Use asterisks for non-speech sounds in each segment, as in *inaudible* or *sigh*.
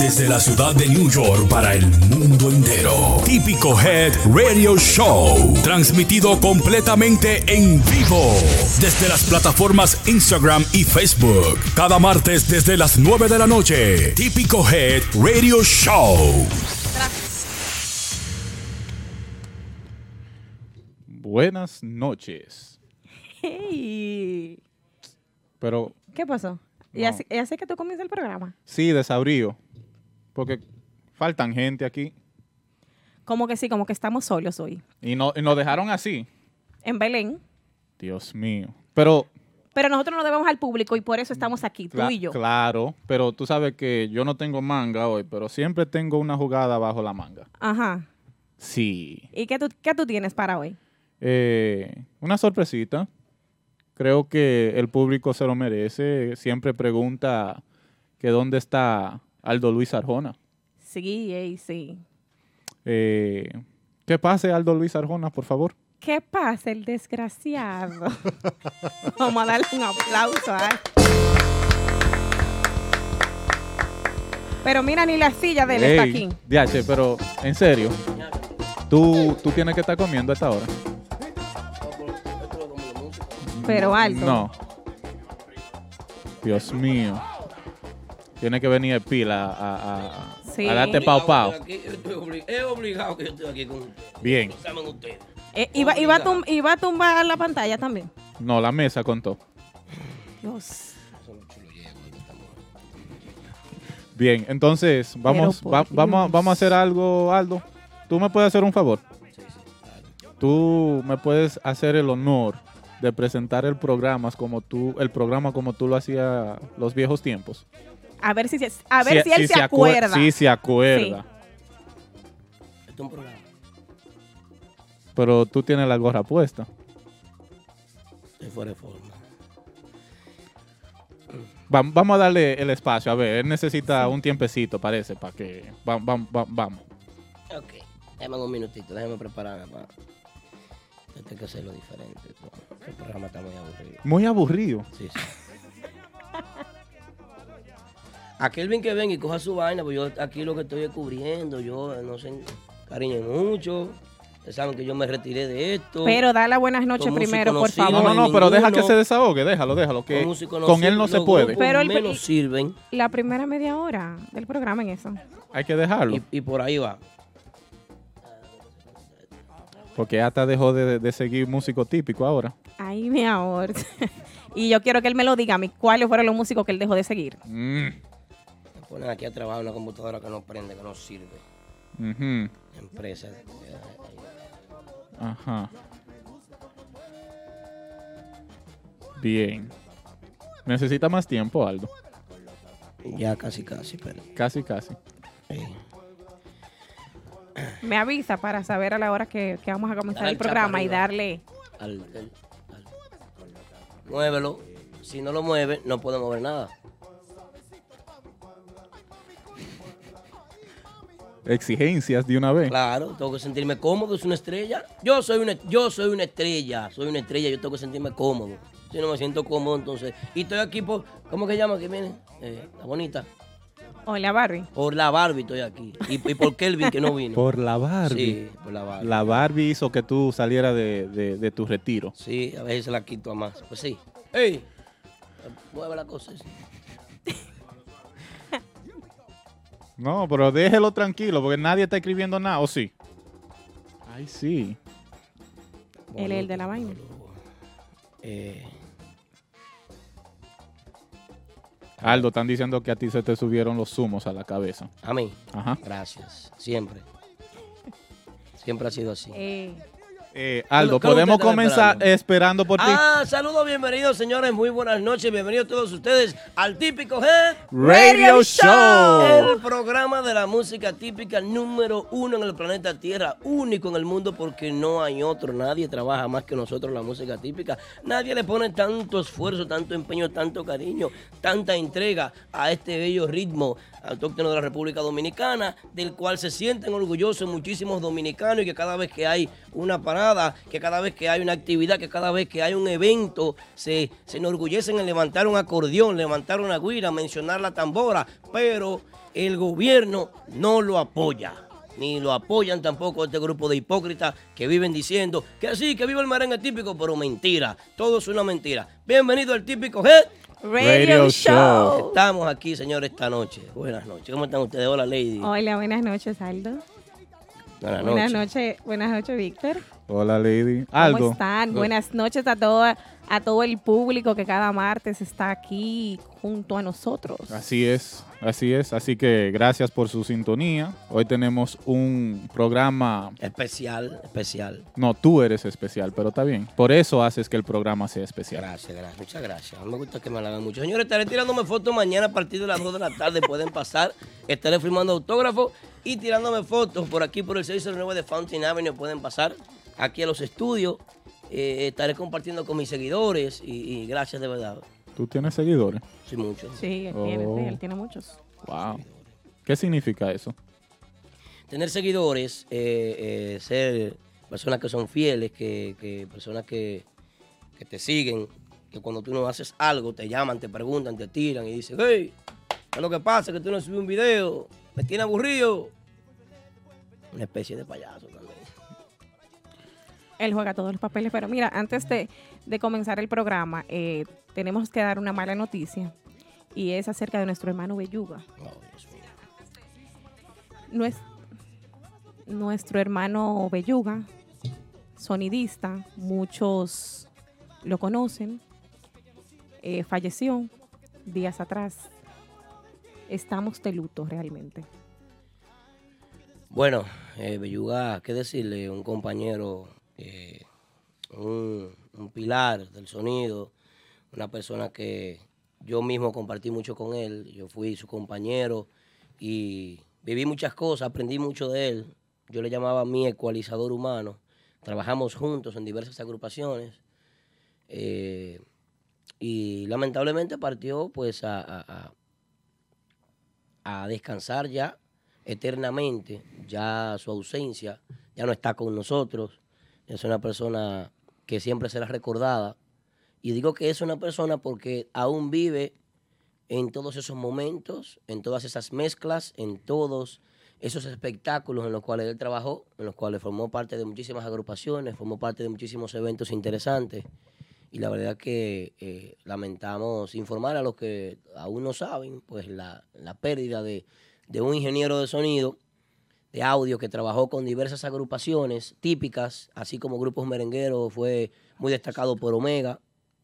Desde la ciudad de New York para el mundo entero. Típico Head Radio Show. Transmitido completamente en vivo. Desde las plataformas Instagram y Facebook. Cada martes desde las 9 de la noche. Típico Head Radio Show. Buenas noches. Hey. Pero ¿Qué pasó? ¿Y No. así, y así que tú comienzas el programa? sí, desabrío. Porque faltan gente aquí. Como que sí, como que estamos solos hoy. Y, no, y nos dejaron así. En Belén. Dios mío. Pero, Pero nosotros no debemos al público y por eso estamos aquí, tú y yo. claro, pero tú sabes que yo no tengo manga hoy, pero siempre tengo una jugada bajo la manga. Ajá. Sí. ¿Y qué tú, qué tú tienes para hoy? Eh, una sorpresita. Creo que el público se lo merece. Siempre pregunta que dónde está Aldo Luis Arjona. Sí, ey, sí. Eh, ¿Qué pase, Aldo Luis Arjona, por favor? ¿Qué pasa, el desgraciado? *laughs* Vamos a darle un aplauso a él. Pero mira, ni la silla de él está aquí. DH, pero en serio, tú, tú tienes que estar comiendo a esta hora. Pero alto. No. Dios mío. Tiene que venir el pila a, a- a- Sí. a darte pau pau. Es obligado que yo estoy aquí con ustedes. Bien. Saben ustedes. Eh, iba, iba, a tum- iba a tumbar la pantalla también. No, la mesa contó. Dios. Bien, entonces vamos, va- vamos, vamos a hacer algo, Aldo. ¿Tú me puedes hacer un favor? Tú me puedes hacer el honor de presentar el programa como tú, el programa como tú lo hacías los viejos tiempos. A ver si, se- a ver si, él se, acue- acuerda. Sí, se acuerda. Esto es un programa. Pero tú tienes la gorra puesta. De fuera de forma. Va- vamos a darle el espacio. A ver, él necesita un tiempecito, parece, para que... va- va- va- vamos. Ok. Déjame un minutito. Déjame prepararme para... Tengo que hacerlo diferente. El programa está muy aburrido. Muy aburrido. Sí, sí. Aquel bien que venga y coja su vaina, pues yo aquí lo que estoy es cubriendo. Yo no sé, cariñe mucho. Ustedes saben que yo me retiré de esto. Pero da las buenas noches primero, por sirve. No, favor. no, no, pero deja que se desahogue. Déjalo, déjalo. Que no con él no se puede. Pero el- menos sirven La primera media hora del programa en eso. Hay que dejarlo. y, y por ahí va. Porque hasta dejó de, de seguir músico típico ahora. Ay, mi amor. *laughs* y yo quiero que él me lo diga a mí cuáles fueron los músicos que él dejó de seguir. Mm, ponen aquí a trabajar una computadora que no prende, que no sirve. ujú, Empresa. eh, Ajá. Bien. Necesita más tiempo, Aldo. Ya casi, casi, pero. Casi, casi. eh. Me avisa para saber a la hora que, que vamos a comenzar Dale el programa y darle. Al, al- al- Muévelo. Si no lo mueve, no puede mover nada. Exigencias de una vez. Claro, tengo que sentirme cómodo, es una estrella. Yo soy una, yo soy una estrella, soy una estrella, yo tengo que sentirme cómodo. Si no me siento cómodo, entonces. Y estoy aquí por, ¿cómo que llama que viene? Eh, la bonita. Hola, Barbie. Por la Barbie estoy aquí. Y, y por Kelvin que no vino. *laughs* Por la Barbie. Sí, por la Barbie. La Barbie hizo que tú salieras de, de- de tu retiro. Sí, a veces se la quito a más. Pues sí. ¡Ey! Mueve la cosa. sí. No, pero déjelo tranquilo, porque nadie está escribiendo nada, ¿o sí? Ay, sí. Él es el de la vaina. Eh, Aldo, están diciendo que a ti se te subieron los zumos a la cabeza. a mí. Ajá. Gracias. Siempre. Siempre ha sido así. Eh, Eh, Aldo, ¿Qué es lo que podemos comenzar esperando? esperando por ti. Ah, saludos, bienvenidos, señores. Muy buenas noches. Bienvenidos todos ustedes al típico Head. Radio Show. El programa de la música típica número uno en el planeta Tierra, único en el mundo porque no hay otro. Nadie trabaja más que nosotros la música típica. Nadie le pone tanto esfuerzo, tanto empeño, tanto cariño, tanta entrega a este bello ritmo autóctono de la República Dominicana, del cual se sienten orgullosos muchísimos dominicanos y que cada vez que hay una parada, que cada vez que hay una actividad, que cada vez que hay un evento, se, se enorgullecen en levantar un acordeón, levantar una guira, mencionar la tambora, pero el gobierno no lo apoya. Ni lo apoyan tampoco este grupo de hipócritas que viven diciendo que sí, que viva el merengue típico, pero mentira. Todo es una mentira. Bienvenido al típico Head. Radio Show. Estamos aquí, señores, esta noche. Buenas noches. ¿Cómo están ustedes? Hola, Lady. Hola, buenas noches, Aldo. Buenas Buenas noches. noches, buenas noches, Víctor. Hola, Lady. ¿Cómo Aldo. están? Buenas noches a todo, a todo el público que cada martes está aquí junto a nosotros. Así es, así es. Así que gracias por su sintonía. Hoy tenemos un programa. Especial, especial. No, tú eres especial, pero está bien. Por eso haces que el programa sea especial. Gracias, gracias. Muchas gracias. Me gusta que me halagan mucho. Señores, estaré tirándome fotos mañana a partir de las 2 de la tarde. Pueden pasar. Estaré firmando autógrafos y tirándome fotos por aquí, por el 609 de Fountain Avenue. Pueden pasar aquí a los estudios. Eh, estaré compartiendo con mis seguidores y, y gracias de verdad. ¿Tú tienes seguidores? Sí, mucho. Sí, él tiene, Oh. sí, él tiene muchos. Wow. ¿Qué significa eso? tener seguidores, eh, eh, ser personas que son fieles, que, que personas que, que te siguen, que cuando tú no haces algo te llaman, te preguntan, te tiran y dicen, hey, ¿qué es lo que pasa? Que tú no subes un video, me tiene aburrido. Una especie de payaso también. Él juega todos los papeles, pero mira, antes de, de comenzar el programa, eh, tenemos que dar una mala noticia y es acerca de nuestro hermano Belluga. Oh, Dios mío. Nues- nuestro hermano Belluga, sonidista, muchos lo conocen, eh, falleció días atrás. Estamos de luto realmente. Bueno, eh, Belluga, ¿qué decirle? Un compañero, eh, un, pilar del sonido, una persona que yo mismo compartí mucho con él, yo fui su compañero y viví muchas cosas, aprendí mucho de él. Yo le llamaba mi ecualizador humano. Trabajamos juntos en diversas agrupaciones. eh, y lamentablemente partió pues a descansar ya eternamente, ya su ausencia ya no está con nosotros, es una persona que siempre será recordada. Y digo que es una persona porque aún vive en todos esos momentos, en todas esas mezclas, en todos esos espectáculos en los cuales él trabajó, en los cuales formó parte de muchísimas agrupaciones, formó parte de muchísimos eventos interesantes. Y la verdad que eh, lamentamos informar a los que aún no saben, pues la, la pérdida de, de un ingeniero de sonido, de audio, que trabajó con diversas agrupaciones típicas, así como grupos merengueros, fue muy destacado por Omega.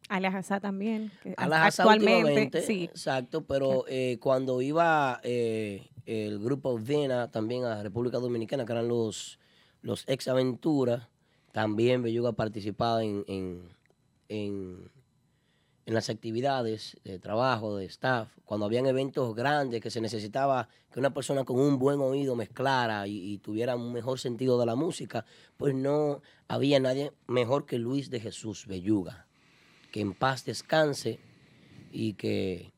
Alajazá también, que Alajazá actualmente, últimamente, sí, exacto, pero eh, cuando iba eh, el grupo Vena también a República Dominicana, que eran los, los ex Aventura, también Belluga participaba en, en, en, en las actividades de trabajo, de staff, cuando habían eventos grandes que se necesitaba que una persona con un buen oído mezclara y, tuviera un mejor sentido de la música, pues no había nadie mejor que Luis de Jesús Belluga que en paz descanse y que,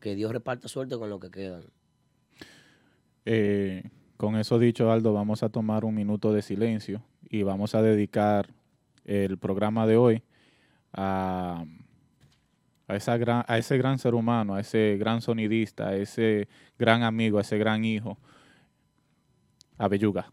que Dios reparta suerte con lo que quedan. Eh, con eso dicho, Aldo, vamos a tomar un minuto de silencio y vamos a dedicar el programa de hoy a, a, esa gran, a ese gran ser humano, a ese gran sonidista, a ese gran amigo, a ese gran hijo, a Belluga.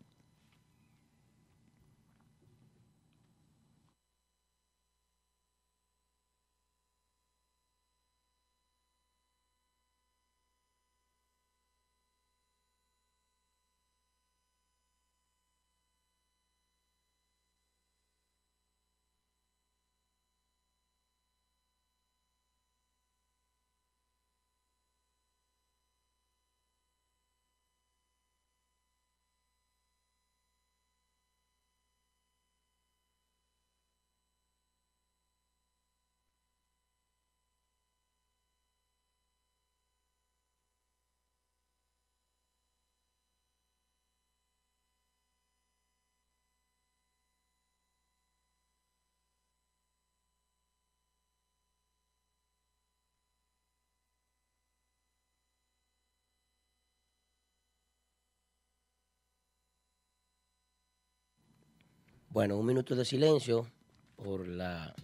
Bueno, un minuto de silencio por, la,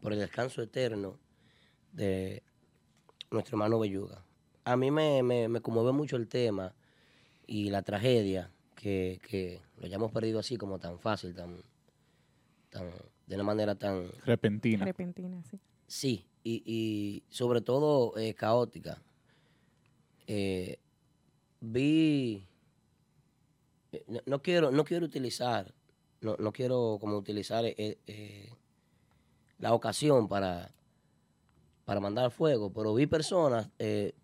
por el descanso eterno de nuestro hermano Belluga. A mí me, me, me conmueve mucho el tema y la tragedia que, que lo hayamos perdido así como tan fácil, tan, tan de una manera tan... Repentina. Repentina, sí. Sí, y, y sobre todo eh, caótica. Eh, vi... eh, No, no quiero, no quiero utilizar, no, no quiero como utilizar eh, eh, la ocasión para, para mandar fuego, pero vi personas eh,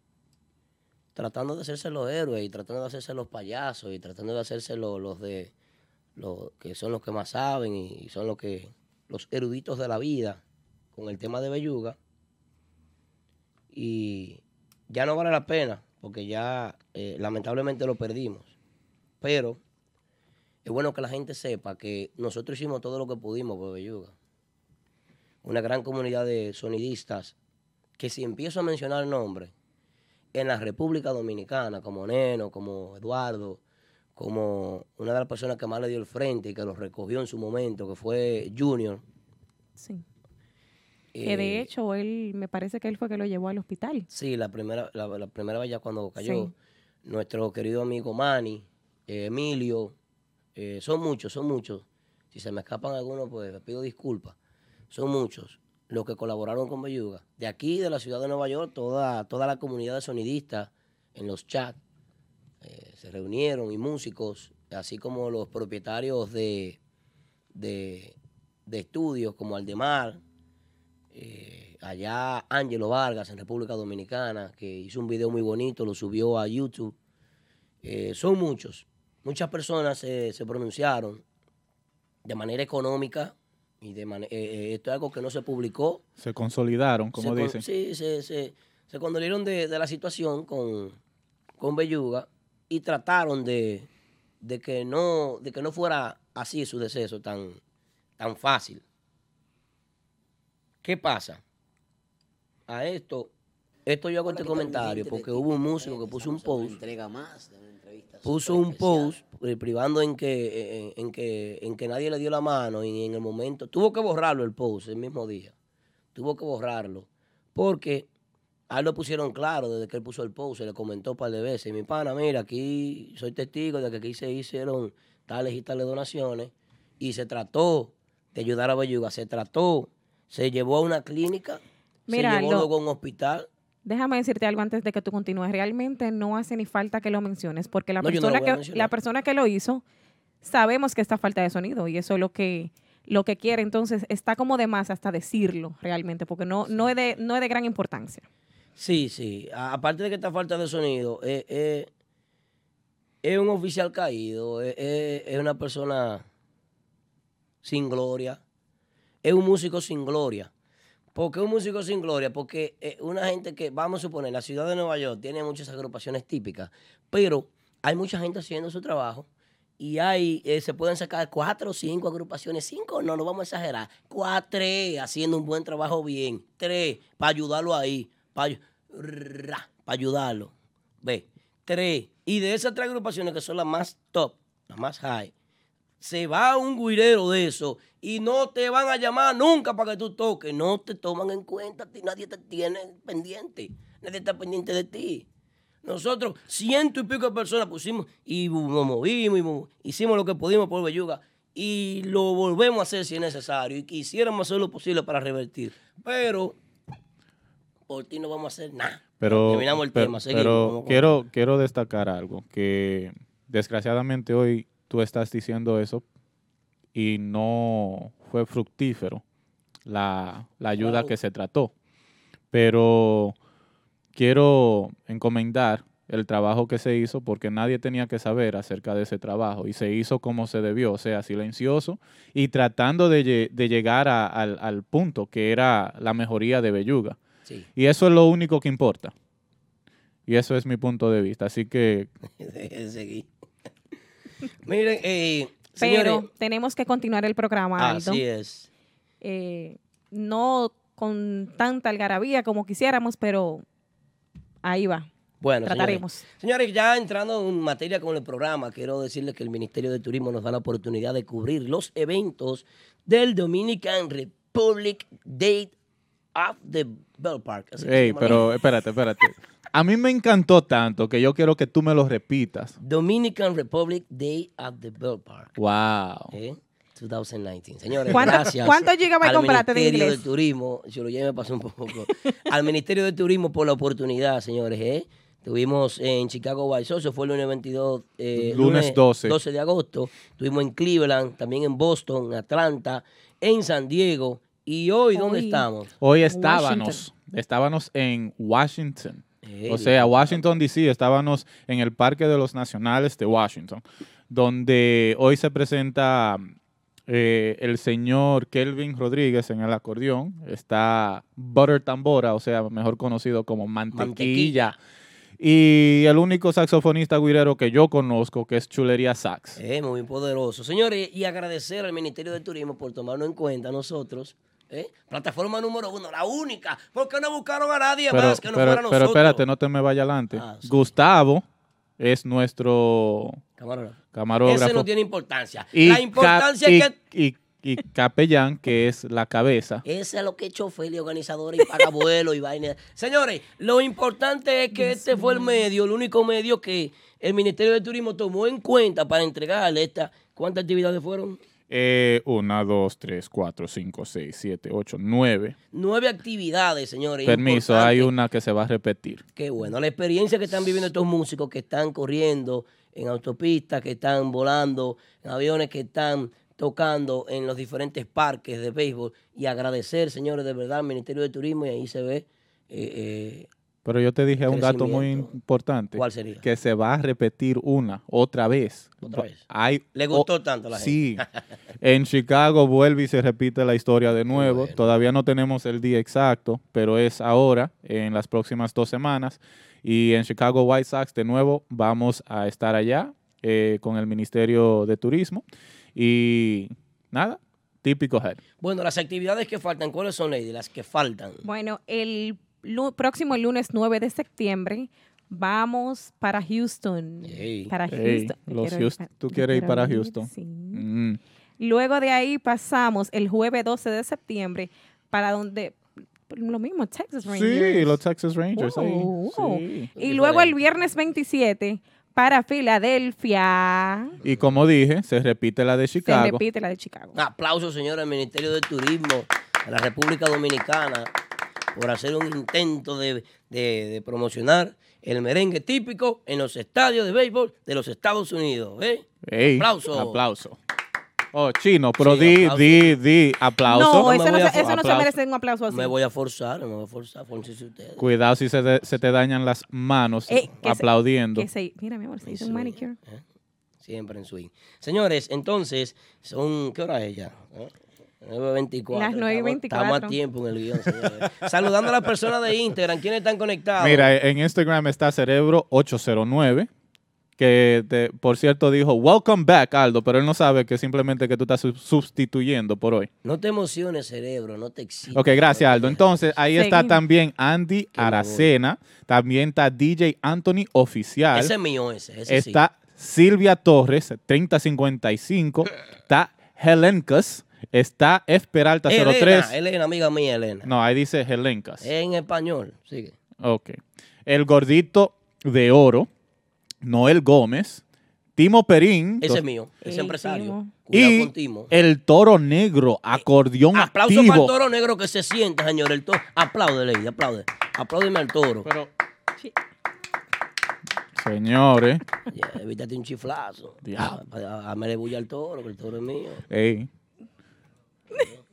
tratando de hacerse los héroes y tratando de hacerse los payasos y tratando de hacerse los, los de los que son los que más saben y son los que los eruditos de la vida con el tema de Belluga. Y ya no vale la pena porque ya lamentablemente lo perdimos. Pero es bueno que la gente sepa que nosotros hicimos todo lo que pudimos por Belluga una gran comunidad de sonidistas que si empiezo a mencionar nombres en la República Dominicana, como Neno, como Eduardo, como una de las personas que más le dio el frente y que lo recogió en su momento, que fue Junior. Sí. Que de eh, hecho, él, me parece que él fue que lo llevó al hospital. Sí, la primera, la, la primera vez ya cuando cayó. Sí. Nuestro querido amigo Manny, eh, Emilio, eh, son muchos, son muchos. Si se me escapan algunos, pues pido disculpas. Son muchos los que colaboraron con Belluga. De aquí, de la ciudad de Nueva York, toda, toda la comunidad de sonidistas en los chats eh, se reunieron y músicos, así como los propietarios de, de, estudios como Aldemar, eh, allá Ángelo Vargas en República Dominicana, que hizo un video muy bonito, lo subió a YouTube. Son muchos. Muchas personas se- se pronunciaron de manera económica y de mane- eh, eh, esto es algo que no se publicó. Se consolidaron, como Se con- dicen. Sí, se, se, se condolieron de, de la situación con, con Belluga y trataron de, de, que no, de que no fuera así su deceso tan, tan fácil. ¿Qué pasa? A esto, esto yo hago este comentario porque hubo un músico que puso un post entrega más puso un post eh, privando en que, en, en que, en que nadie le dio la mano y en el momento, tuvo que borrarlo el post el mismo día, tuvo que borrarlo, porque a él lo pusieron claro desde que él puso el post, se le comentó un par de veces, mi pana, mira, aquí soy testigo de que aquí se hicieron tales y tales donaciones y se trató de ayudar a Belluga, se trató, se llevó a una clínica, Mira, se llevó luego a un hospital. Déjame decirte algo antes de que tú continúes. Realmente no hace ni falta que lo menciones, porque la, No, no persona, que, mencionar. la persona que lo hizo, sabemos que está falta de sonido y eso es lo que, lo que quiere. Entonces, está como de más hasta decirlo realmente, porque no, no, es, de, no es de gran importancia. Sí, sí. A- aparte de que esta falta de sonido, eh, eh, es un oficial caído, eh, eh, es una persona sin gloria, es un músico sin gloria. ¿Por qué un músico sin gloria? Porque eh, una gente que, vamos a suponer, la ciudad de Nueva York tiene muchas agrupaciones típicas, pero hay mucha gente haciendo su trabajo y hay, eh, se pueden sacar cuatro o cinco agrupaciones, cinco no, no vamos a exagerar, cuatro, tres haciendo un buen trabajo bien, tres para ayudarlo ahí, para ayudarlo, ve, tres. Y de esas tres agrupaciones que son las más top, las más high, se va un guirero de eso y no te van a llamar nunca para que tú toques. No te toman en cuenta, nadie te tiene pendiente, nadie está pendiente de ti. Nosotros, ciento y pico de personas pusimos y nos movimos y mo- hicimos lo que pudimos por Belluga y lo volvemos a hacer si es necesario y quisiéramos hacer lo posible para revertir. Pero por ti no vamos a hacer nada. Pero, Terminamos el pero- tema, seguimos. pero quiero, quiero destacar algo, que desgraciadamente hoy tú estás diciendo eso y no fue fructífero la, la ayuda que se trató. Pero quiero encomendar el trabajo que se hizo porque nadie tenía que saber acerca de ese trabajo y se hizo como se debió, o sea, silencioso y tratando de, de llegar a- al, al punto que era la mejoría de Belluga. Sí, Y eso es lo único que importa. Y eso es mi punto de vista. Así que *laughs* seguir. Miren, eh, Pero señores, tenemos que continuar el programa, Aldo. así es. Eh, no con tanta algarabía como quisiéramos, pero ahí va. Bueno, trataremos. Señores, señores, ya entrando en materia con el programa, quiero decirles que el Ministerio de Turismo nos da la oportunidad de cubrir los eventos del Dominican Republic Day of the Bell Park. Ey, pero espérate, espérate. *laughs* A mí me encantó tanto que yo quiero que tú me lo repitas. Dominican Republic Day of the Bell Park. Wow. ¿eh? 2019. Señores, ¿Cuánto- gracias. cuántos gigabytes al compraste de Ministerio inglés? de Turismo, yo lo ya me pasó un poco. *laughs* al Ministerio de Turismo por la oportunidad, señores. ¿eh? Tuvimos en Chicago White Sox, fue el lunes 22, eh, Lunes 12. 12 de agosto. Estuvimos en Cleveland, también en Boston, en Atlanta, en San Diego. ¿Y hoy dónde estamos? Hoy estábamos, estábamos en Washington. O sea, Washington DC, estábamos en el Parque de los Nacionales de Washington, donde hoy se presenta eh, el señor Kelvin Rodríguez en el acordeón, está Butter Tambora, o sea, mejor conocido como Mantequilla, Mantequilla. y el único saxofonista guirero que yo conozco, que es Chulería Sax. Eh, muy poderoso. Señores, y agradecer al Ministerio de Turismo por tomarnos en cuenta nosotros. ¿Eh? Plataforma número uno, la única. porque no buscaron a nadie Pero, más que no pero, fuera pero nosotros? espérate, no te me vaya adelante. Ah, sí. Gustavo es nuestro Camarógrafo. camarógrafo. Ese no tiene importancia. y la importancia es que... y- y capellán, que es la cabeza. Ese es lo que es chofer y organizador y paga vuelo y vaina. Señores, lo importante es que este fue el medio, el único medio que el Ministerio de Turismo tomó en cuenta para entregarle esta. ¿Cuántas actividades fueron? Eh, una, dos, tres, cuatro, cinco, seis, siete, ocho, nueve. Nueve actividades, señores. Permiso, Importante. hay una que se va a repetir. Qué bueno. La experiencia que están viviendo estos músicos que están corriendo en autopistas, que están volando, en aviones que están tocando en los diferentes parques de béisbol. Y agradecer, señores, de verdad al Ministerio de Turismo y ahí se ve. eh, eh, Pero yo te dije un dato muy importante. ¿Cuál sería? Que se va a repetir una, otra vez. Otra vez. Hay, Le gustó tanto a la Sí. *laughs* *laughs* en Chicago vuelve y se repite la historia de nuevo. bueno. Todavía no tenemos el día exacto, pero es ahora, en las próximas dos semanas. Y en Chicago White Sox, de nuevo, vamos a estar allá eh, con el Ministerio de Turismo. Y nada, típico head. bueno, las actividades que faltan, ¿cuáles son, Lady? Las que faltan. Bueno, el próximo lunes 9 de septiembre vamos para Houston. Para Houston. Los Houston- ¿tú quieres ir para Houston? Sí. Mm. Luego de ahí pasamos el jueves 12 de septiembre para donde lo mismo, Texas Rangers. Sí, los Texas Rangers wow. Sí. Y luego el viernes 27 para Filadelfia. Y como dije, se repite la de Se Chicago. repite la de Chicago. Un aplauso, señores, al Ministerio de Turismo de la República Dominicana por hacer un intento de, de- de promocionar el merengue típico en los estadios de béisbol de los Estados Unidos. ¿eh? Ey, Aplauso. Aplauso. Oh, chino, pero Sí, di, aplauso. di, di, aplauso. No, ese, no se, ese no se merece un aplauso así. Me voy a forzar, me voy a forzar, fórcense ustedes. Cuidado si se, de- se te dañan las manos Eh, que se- aplaudiendo. que se- mira, mi amor, se hizo un manicure. ¿eh? Siempre en swing. Señores, entonces, son ¿qué hora es ya? ¿Eh? 9.24. Las 9:24. Estamos- Estamos a tiempo en el guion, señores. Saludando a las personas de Instagram. ¿Quiénes están conectados? Mira, en Instagram está Cerebro809, que te- por cierto dijo, welcome back, Aldo, pero él no sabe que simplemente que tú estás su- sustituyendo por hoy. No te emociones, cerebro, no te exitas. Ok, gracias, Aldo. Entonces, ahí está también Andy Aracena, también está DJ Anthony Oficial. Ese es mío, ese. ese sí. está Silvia Torres, 3055. Está Helencas. Está F Peralta 03. Elena, Elena, amiga mía, Elena. No, ahí dice Helencas. En español, sigue. Ok. El gordito de oro, Noel Gómez. Timo Perín. Ese es mío, ese empresario. Cuidado y con Timo. el toro negro, acordeón Aplauso activo. para el toro negro que se sienta, señor. El toro. Aplaude, Lady, aplaude. Apláudeme al toro. Pero- Señores. Ya, evítate un chiflazo. Diablo. Dame bulla al toro, que el toro es mío. Ey. *laughs*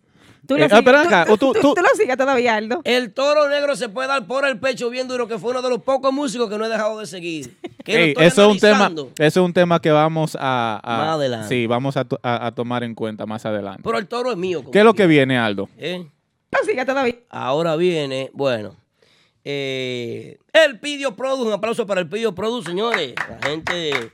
Tú Eh, lo ah, sigues- espera tú- acá, tú- tú- tú- tú- tú lo sigues todavía, Aldo. El toro negro se puede dar por el pecho bien duro, que fue uno de los pocos músicos que no he dejado de seguir. *laughs* Ey, eso es un tema, eso es un tema que vamos a, a- Más adelante. sí, vamos a, to- a- a tomar en cuenta más adelante. Pero el toro es mío. ¿Qué es lo que viene, Aldo? ¿Eh? Lo sigues todavía. Ahora viene, bueno, eh, el Pidio Produce, un aplauso para el Pidio Produce, señores. La gente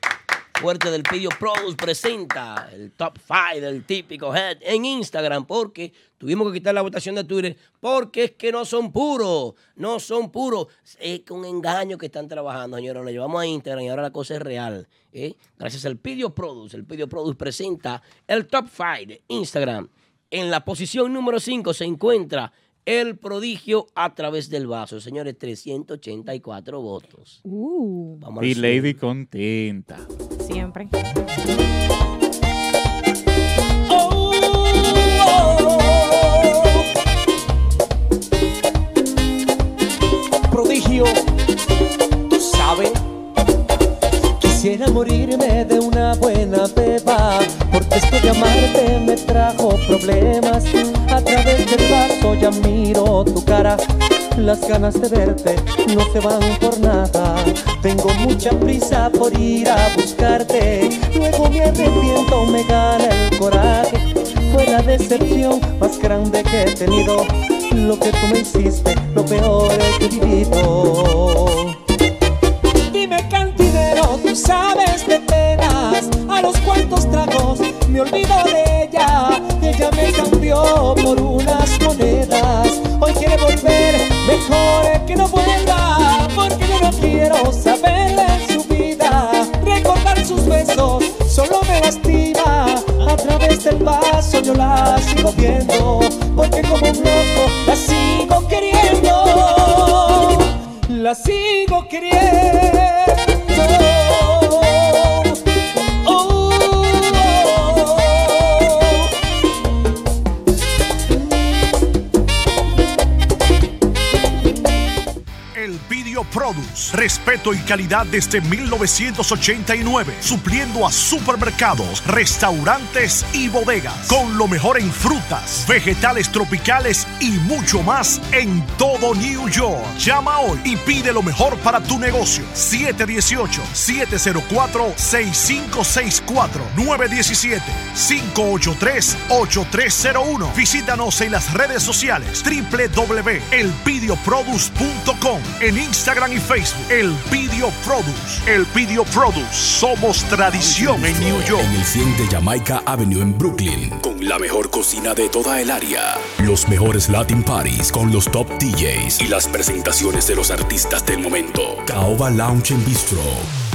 fuerte del Pidio Produce presenta el top 5 del típico head en Instagram porque tuvimos que quitar la votación de Twitter porque es que no son puros, no son puros. Es con engaño que están trabajando, señores. Lo llevamos a Instagram y ahora la cosa es real. ¿eh? Gracias al Pidio Produce. El Pidio Produce presenta el top 5 de Instagram. En la posición número 5 se encuentra el prodigio a través del vaso. Señores, 384 votos. Uh, Vamos Y. Lady contenta. Siempre. prodigio, tú sabes. Quisiera morirme de una buena beba, porque esto de amarte me trajo problemas. A través del vaso ya miro tu cara, las ganas de verte no se van por nada. Tengo mucha prisa por ir a buscarte, luego me arrepiento, me gana el coraje. Fue la decepción más grande que he tenido. Lo que tú me hiciste, lo peor que he vivido. Dime cantinero, tú sabes de penas A los cuantos tragos me olvido de ella Ella me cambió por unas monedas Hoy quiere volver, mejor que no vuelva Porque yo no quiero saber de su vida. Recordar sus besos solo me lastima. A través del vaso yo la sigo viendo Porque como un loco la sigo queriendo. La sigo queriendo. Produce. Respeto y calidad desde 1989. Supliendo a supermercados, restaurantes y bodegas. Con lo mejor en frutas, vegetales tropicales y mucho más en todo New York. Llama hoy y pide lo mejor para tu negocio. 718-704-6564. 917-583-8301. Visítanos en las redes sociales www.elvideoproduce.com en Instagram y Facebook. El Video Produce. El Video Produce. Somos tradición en New York. En el 100 de Jamaica Avenue en Brooklyn. Con la mejor cocina de toda el área. Los mejores Latin Parties con los top DJs y las presentaciones de los artistas del momento. Caoba Lounge en Bistro.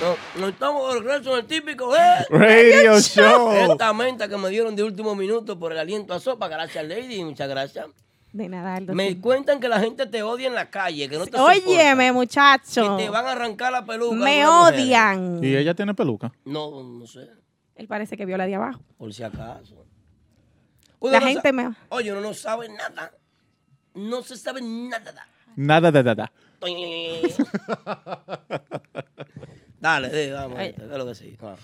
No, no estamos de regreso en el típico head. Radio Show. Esta menta que me dieron de último minuto por el aliento a sopa. Gracias, Lady. Muchas gracias. De nada, Aldo. Me sí. cuentan que la gente te odia en la calle, que no te Óyeme, soporta, muchacho. Que te van a arrancar la peluca. Me odian. Y ella tiene peluca. No, no sé. Él parece que vio la de abajo. Por si acaso. La no gente me- Oye, uno no sabe nada. No se sabe nada. Nada de nada. Dale, vamos. Ay. ¿qué es lo que sí? Ah.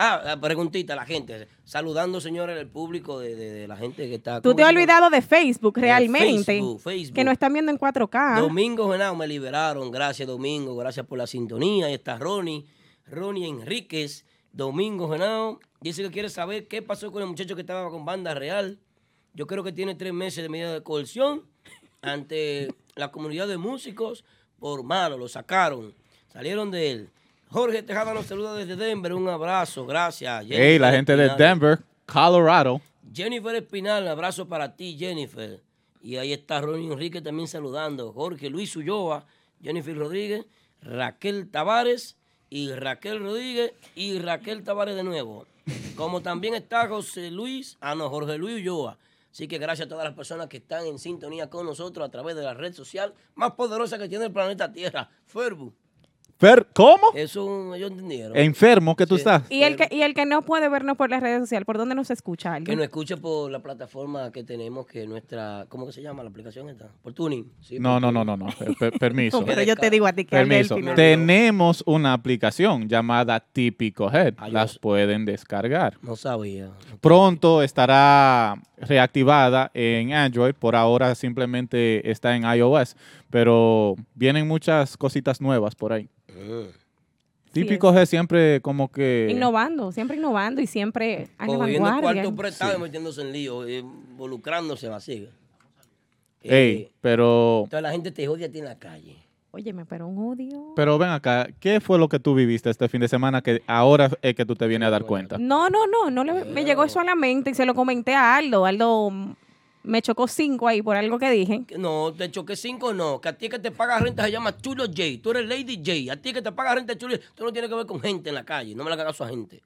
Ah, la preguntita a la gente. Saludando, señores, el público de, de- de la gente que está. Tú ¿cómo te has olvidado de Facebook realmente. Facebook, Facebook. Que nos están viendo en 4K. Domingo Genao me liberaron. Gracias, Domingo. Gracias por la sintonía. Ahí está Ronnie. Ronnie Enríquez. Domingo Genao. Dice que quiere saber qué pasó con el muchacho que estaba con banda real. Yo creo que tiene tres meses de medida de coerción ante la comunidad de músicos por malo. Lo sacaron. Salieron de él. Jorge Tejada nos saluda desde Denver. Un abrazo. Gracias. Hey, la gente de. Denver, Colorado. Jennifer Espinal, un abrazo para ti, Jennifer. Y ahí está Ronnie Enrique también saludando. Jorge Luis Ulloa, Jennifer Rodríguez, Raquel Tavares y Raquel Rodríguez y Raquel Tavares de nuevo. Como también está José Luis, ah no, Jorge Luis Ulloa. Así que gracias a todas las personas que están en sintonía con nosotros a través de la red social más poderosa que tiene el planeta Tierra, Facebook. Fer- ¿Cómo? Eso ellos entendieron. Enfermo que tú Sí. estás. Y el que y el que no puede vernos por las redes sociales, ¿por dónde nos escucha Que alguien? nos escuche por la plataforma que tenemos, que nuestra, ¿cómo que se llama la aplicación esta? Por Tuning. Sí, No, por no, no, Tuning. no, no. Per- permiso. *laughs* Pero yo te digo a ti que Permiso. final. Tenemos una aplicación llamada Típico Head. Ah, yo Las sé. pueden descargar. No sabía. Pronto estará reactivada en Android. Por ahora simplemente está en iOS. Pero vienen muchas cositas nuevas por ahí. Mm. Típico Head siempre como que... Innovando, siempre innovando y siempre a la cuartos prestados y metiéndose en lío, eh, involucrándose así. Eh, Ey, pero... Entonces la gente te odia a ti en la calle. Óyeme, pero un odio. Pero ven acá, ¿qué fue lo que tú viviste este fin de semana que ahora es que tú te vienes a dar cuenta? No, no, no, no le- me llegó eso a la mente y se lo comenté a Aldo. Aldo me chocó cinco ahí por algo que dije. No, de hecho que cinco no, que a ti que te paga renta se llama Chulo J, tú eres Lady J, a ti que te paga renta Chulo J, tú no tienes que ver con gente en la calle, no me la caso a gente.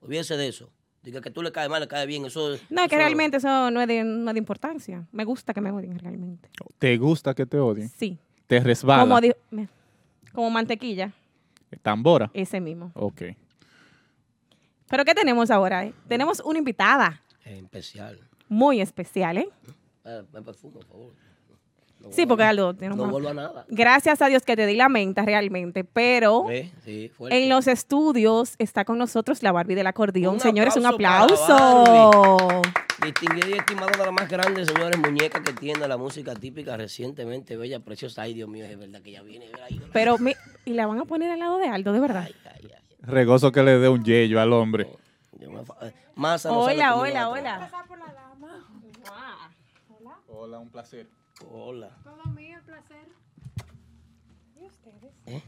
Olvídese de eso. Diga que tú le caes mal, le caes bien, eso No, es que realmente eso no es, de, no es de importancia. Me gusta que me odien realmente. ¿Te gusta que te odien? Sí. ¿Te resbala? Como, di- me- como mantequilla, ¿Tambora? ese mismo. Ok. Pero ¿qué tenemos ahora? eh? Tenemos una invitada Es especial. Muy especial, ¿eh? Eh, me perfumo, por favor. No Sí, porque Aldo tiene No vuelvo a nada. Gracias a Dios que te di la menta realmente, pero Sí, en los estudios está con nosotros la Barbie del acordeón. Un Señores, un aplauso. Distinguida y estimada una de las más grandes, señores, muñecas que tiene la música típica recientemente, bella, preciosa. Ay, Dios mío, es verdad que ya viene. ahí. Pero mi- y la van a poner al lado de Aldo, de verdad. Ay, ay, ay. Regoso que le dé un yello al hombre. Yo me eh, Masa no sabe Hola, cómo hola, la hola. Hola, un placer. tra- Hola.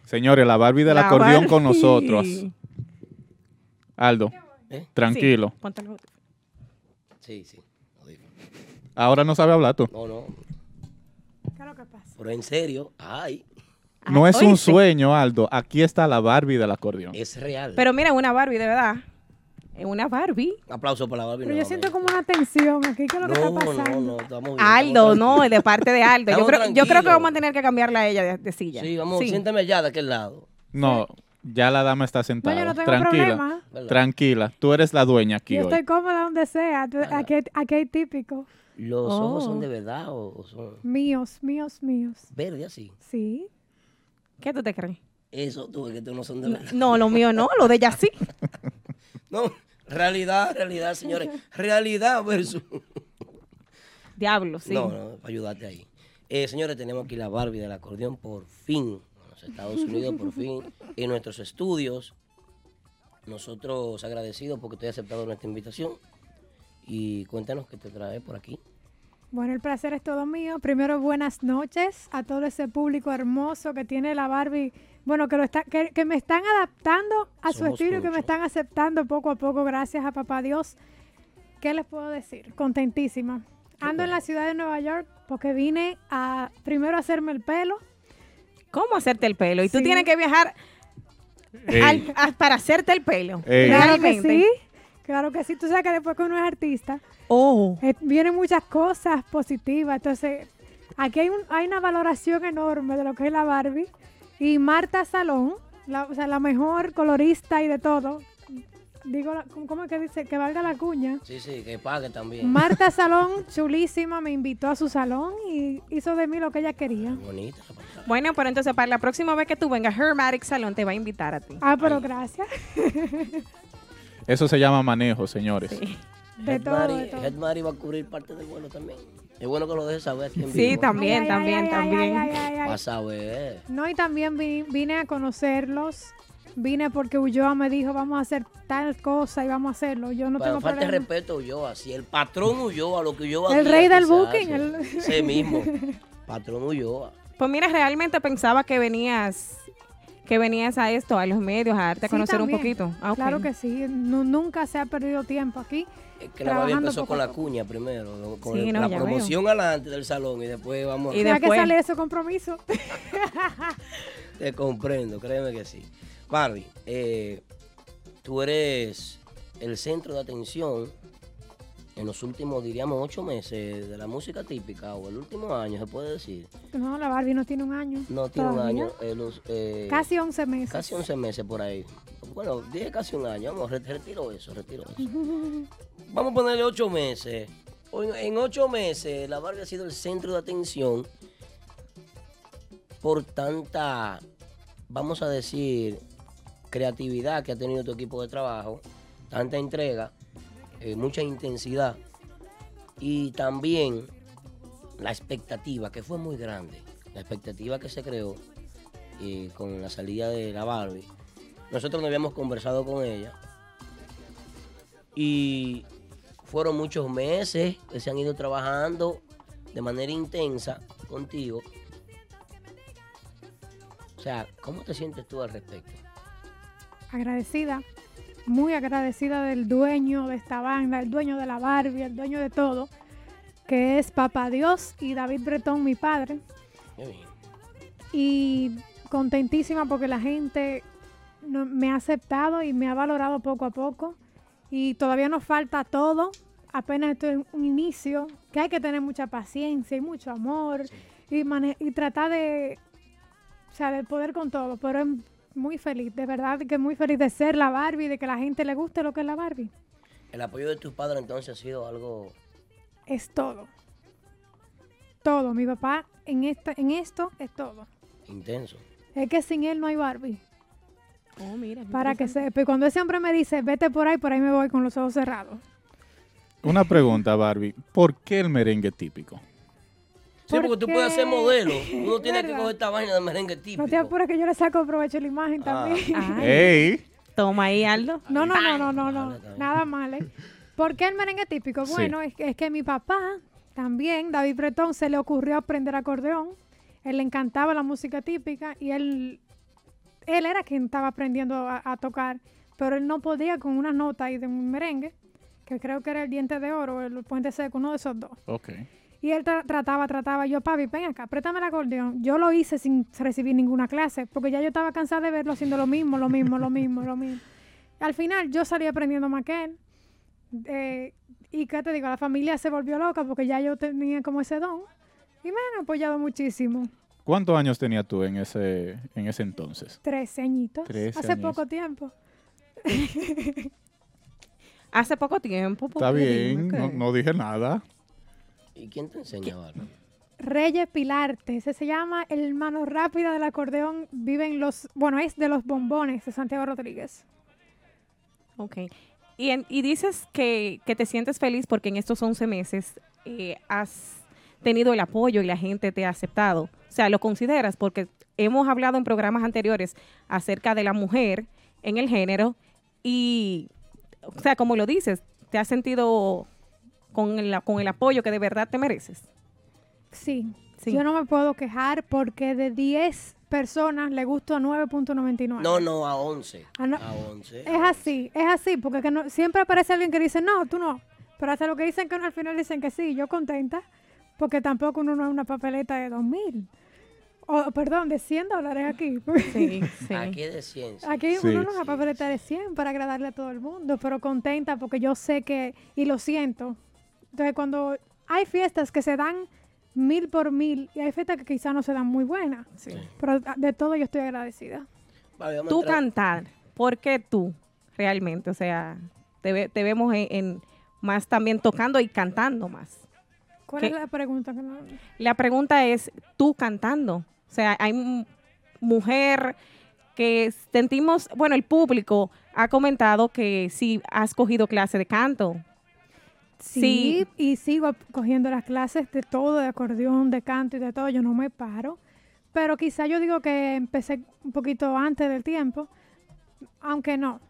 Señores, la Barbie del La acordeón con nosotros. Aldo, ¿Eh? tranquilo. Sí, ponte los- Sí, sí. Ahora no sabe hablar tú. No, no. ¿Qué es lo que pasa? Pero en serio, ay, No Ah, es un sueño, Aldo. Aquí está la Barbie del acordeón. es real. Pero mira, una Barbie, de verdad. Es una Barbie. Un aplauso para la Barbie. Pero yo siento como una tensión aquí. ¿Qué es lo que No, está no, pasando? no, estamos bien. Aldo, estamos no, de parte de Aldo. Yo creo, yo creo que vamos a tener que cambiarla a ella de, de silla. Sí, vamos, Sí. siéntame allá de aquel lado. No, ya la dama está sentada. No, yo no tengo Tranquila. Tranquila. Tú eres la dueña aquí Yo hoy. estoy cómoda donde sea. Aquí, aquí hay típico. ¿Los ojos Oh. son de verdad o, son Míos, míos, míos. verdes así? Sí. ¿Qué tú te crees? Eso, tú, que tú no son de verdad. No, lo mío no, lo de ella sí. *laughs* No, realidad, realidad, señores. *laughs* Realidad versus... Diablo, sí. No, no, para ayudarte ahí. Eh, señores, tenemos aquí la Barbie del acordeón por fin. En los Estados Unidos, por *laughs* fin. En nuestros estudios. Nosotros agradecidos porque te has aceptado nuestra invitación. Y cuéntanos qué te trae por aquí. Bueno, el placer es todo mío. Primero, buenas noches a todo ese público hermoso que tiene la Barbie. Bueno, que, lo está, que, que me están adaptando a su estilo y que me están aceptando poco a poco, gracias a Papá Dios. ¿Qué les puedo decir? Contentísima. Ando en la ciudad de Nueva York porque vine a primero a hacerme el pelo. ¿Cómo hacerte el pelo? Y tú Sí. tienes que viajar Ey, al- a- para hacerte el pelo. Ey. Claro que sí. Claro que sí. Tú sabes que después que uno es artista, Oh. eh, vienen muchas cosas positivas. Entonces, aquí hay, un, hay una valoración enorme de lo que es la Barbie. Y Marta Salón, la, o sea, la mejor colorista y de todo. Digo, la- ¿cómo es que dice? Que valga la cuña. Sí, sí, que pague también. Marta *laughs* Salón, chulísima, me invitó a su salón y hizo de mí lo que ella quería. Bonita. Bueno, pero entonces para la próxima vez que tú vengas, Hermatic Salon te va a invitar a ti. Ah, pero gracias. Eso se llama manejo, señores. Sí, De Head todo, Mari- de todo. Head Mari va a cubrir parte del vuelo también. Es bueno que lo dejes saber aquí en Sí, vivo. también, Ay, también, ay, también. ay. Vas a ver. No, y también vi- vine a conocerlos. Vine porque Ulloa me dijo, vamos a hacer tal cosa y vamos a hacerlo. Yo no Para tengo falta de problema. respeto a Ulloa. Si el patrón Ulloa, lo que Ulloa El rey del booking, el- Ese *laughs* mismo. Patrón Ulloa. Pues mira, realmente pensaba que venías que venías a esto, a los medios, a darte a Sí, conocer también. un poquito. Ah. Claro que sí. Nu- nunca se ha perdido tiempo aquí. Es que la Barbie Trabajando empezó con a la cuña primero, con Sí, el- no, la ya veo. promoción adelante del salón y después vamos Y a... Ya que después- sale ese compromiso. *laughs* Te comprendo, créeme que sí. Barbie, eh, tú eres el centro de atención en los últimos, diríamos, ocho meses de la música típica o el último año, se puede decir. No, la Barbie no tiene un año. No tiene un año. eh, los, eh, Casi 11 meses. Casi 11 meses por ahí. Bueno, dije casi un año. Vamos, re- retiro eso, retiro eso. Vamos a ponerle ocho meses. En ocho meses, la Barbie ha sido el centro de atención por tanta, vamos a decir, creatividad que ha tenido tu equipo de trabajo, tanta entrega, eh, mucha intensidad y también la expectativa, que fue muy grande. La expectativa que se creó eh, con la salida de la Barbie. Nosotros no habíamos conversado con ella y fueron muchos meses que se han ido trabajando de manera intensa contigo. O sea, ¿cómo te sientes tú al respecto? agradecida, muy agradecida del dueño de esta banda, el dueño de la Barbie, el dueño de todo, que es Papá Dios y David Bretón, mi padre. Qué bien. Y contentísima porque la gente no- me ha aceptado y me ha valorado poco a poco. Y todavía nos falta todo, apenas esto es un inicio, que hay que tener mucha paciencia y mucho amor y, mane- y tratar de, o sea, de poder con todo. Pero es muy feliz, de verdad que muy feliz de ser la Barbie, de que la gente le guste lo que es la Barbie. El apoyo de tus padres entonces ha sido algo Es todo. Todo. Mi papá en, esta, en esto es todo. intenso. Es que sin él no hay Barbie. Oh, mira. Para que sepa. Y cuando ese hombre me dice, vete por ahí, por ahí me voy con los ojos cerrados. Una pregunta, Barbie. ¿Por qué el merengue típico? Sí, porque tú puedes ser Porque- modelo. *laughs* Uno tiene que coger esta vaina de merengue No te típico. apures que yo le saco provecho a la imagen Ah. también. *laughs* Ay, ¡Ey! Toma ahí, Aldo. No, no, no, no, no, no. Nada mal, ¿eh? ¿Por qué el merengue típico? Sí. Bueno, es, que- es que mi papá también, David Bretón, se le ocurrió aprender acordeón. Él le encantaba la música típica y él, él era quien estaba aprendiendo a, a tocar, pero él no podía con una nota ahí de un merengue, que creo que era el diente de oro, el puente seco, uno de esos dos. Ok. Y él tra- trataba, trataba, yo, papi, ven acá, préstame el acordeón. Yo lo hice sin recibir ninguna clase, porque ya yo estaba cansada de verlo haciendo lo mismo, lo mismo, lo mismo, lo mismo. Al final yo salí aprendiendo más que él. Eh, y qué te digo, la familia se volvió loca porque ya yo tenía como ese don. Y me han apoyado muchísimo. ¿Cuántos años tenías tú en ese, en ese entonces? Trece añitos. Trece Hace años. poco tiempo. *laughs* Hace poco tiempo. Está bien, no, dije nada. ¿Y quién te enseña, Barbie? Reyes Pilarte, ese se llama el mano rápida del acordeón. Viven los, bueno, es de los bombones de Santiago Rodríguez. Ok. Y, en- y dices que, que te sientes feliz porque en estos 11 meses eh, has tenido el apoyo y la gente te ha aceptado. O sea, lo consideras porque hemos hablado en programas anteriores acerca de la mujer en el género y, o sea, como lo dices, te has sentido con el, con el apoyo que de verdad te mereces. Sí, Sí. yo no me puedo quejar porque de 10 personas le gustó 9.99. No, no, a 11. Ah, no. A 11. Es así, es así, porque que no, siempre aparece alguien que dice, no, tú no. Pero hasta lo que dicen que no, al final dicen que sí, yo contenta, porque tampoco uno no es una papeleta de 2.000. O, perdón, de 100 dólares aquí. Sí, *laughs* sí. Aquí es de ciencia. Aquí Sí. uno no es una papeleta de 100 para agradarle a todo el mundo, pero contenta porque yo sé que, y lo siento. Entonces, cuando hay fiestas que se dan mil por mil y hay fiestas que quizás no se dan muy buenas, Sí. pero de todo yo estoy agradecida. A Tú entrar- cantar, ¿por qué tú realmente? O sea, te, ve- te vemos en, en más también tocando y cantando más. ¿Cuál ¿Qué? es la pregunta? que no- La pregunta es, tú cantando. O sea, hay mujer que sentimos, bueno, el público ha comentado que sí has cogido clase de canto. Sí, y sigo cogiendo las clases de todo, de acordeón, de canto y de todo. Yo no me paro. Pero quizá yo digo que empecé un poquito antes del tiempo, aunque no.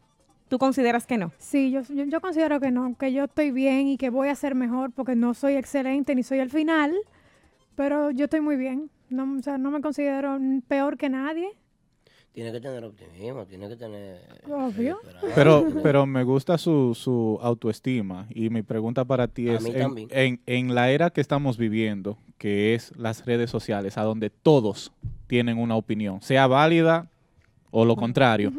¿Tú consideras que no? Sí, yo, yo, yo considero que no, que yo estoy bien y que voy a ser mejor porque no soy excelente ni soy el final, pero yo estoy muy bien. No, o sea, no me considero peor que nadie. Tiene que tener optimismo, tiene que tener. Obvio. esperanza, Pero, pero me gusta su, su autoestima y mi pregunta para ti es, en- en la era que estamos viviendo, que es las redes sociales, a donde todos tienen una opinión, sea válida o lo contrario,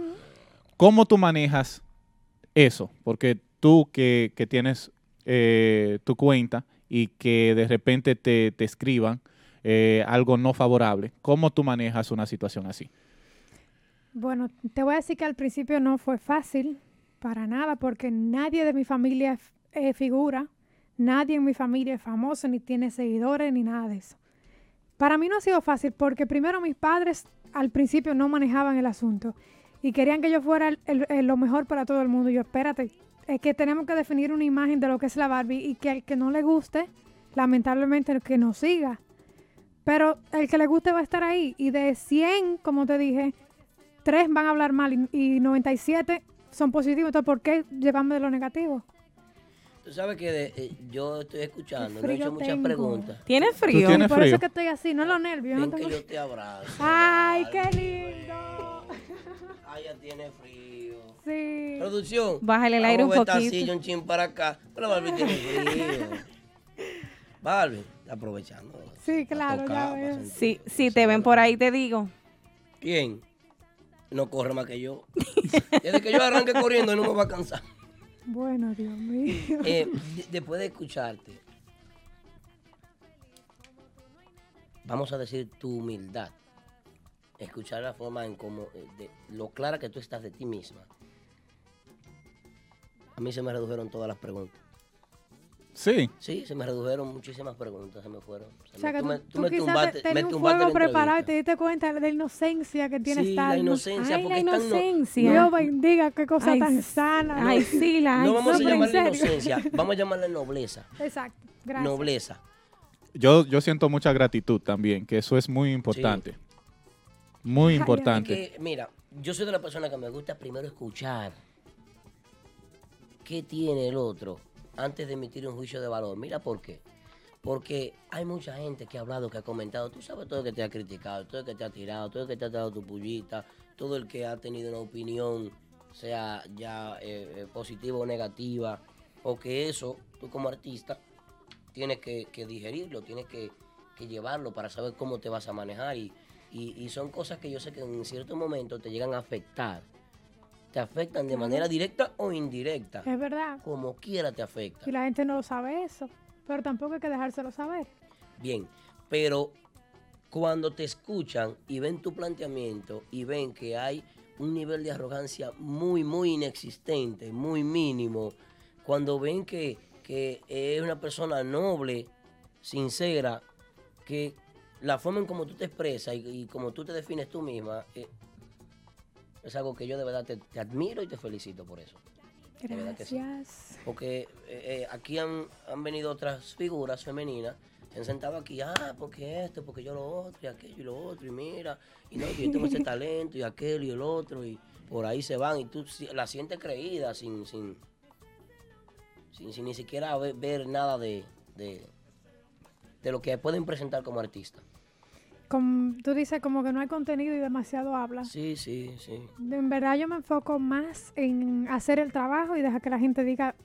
¿cómo tú manejas eso? Porque tú que, que tienes eh, tu cuenta y que de repente te, te escriban eh, algo no favorable. ¿Cómo tú manejas una situación así? Bueno, te voy a decir que al principio no fue fácil, para nada, porque nadie de mi familia eh, figura, nadie en mi familia es famoso, ni tiene seguidores, ni nada de eso. Para mí no ha sido fácil, porque primero mis padres al principio no manejaban el asunto y querían que yo fuera el- el- el- lo mejor para todo el mundo. Yo, espérate, es que tenemos que definir una imagen de lo que es la Barbie y que al que no le guste, lamentablemente que no siga. Pero el que le guste va a estar ahí. Y de 100, como te dije, 3 van a hablar mal y, y 97 son positivos. Entonces, ¿por qué llevarme de lo negativo? Tú sabes que de- eh, yo estoy escuchando, no he hecho muchas tengo. preguntas. ¿Tiene ¿Tú frío? tienes Por frío? eso es que estoy así, no los nervios. Ven no que tengo- yo te abrazo. *laughs* Ay, qué lindo. Ay, ya tiene frío. Sí. Producción. Bájale el aire un poquito. silla un chin para acá. Pero Barbie tiene frío. Barbie, aprovechando. Sí, claro, tocar, ya pa' veo. sentir. Si, te ven por ahí, te digo. ¿Quién? No corre más que yo. *laughs* Desde que yo arranque corriendo no me va a cansar. Bueno, Dios mío. Eh, *laughs* de- después de escucharte, vamos a decir tu humildad. Escuchar la forma en cómo, eh, de lo clara que tú estás de ti misma. A mí se me redujeron todas las preguntas. Sí. Sí, se me redujeron muchísimas preguntas, se me fueron. Se O sea, me- que tú tú, me- tú tú me quizás tumbaste- tenías un fuego preparado y te diste cuenta de la inocencia que tiene Sí, la inocencia, Ay, porque la no- inocencia. Dios bendiga, qué cosa Ay, tan sana. Ay, sí, la No vamos a serio. inocencia, vamos a llamarle nobleza. Exacto, gracias. Nobleza. Yo, yo siento mucha gratitud también, que eso es muy importante. Muy ay. importante. Que, mira, yo soy de la persona que me gusta primero escuchar qué tiene el otro antes de emitir un juicio de valor. Mira por qué. Porque hay mucha gente que ha hablado, que ha comentado, tú sabes todo el que te ha criticado, todo el que te ha tirado, todo el que te ha dado tu pullita, todo el que ha tenido una opinión, sea ya eh, eh, positiva o negativa, o que eso, tú como artista, tienes que, digerirlo, tienes que, llevarlo para saber cómo te vas a manejar. Y son cosas que yo sé que en cierto momento te llegan a afectar. Te afectan de manera directa o indirecta. Es verdad. Como quiera te afecta. Y la gente no lo sabe eso. Pero tampoco hay que dejárselo saber. Bien, pero cuando te escuchan y ven tu planteamiento y ven que hay un nivel de arrogancia muy, muy inexistente, muy mínimo, cuando ven que, que es una persona noble, sincera, que la forma en como tú te expresas y, y como tú te defines tú misma, eh, es algo que yo de verdad te, te admiro y te felicito por eso. De verdad que sí. Gracias. Porque eh, eh, aquí han, han venido otras figuras femeninas, se han sentado aquí, ah, porque esto, porque yo lo otro, y aquello y lo otro, y mira, y no, yo tengo ese *laughs* talento, y aquel y el otro, y por ahí se van, y tú la sientes creída sin, sin, sin, sin ni siquiera ver, ver nada de, de, de lo que pueden presentar como artista. Como tú dices como que no hay contenido y demasiado habla. Sí, sí, sí. En verdad yo me enfoco más en hacer el trabajo y dejar que la gente diga,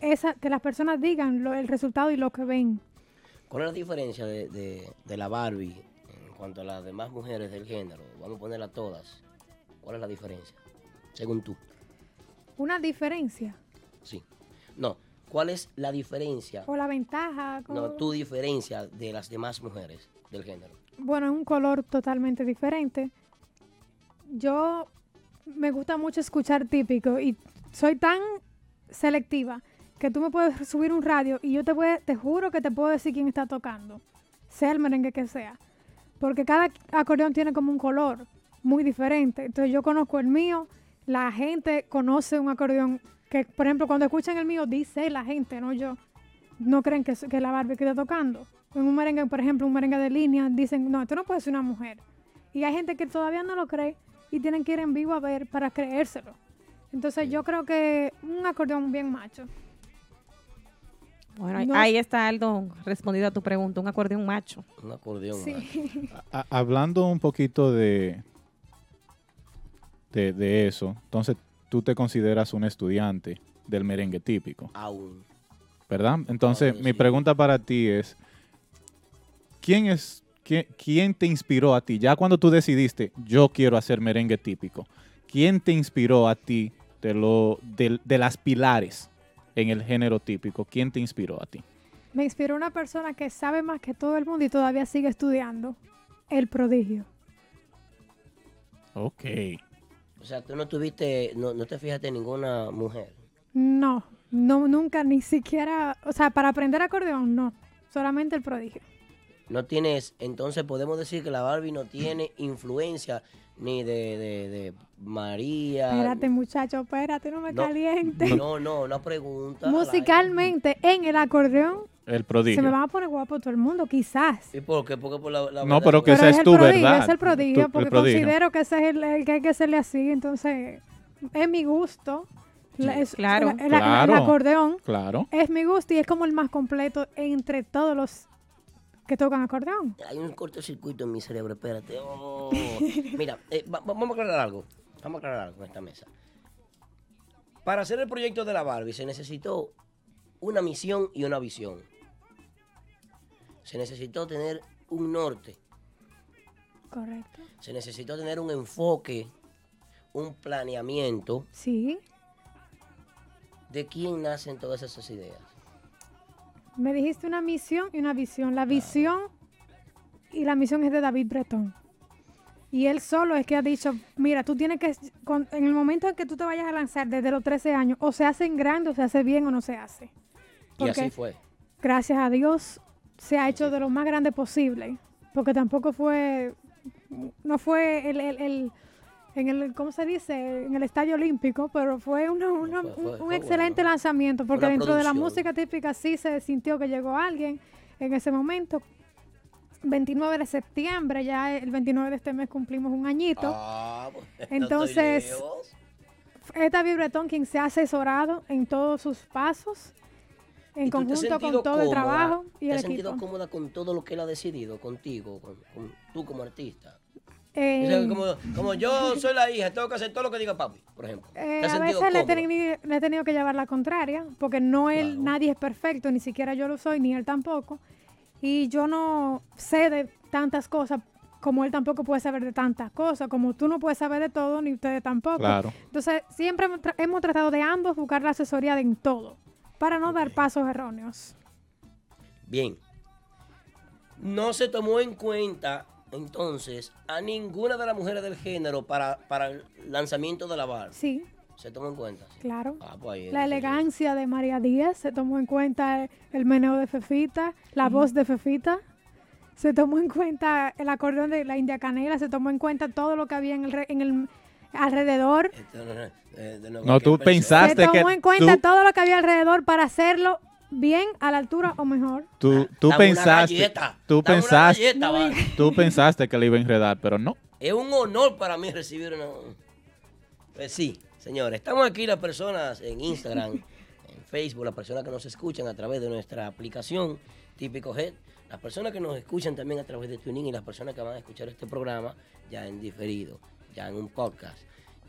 esa, que las personas digan lo- el resultado y lo que ven. ¿Cuál es la diferencia de, de- de la Barbie en cuanto a las demás mujeres del género? Vamos a ponerla todas. ¿Cuál es la diferencia? Según tú. Una diferencia Sí. No. ¿Cuál es la diferencia? o la ventaja. No, como- tu diferencia de las demás mujeres del género. Bueno, es un color totalmente diferente. Yo me gusta mucho escuchar típico y soy tan selectiva que tú me puedes subir un radio y yo te puedo, te juro que te puedo decir quién está tocando, sea el merengue que sea, porque cada acordeón tiene como un color muy diferente. Entonces yo conozco el mío, la gente conoce un acordeón que, por ejemplo, cuando escuchan el mío dice la gente, no yo no creen que, la Barbie que está tocando. En un merengue, por ejemplo, un merengue de línea, dicen, no, esto no puede ser una mujer. Y hay gente que todavía no lo cree y tienen que ir en vivo a ver para creérselo. Entonces yo creo que un acordeón bien macho. Bueno, ahí- No- ahí está Aldo respondido a tu pregunta, un acordeón macho. Un acordeón. Sí. macho. *laughs* A- hablando un poquito de, de, de eso, entonces tú te consideras un estudiante del merengue típico, Aún. ¿Verdad? Entonces, mi sí. pregunta para ti es, ¿quién es, quién, quién te inspiró a ti? Ya cuando tú decidiste, yo quiero hacer merengue típico, ¿quién te inspiró a ti de, lo, de, de las pilares en el género típico? ¿Quién te inspiró a ti? Me inspiró una persona que sabe más que todo el mundo y todavía sigue estudiando. El prodigio. Ok. O sea, tú no tuviste, no, no te fijaste en ninguna mujer. No, no, nunca, ni siquiera, o sea, para aprender acordeón, no. Solamente el prodigio. No tienes, entonces podemos decir que la Barbie no tiene influencia ni de, de, de María. Espérate, muchacho, espérate, no me No, caliente. No, no, una pregunta. Musicalmente, en el acordeón, El se prodigio. me van a poner guapo todo el mundo, quizás. ¿Y por qué? Porque por la, la No, pero que esa es es el tu prodigio, verdad. es el prodigio, tu- el porque prodigio. considero que ese es el, el que hay que hacerle así, entonces es mi gusto. La- es- Claro. la- el- Claro. el acordeón Claro. es mi gusto y es como el más completo entre todos los que tocan acordeón. Hay un cortocircuito en mi cerebro, espérate. Oh. Mira, eh, va- va- vamos a aclarar algo. Vamos a aclarar algo en esta mesa. Para hacer el proyecto de la Barbie se necesitó una misión y una visión. Se necesitó tener un norte. Correcto. Se necesitó tener un enfoque, un planeamiento Sí. De quién nacen todas esas ideas. Me dijiste una misión y una visión. La visión y la misión es de David Breton. Y él solo es que ha dicho, mira, tú tienes que, con- en el momento en que tú te vayas a lanzar desde los 13 años, o se hace en grande, o se hace bien o no se hace. Y así fue. gracias a Dios se ha hecho de lo más grande posible. Porque tampoco fue, no fue el, el- el- en el, ¿cómo se dice? En el estadio olímpico, pero fue una- una- Fue- fue- un, un fue excelente bueno. lanzamiento. Porque Una dentro de la música típica sí se sintió que llegó alguien en ese momento. 29 de septiembre, ya el 29 de este mes cumplimos un añito. Ah, *laughs* Entonces, lejos. Es David Breton quien se ha asesorado en todos sus pasos, en ¿Y tú te conjunto con todo el trabajo y ¿Te el has sentido equipo. cómoda con todo lo que él ha decidido contigo, con, con- tú como artista? Eh, O sea, como, como yo soy la hija, tengo que hacer todo lo que diga papi, por ejemplo. Eh, ¿Te has a veces le he, tenido, le he tenido que llevar la contraria, porque no él, Claro. nadie es perfecto, ni siquiera yo lo soy, ni él tampoco. Y yo no sé de tantas cosas, como él tampoco puede saber de tantas cosas, como tú no puedes saber de todo, ni ustedes tampoco. Claro. Entonces, siempre hemos, tra- hemos tratado de ambos buscar la asesoría de en todo, para no dar pasos erróneos. Bien. No se tomó en cuenta entonces a ninguna de las mujeres del género para, para el lanzamiento de la barra. Sí, ¿Se tomó en cuenta? claro. Ah, pues ahí La elegancia de María Díaz, se tomó en cuenta el, meneo de Fefita, la voz de Fefita, se tomó en cuenta el acordeón de la India Canela, se tomó en cuenta todo lo que había en el, re- en el alrededor, Esto no, eh, No, tú pensaste- se que tomó en cuenta tú- todo lo que había alrededor para hacerlo bien, a la altura o mejor. Tú, tú Dame pensaste, galleta, tú pensaste, galleta, tú pensaste que le iba a enredar, pero no. Es un honor para mí recibir una... Pues sí, señores, estamos aquí las personas en Instagram, *laughs* en Facebook, las personas que nos escuchan a través de nuestra aplicación Típico Head, las personas que nos escuchan también a través de Tuning y las personas que van a escuchar este programa ya en diferido, ya en un podcast.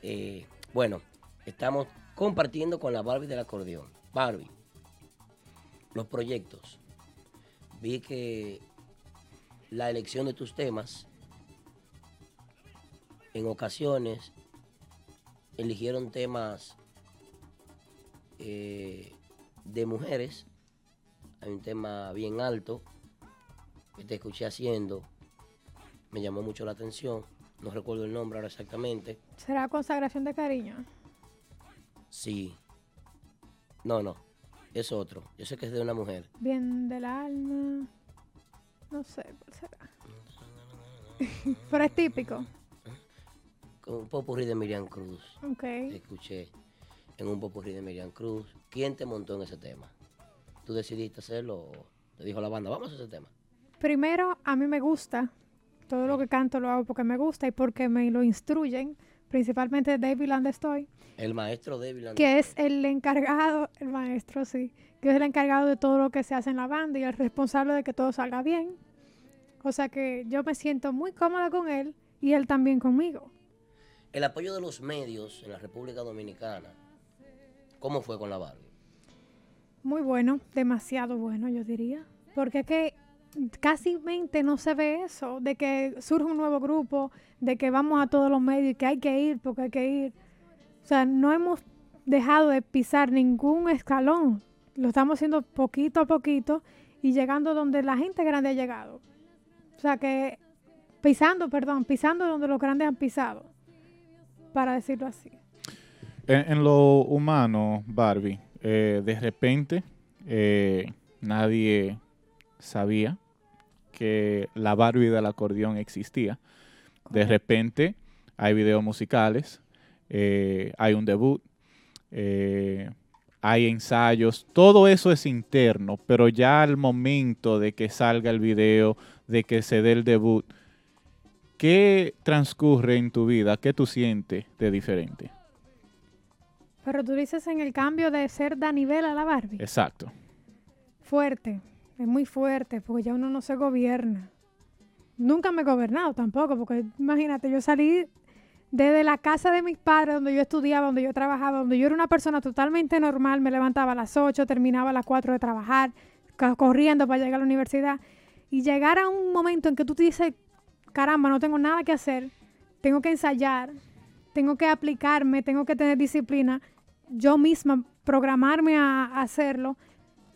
Eh, bueno, estamos compartiendo con la Barbie del acordeón. Barbie, los proyectos. Vi que la elección de tus temas en ocasiones eligieron temas eh, de mujeres. Hay un tema bien alto que te escuché haciendo. Me llamó mucho la atención. No recuerdo el nombre ahora exactamente. ¿Será consagración de cariño? Sí. No, no. Es otro. Yo sé que es de una mujer. Bien del alma. No sé, ¿cuál será? *laughs* Pero es típico. Un popurrí de Miriam Cruz. Ok. Escuché en un popurrí de Miriam Cruz. ¿Quién te montó en ese tema? ¿Tú decidiste hacerlo o te dijo la banda, vamos a ese tema? Primero, a mí me gusta. Todo lo que canto lo hago porque me gusta y porque me lo instruyen. Principalmente David Landestoy, El maestro débil. que es el encargado, el maestro, sí, que es el encargado de todo lo que se hace en la banda y el responsable de que todo salga bien. O sea que yo me siento muy cómoda con él y él también conmigo. El apoyo de los medios en la República Dominicana. ¿Cómo fue con la Barbie? Muy bueno, demasiado bueno, yo diría. Porque es que casi mente no se ve eso, de que surge un nuevo grupo, de que vamos a todos los medios y que hay que ir porque hay que ir. O sea, no hemos dejado de pisar ningún escalón. Lo estamos haciendo poquito a poquito y llegando donde la gente grande ha llegado. O sea que pisando, perdón, pisando donde los grandes han pisado, para decirlo así. En, en lo humano, Barbie, eh, de repente eh, nadie sabía que la Barbie del acordeón existía. De repente hay videos musicales, eh, hay un debut, eh, hay ensayos, todo eso es interno, pero ya al momento de que salga el video, de que se dé el debut, ¿qué transcurre en tu vida? ¿Qué tú sientes de diferente? Pero tú dices en el cambio de ser Danivel a la Barbie. Exacto. Fuerte, es muy fuerte, porque ya uno no se gobierna. Nunca me he gobernado tampoco, porque imagínate, yo salí desde la casa de mis padres, donde yo estudiaba, donde yo trabajaba, donde yo era una persona totalmente normal, me levantaba a las 8, terminaba a las 4 de trabajar, corriendo para llegar a la universidad, y llegar a un momento en que tú te dices, caramba, no tengo nada que hacer, tengo que ensayar, tengo que aplicarme, tengo que tener disciplina, yo misma programarme a, a hacerlo,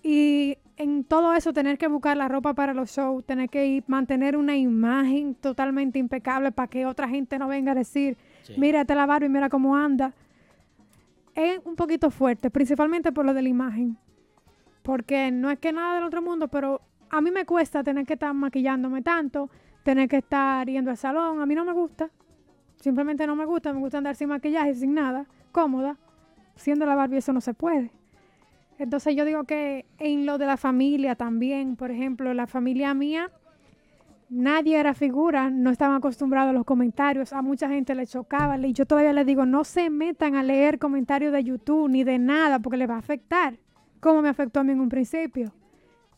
y en todo eso tener que buscar la ropa para los shows, tener que ir, mantener una imagen totalmente impecable para que otra gente no venga a decir, Sí. mírate la Barbie, mira cómo anda. Es un poquito fuerte, principalmente por lo de la imagen. Porque no es que nada del otro mundo, pero a mí me cuesta tener que estar maquillándome tanto, tener que estar yendo al salón. A mí no me gusta. Simplemente no me gusta. Me gusta andar sin maquillaje, sin nada, cómoda. Siendo la Barbie eso no se puede. Entonces yo digo que en lo de la familia también, por ejemplo, la familia mía, nadie era figura, no estaban acostumbrados a los comentarios, a mucha gente le chocaba, y yo todavía les digo, no se metan a leer comentarios de YouTube ni de nada, porque les va a afectar, como me afectó a mí en un principio.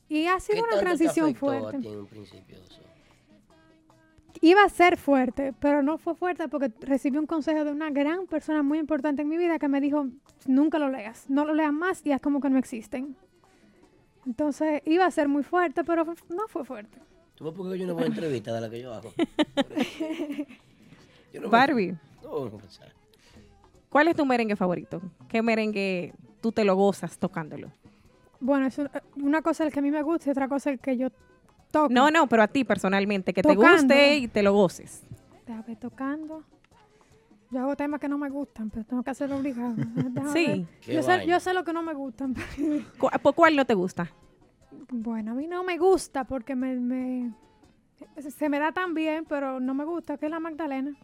Y ha ¿Qué sido una tanto transición fuerte. a ti en un principio eso? Iba a ser fuerte, pero no fue fuerte porque recibí un consejo de una gran persona muy importante en mi vida que me dijo, nunca lo leas, no lo leas más y es como que no existen. Entonces iba a ser muy fuerte, pero no fue fuerte. ¿Tú ves por qué yo no voy a entrevista de la que yo hago? *laughs* Yo no Barbie, a. ¿cuál es tu merengue favorito? ¿Qué merengue tú te lo gozas tocándolo? Bueno, es un- una cosa el que a mí me gusta y otra cosa el que yo toco. No, no, pero a ti personalmente, que te guste y te lo goces. Déjame tocando. Yo hago temas que no me gustan, pero tengo que hacerlo obligado. *laughs* Déjame Sí. Yo sé, vaina. yo sé lo que no me gustan. *laughs* ¿Cu- ¿Por cuál no te gusta? bueno, a mí no me gusta porque me, me- se me da tan bien, pero no me gusta, que es la Magdalena.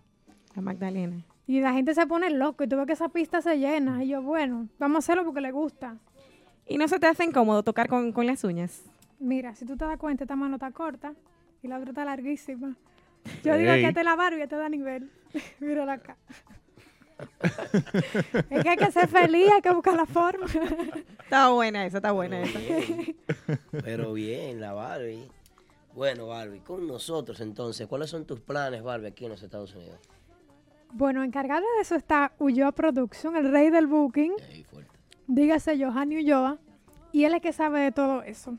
La Magdalena. Y la gente se pone loco y tú ves que esa pista se llena. Y yo, bueno, vamos a hacerlo porque le gusta. ¿Y no se te hace incómodo tocar con, con las uñas? Mira, si tú te das cuenta, esta mano está corta y la otra está larguísima. *laughs* Yo digo Ey. que esta es la Barbie, esta es da nivel. *laughs* Mírala acá. *laughs* es que hay que ser feliz, hay que buscar la forma. Está buena esa, está buena Pero esa. bien, pero bien, la Barbie. Bueno, Barbie, con nosotros entonces, ¿cuáles son tus planes, Barbie, aquí en los Estados Unidos? bueno, encargado de eso está Ulloa Production, el rey del booking. Ey, dígase Johanny Ulloa, y él es que sabe de todo eso.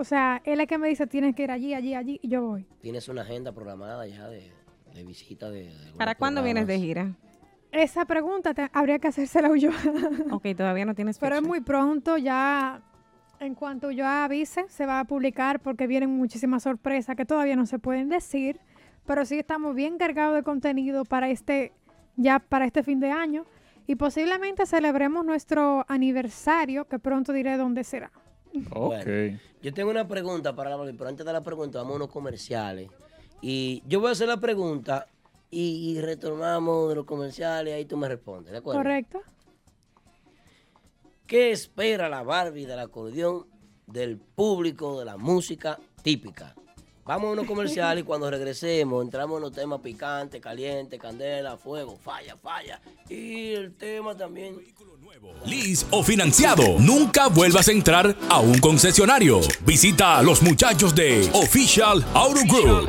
O sea, él es que me dice, tienes que ir allí, allí, allí, y yo voy. ¿Tienes una agenda programada ya de, de visita de, de ¿Para cuándo vienes de gira? Esa pregunta te- habría que hacérsela a *laughs* Ulloa. Ok, todavía no tienes Pero es fecha. muy pronto, ya en cuanto Ulloa avise, se va a publicar porque vienen muchísimas sorpresas que todavía no se pueden decir, pero sí estamos bien cargados de contenido para este, ya para este fin de año, y posiblemente celebremos nuestro aniversario, que pronto diré dónde será. Ok. Yo tengo una pregunta para la Barbie, pero antes de la pregunta vamos a unos comerciales. Y yo voy a hacer la pregunta y, y retornamos de los comerciales y ahí tú me respondes, ¿de acuerdo? ¿Correcto? ¿Qué espera la Barbie del acordeón del público de la música típica? Vamos a unos comerciales y cuando regresemos entramos en los temas picantes, caliente, candela, fuego, falla, falla. Y el tema también. Lease o financiado. Nunca vuelvas a entrar a un concesionario. Visita a los muchachos de Official Auto Group.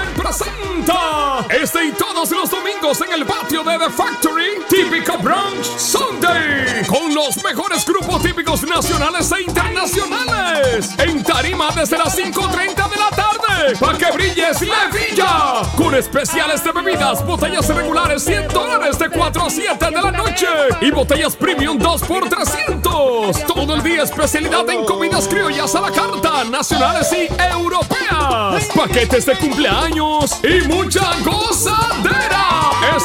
Presenta este y todos los domingos en el patio de The Factory Típico Brunch Sunday. Con los mejores grupos típicos nacionales e internacionales. En tarima desde las 5.30 de la tarde. Para que brilles Levilla con especiales de bebidas, botellas regulares 100 dólares de 4 a 7 de la noche. Y botellas premium 2 por 300 todo el día especialidad en comidas criollas a la carta nacionales y europeas. Paquetes de cumpleaños y mucha gozadera.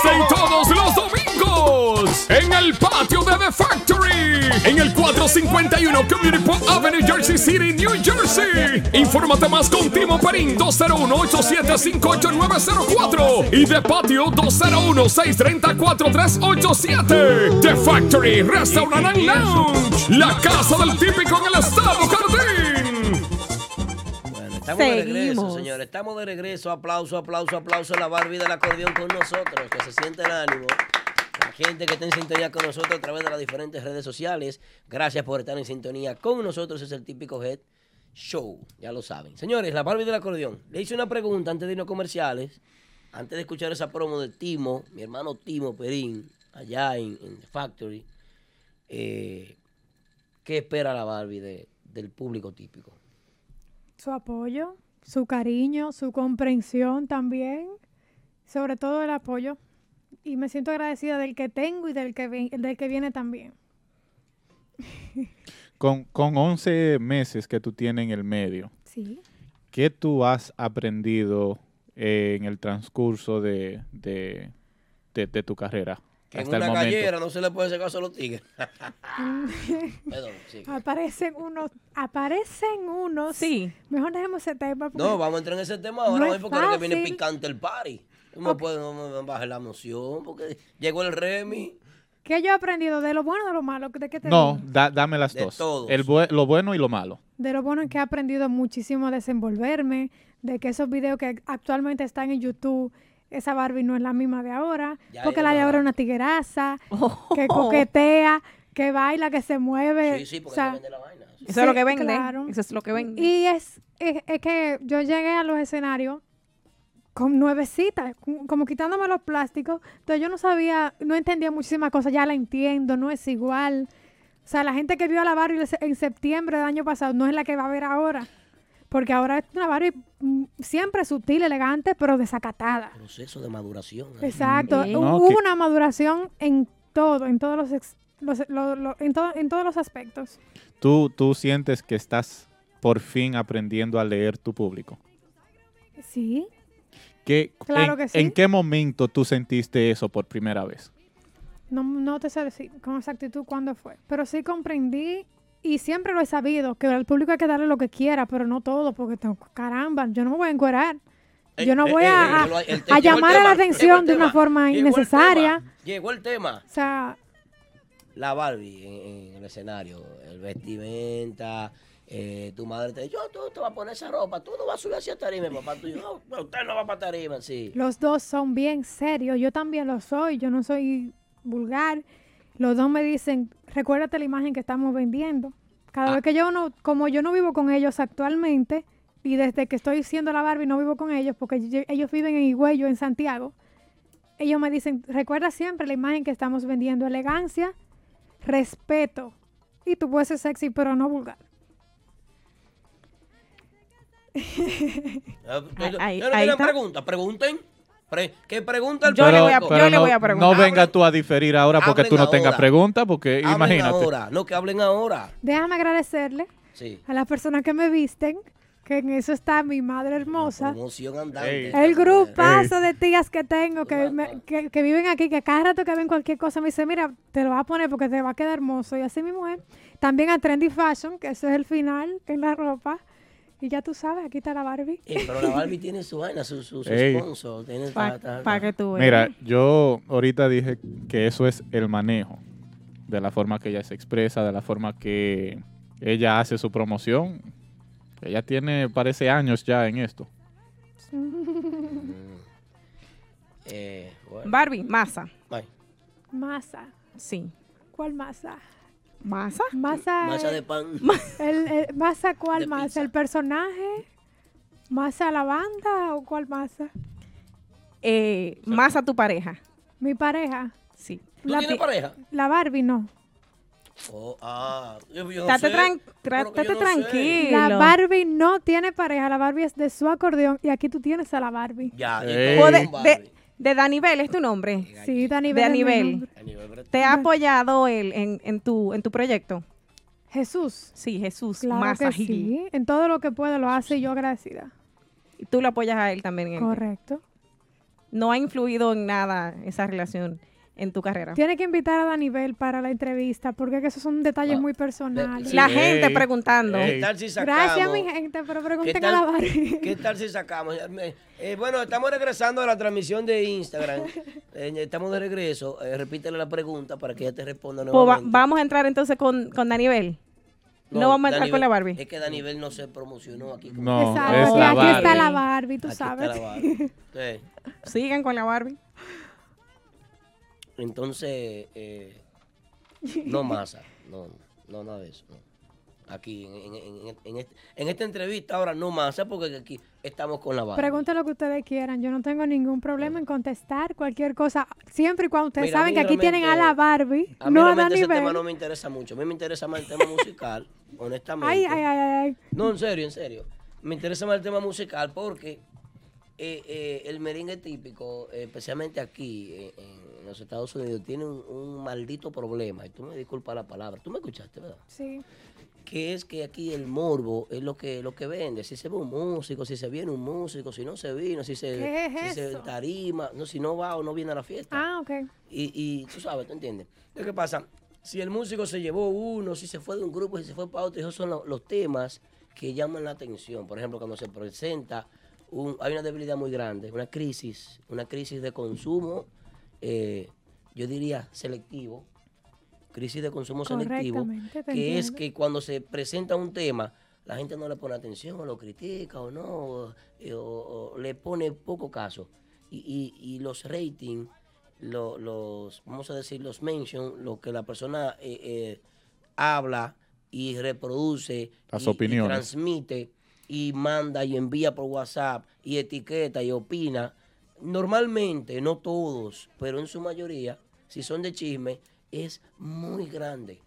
Y todos los domingos en el patio de The Factory, en el 451 Community Park Avenue, Jersey City, New Jersey. Infórmate más con Timo Perín 201-8758904 y de patio 201-634-387. The Factory Restaurant and Lounge, la casa del típico en el estado Jardín. Estamos de regreso, señores. Estamos de regreso. Aplauso, aplauso, aplauso la Barbie del acordeón con nosotros. Que se siente el ánimo. La gente que está en sintonía con nosotros a través de las diferentes redes sociales. Gracias por estar en sintonía con nosotros. Es el típico Head Show. Ya lo saben. Señores, la Barbie del acordeón. Le hice una pregunta antes de irnos comerciales. Antes de escuchar esa promo de Timo, mi hermano Timo Perín, allá en, en The Factory. eh, ¿Qué espera la Barbie de- del público típico? Su apoyo, su cariño, su comprensión también. Sobre todo el apoyo. Y me siento agradecida del que tengo y del que, del que viene también. *laughs* Con, con 11 meses que tú tienes en el medio, Sí. ¿qué tú has aprendido en el transcurso de, de, de- de tu carrera? Que en hasta el una momento? gallera no se le puede hacer caso a los tigres. *laughs* Perdón, *laughs* sí. Aparecen unos, aparecen unos. Sí. Mejor dejemos ese tema. porque- No, vamos a entrar en ese tema ahora, No es porque que viene fácil. picante el party. No me puede no me bajar la emoción porque llegó el Remy. ¿Qué yo he aprendido de lo bueno o de lo malo? ¿De qué te No, digo? da- dame las De dos. todos. El bue- lo bueno y lo malo. De lo bueno es que he aprendido muchísimo a desenvolverme, de que esos videos que actualmente están en YouTube, esa Barbie no es la misma de ahora, Ya porque la de ahora es una tigueraza, *laughs* que coquetea, que baila, que se mueve. Sí, sí, o porque sea, se vende la vaina. sí. Eso es lo que vende. claro. Eso es lo que vende. Y es, es, es que yo llegué a los escenarios con nuevecitas, como quitándome los plásticos. Entonces yo no sabía, no entendía muchísimas cosas, ya la entiendo, no es igual. O sea, la gente que vio a la Barbie en septiembre del año pasado no es la que va a ver ahora. Porque ahora es una Barbie mm, siempre sutil, elegante, pero desacatada. Proceso de maduración. ¿eh? Exacto. Sí. Hu- No, Hubo que- una maduración en todo, en todos los, ex- los- lo- lo- en, todo- en todos los aspectos. ¿Tú, tú sientes que estás por fin aprendiendo a leer tu público. Sí. ¿Qué, Claro en, que sí. ¿En qué momento tú sentiste eso por primera vez? No, no te sé decir con exactitud cuándo fue, pero sí comprendí y siempre lo he sabido, que al público hay que darle lo que quiera, pero no todo, porque tengo- caramba, yo no me voy a encuerar. Yo no Eh, voy eh, a, eh, a- llamar a la atención de una forma llegó innecesaria. Llegó el tema. O sea, La Barbie en, en el escenario, el vestimenta, eh, tu madre te dice, yo tú te vas a poner esa ropa, tú no vas a subir hacia tarima, papá tuyo, no, usted no va para tarima, sí. los dos son bien serios, yo también lo soy, yo no soy vulgar. Los dos me dicen, recuérdate la imagen que estamos vendiendo. Cada Ah. vez que yo no, como yo no vivo con ellos actualmente, y desde que estoy siendo la Barbie no vivo con ellos, porque yo- ellos viven en Higüello, en Santiago, ellos me dicen, recuerda siempre la imagen que estamos vendiendo, elegancia, respeto. Y tú puedes ser sexy, pero no vulgar. Ahí- no preguntas, pregunten. Pre- ¿Qué pregunta el Yo le voy a- yo le voy a preguntar. No venga tú a diferir ahora porque Hablen tú no tengas preguntas, porque Hablen imagínate. ahora, no que hablen ahora. Déjame agradecerle Sí. a las personas que me visten, que en eso está mi madre hermosa. Andante. El grupazo de tías que tengo que, me- que, que viven aquí, que cada rato que ven cualquier cosa me dice, mira, te lo vas a poner porque te va a quedar hermoso. Y así mi mujer. También a Trendy Fashion, que ese es el final, que es la ropa. Y ya tú sabes, aquí está la Barbie. Eh, pero la Barbie tiene su vaina, su, su, su Ey. sponsor. Tiene Para ta- ta- ta. que tú veas. Mira, yo ahorita dije que eso es el manejo de la forma que ella se expresa, de la forma que ella hace su promoción. Ella tiene, parece años ya en esto. *laughs* Eh, bueno. Barbie, masa. Ay, Masa. Sí. ¿Cuál masa? ¿Masa? Masa. masa eh, de pan. *laughs* el, el- ¿Masa cuál De masa? pizza. ¿El personaje? ¿Masa la banda o cuál masa? Eh, masa tu pareja. Mi pareja. Sí. ¿Tú La tienes pareja? La Barbie no. Oh, ah, yo, yo no Estate, sé, tran- pero que estate yo no sé. tranquilo. La Barbie no tiene pareja. La Barbie es de su acordeón y aquí tú tienes a la Barbie. Ya, O de, de, Barbie. De Danivel, ¿es tu nombre? Sí, Dani De a nivel. A nivel brete. ¿Te ha apoyado él en, en, tu, en tu proyecto? Jesús. Sí, Jesús Claro que sí. En todo lo que puede lo hace y yo agradecida. Y tú lo apoyas a él también. en- Correcto. No ha influido en nada esa relación en tu carrera. Tiene que invitar a Danivel para la entrevista porque es que esos son detalles Ah, muy personales. sí. La Ey, gente preguntando. ey. ¿Qué tal si sacamos? Gracias, mi gente, pero ¿Qué pregunten a la Barbie. ¿Qué tal si sacamos? Eh, bueno, estamos regresando a la transmisión de Instagram. *laughs* Eh, estamos de regreso. Eh, repítele la pregunta para que ella te responda Pues va- vamos a entrar entonces con, con Danivel. No, vamos a entrar con la Barbie. Es que Danivel no se promocionó aquí. como- No, Exacto, es aquí, la aquí está la Barbie, tú Aquí está sabes. la Barbie. *laughs* Sí. Sigan con la Barbie. Entonces, eh, *laughs* no masa, no, no, nada de eso. no. Aquí, en, en- en- en este- en esta entrevista ahora no masa porque aquí estamos con la Barbie. Pregunten lo que ustedes quieran. Yo no tengo ningún problema en contestar cualquier cosa. Siempre y cuando ustedes Mira, saben que aquí tienen a la Barbie, A mí no a ese tema no me interesa mucho. A mí me interesa más el tema *laughs* musical, honestamente. Ay, ay, ay. No, en serio, en serio. Me interesa más el tema musical porque eh, eh, el merengue típico, eh, especialmente aquí eh, en los Estados Unidos, tiene un, un maldito problema. Y tú me disculpas la palabra. Tú me escuchaste, ¿verdad? Sí. que es que aquí el morbo es lo que lo que vende. Si se ve un músico, si se viene un músico, si no se vino, si se, ¿Qué es si se eso? tarima, no, si no va o no viene a la fiesta. Ah, ok. Y, y tú sabes, ¿tú entiendes? ¿Qué pasa? Si el músico se llevó uno, si se fue de un grupo, si se fue para otro, esos son lo- los temas que llaman la atención. Por ejemplo, cuando se presenta, un- hay una debilidad muy grande, una crisis, una crisis de consumo, eh, yo diría selectivo, crisis de consumo selectivo, que es que cuando se presenta un tema, la gente no le pone atención, o lo critica o no, o, eh, o- o le pone poco caso. Y, y- y los ratings, lo- los, vamos a decir, los mention, lo que la persona eh, eh, habla y reproduce, Las y- y opiniones. transmite y manda y envía por WhatsApp y etiqueta y opina. Normalmente, no todos, pero en su mayoría, si son de chisme, es muy grande.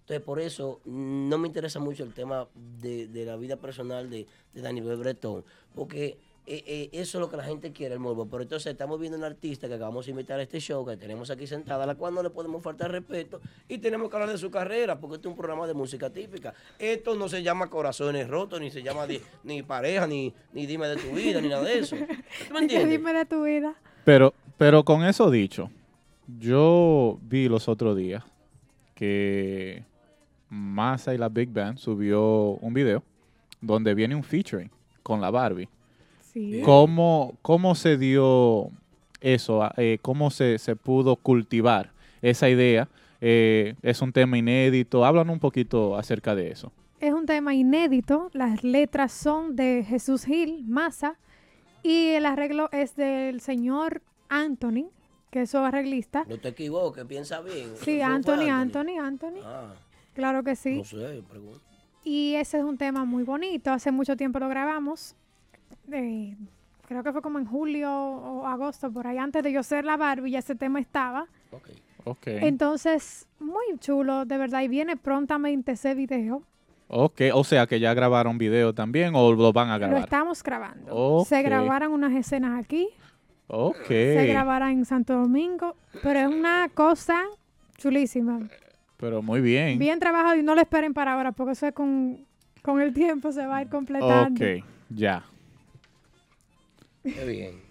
Entonces, por eso no me interesa mucho el tema de, de la vida personal de, de Daniel Bretón, porque eh, eh, eso es lo que la gente quiere, el morbo. Pero entonces estamos viendo una artista que acabamos de invitar a este show, que tenemos aquí sentada, a la cual no le podemos faltar respeto, y tenemos que hablar de su carrera, porque este es un programa de música típica. Esto no se llama Corazones Rotos, ni se llama di- *laughs* ni pareja, ni, ni dime de tu vida, ni nada de eso. ¿Tú me *laughs* entiendes? Dime de tu vida. Pero, pero con eso dicho, yo vi los otros días que Massa y la Big Band subió un video donde viene un featuring con la Barbie. Sí. ¿Cómo, cómo se dio eso? Ah, eh, ¿Cómo se, se pudo cultivar esa idea? Eh, es un tema inédito. Hablan un poquito acerca de eso. Es un tema inédito. Las letras son de Jesús Gil, Massa, y el arreglo es del señor Anthony, que es su arreglista. No te equivoques, piensa bien. Sí, ¿Fue- fue Anthony, Anthony, Anthony. Ah, Claro que sí. no sé, pregunto. Y ese es un tema muy bonito. Hace mucho tiempo lo grabamos. Eh, creo que fue como en julio o agosto, por ahí. Antes de yo ser la Barbie, ya ese tema estaba. Ok. Ok. Entonces, muy chulo, de verdad. Y viene prontamente ese video. Ok, o sea que ya grabaron video también o lo van a Lo grabar. estamos grabando. Se grabaron unas escenas aquí, Ok. se grabarán en Santo Domingo, pero es una cosa chulísima. Pero muy bien. Bien trabajado y no lo esperen para ahora, porque eso es con Con el tiempo se va a ir completando. Ok, ya. Qué bien.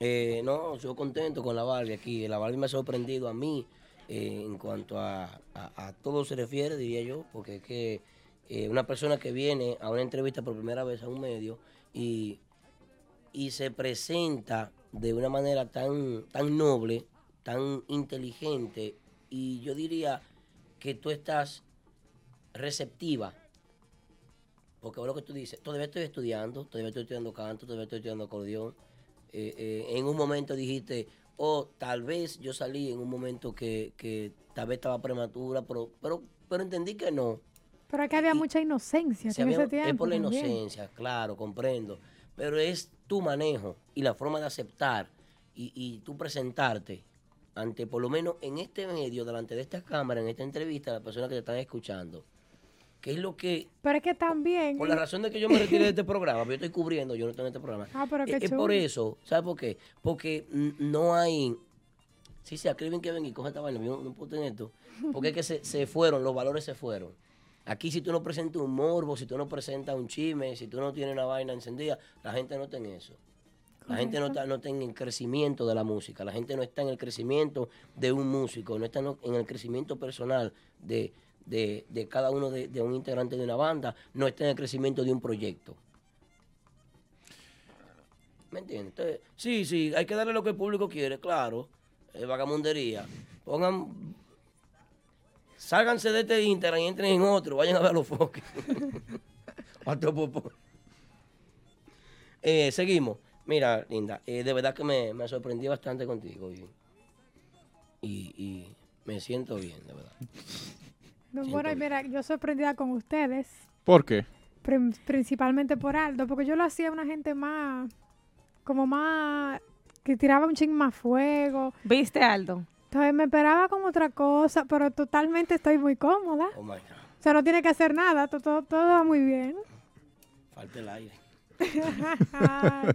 Eh, no, yo contento con la Barbie aquí. La Barbie me ha sorprendido a mí eh, en cuanto a, a- todo se refiere, diría yo, porque es que eh, una persona que viene a una entrevista por primera vez a un medio y, y se presenta de una manera tan, tan noble, tan inteligente, y yo diría que tú estás receptiva porque es lo que tú dices, todavía estoy estudiando, todavía estoy estudiando canto, todavía estoy estudiando acordeón. Eh, eh, en un momento dijiste, oh, tal vez yo salí en un momento que, que tal vez estaba prematura, pero, pero, pero entendí que no. Pero que había mucha inocencia Si en había- ese tiempo. es por la inocencia, claro, comprendo. Pero es tu manejo y la forma de aceptar y, y tú presentarte ante, por lo menos en este medio, delante de esta cámara, en esta entrevista, las personas que te están escuchando. ¿Qué es lo que Pero es que también. por la razón de que yo me *laughs* retiré de este programa, porque yo estoy cubriendo, yo no estoy en este programa. Ah, pero qué es, es por eso, ¿sabes por qué? Porque no hay. Sí, se escriben que ven y coge esta vaina, yo no, no puedo tener esto. Porque es que se, se fueron, los valores se fueron. Aquí, si tú no presentas un morbo, si tú no presentas un chisme, si tú no tienes una vaina encendida, la gente no está en eso. La gente no está, no está en el crecimiento de la música, la gente no está en el crecimiento de un músico, no está en el crecimiento personal de, de- de cada uno de, de un integrante de una banda, no está en el crecimiento de un proyecto. ¿Me entiendes? Entonces, sí, sí, hay que darle lo que el público quiere, claro, eh, vagamundería. Pongan, sálganse de este Instagram y entren en otro, vayan a ver los foques. *laughs* Eh, seguimos. Mira, Linda, eh, de verdad que me, me sorprendí bastante contigo y, y, y me siento bien, de verdad. No, Siento bueno, y bien. mira, yo sorprendida con ustedes, ¿Por qué? principalmente por Aldo, porque yo lo hacía una gente más, como más, que tiraba un ching más fuego. ¿Viste, Aldo? Entonces me esperaba como otra cosa, pero totalmente estoy muy cómoda. Oh my God, O sea, no tiene que hacer nada, to- todo, todo va muy bien. falta el aire. *laughs*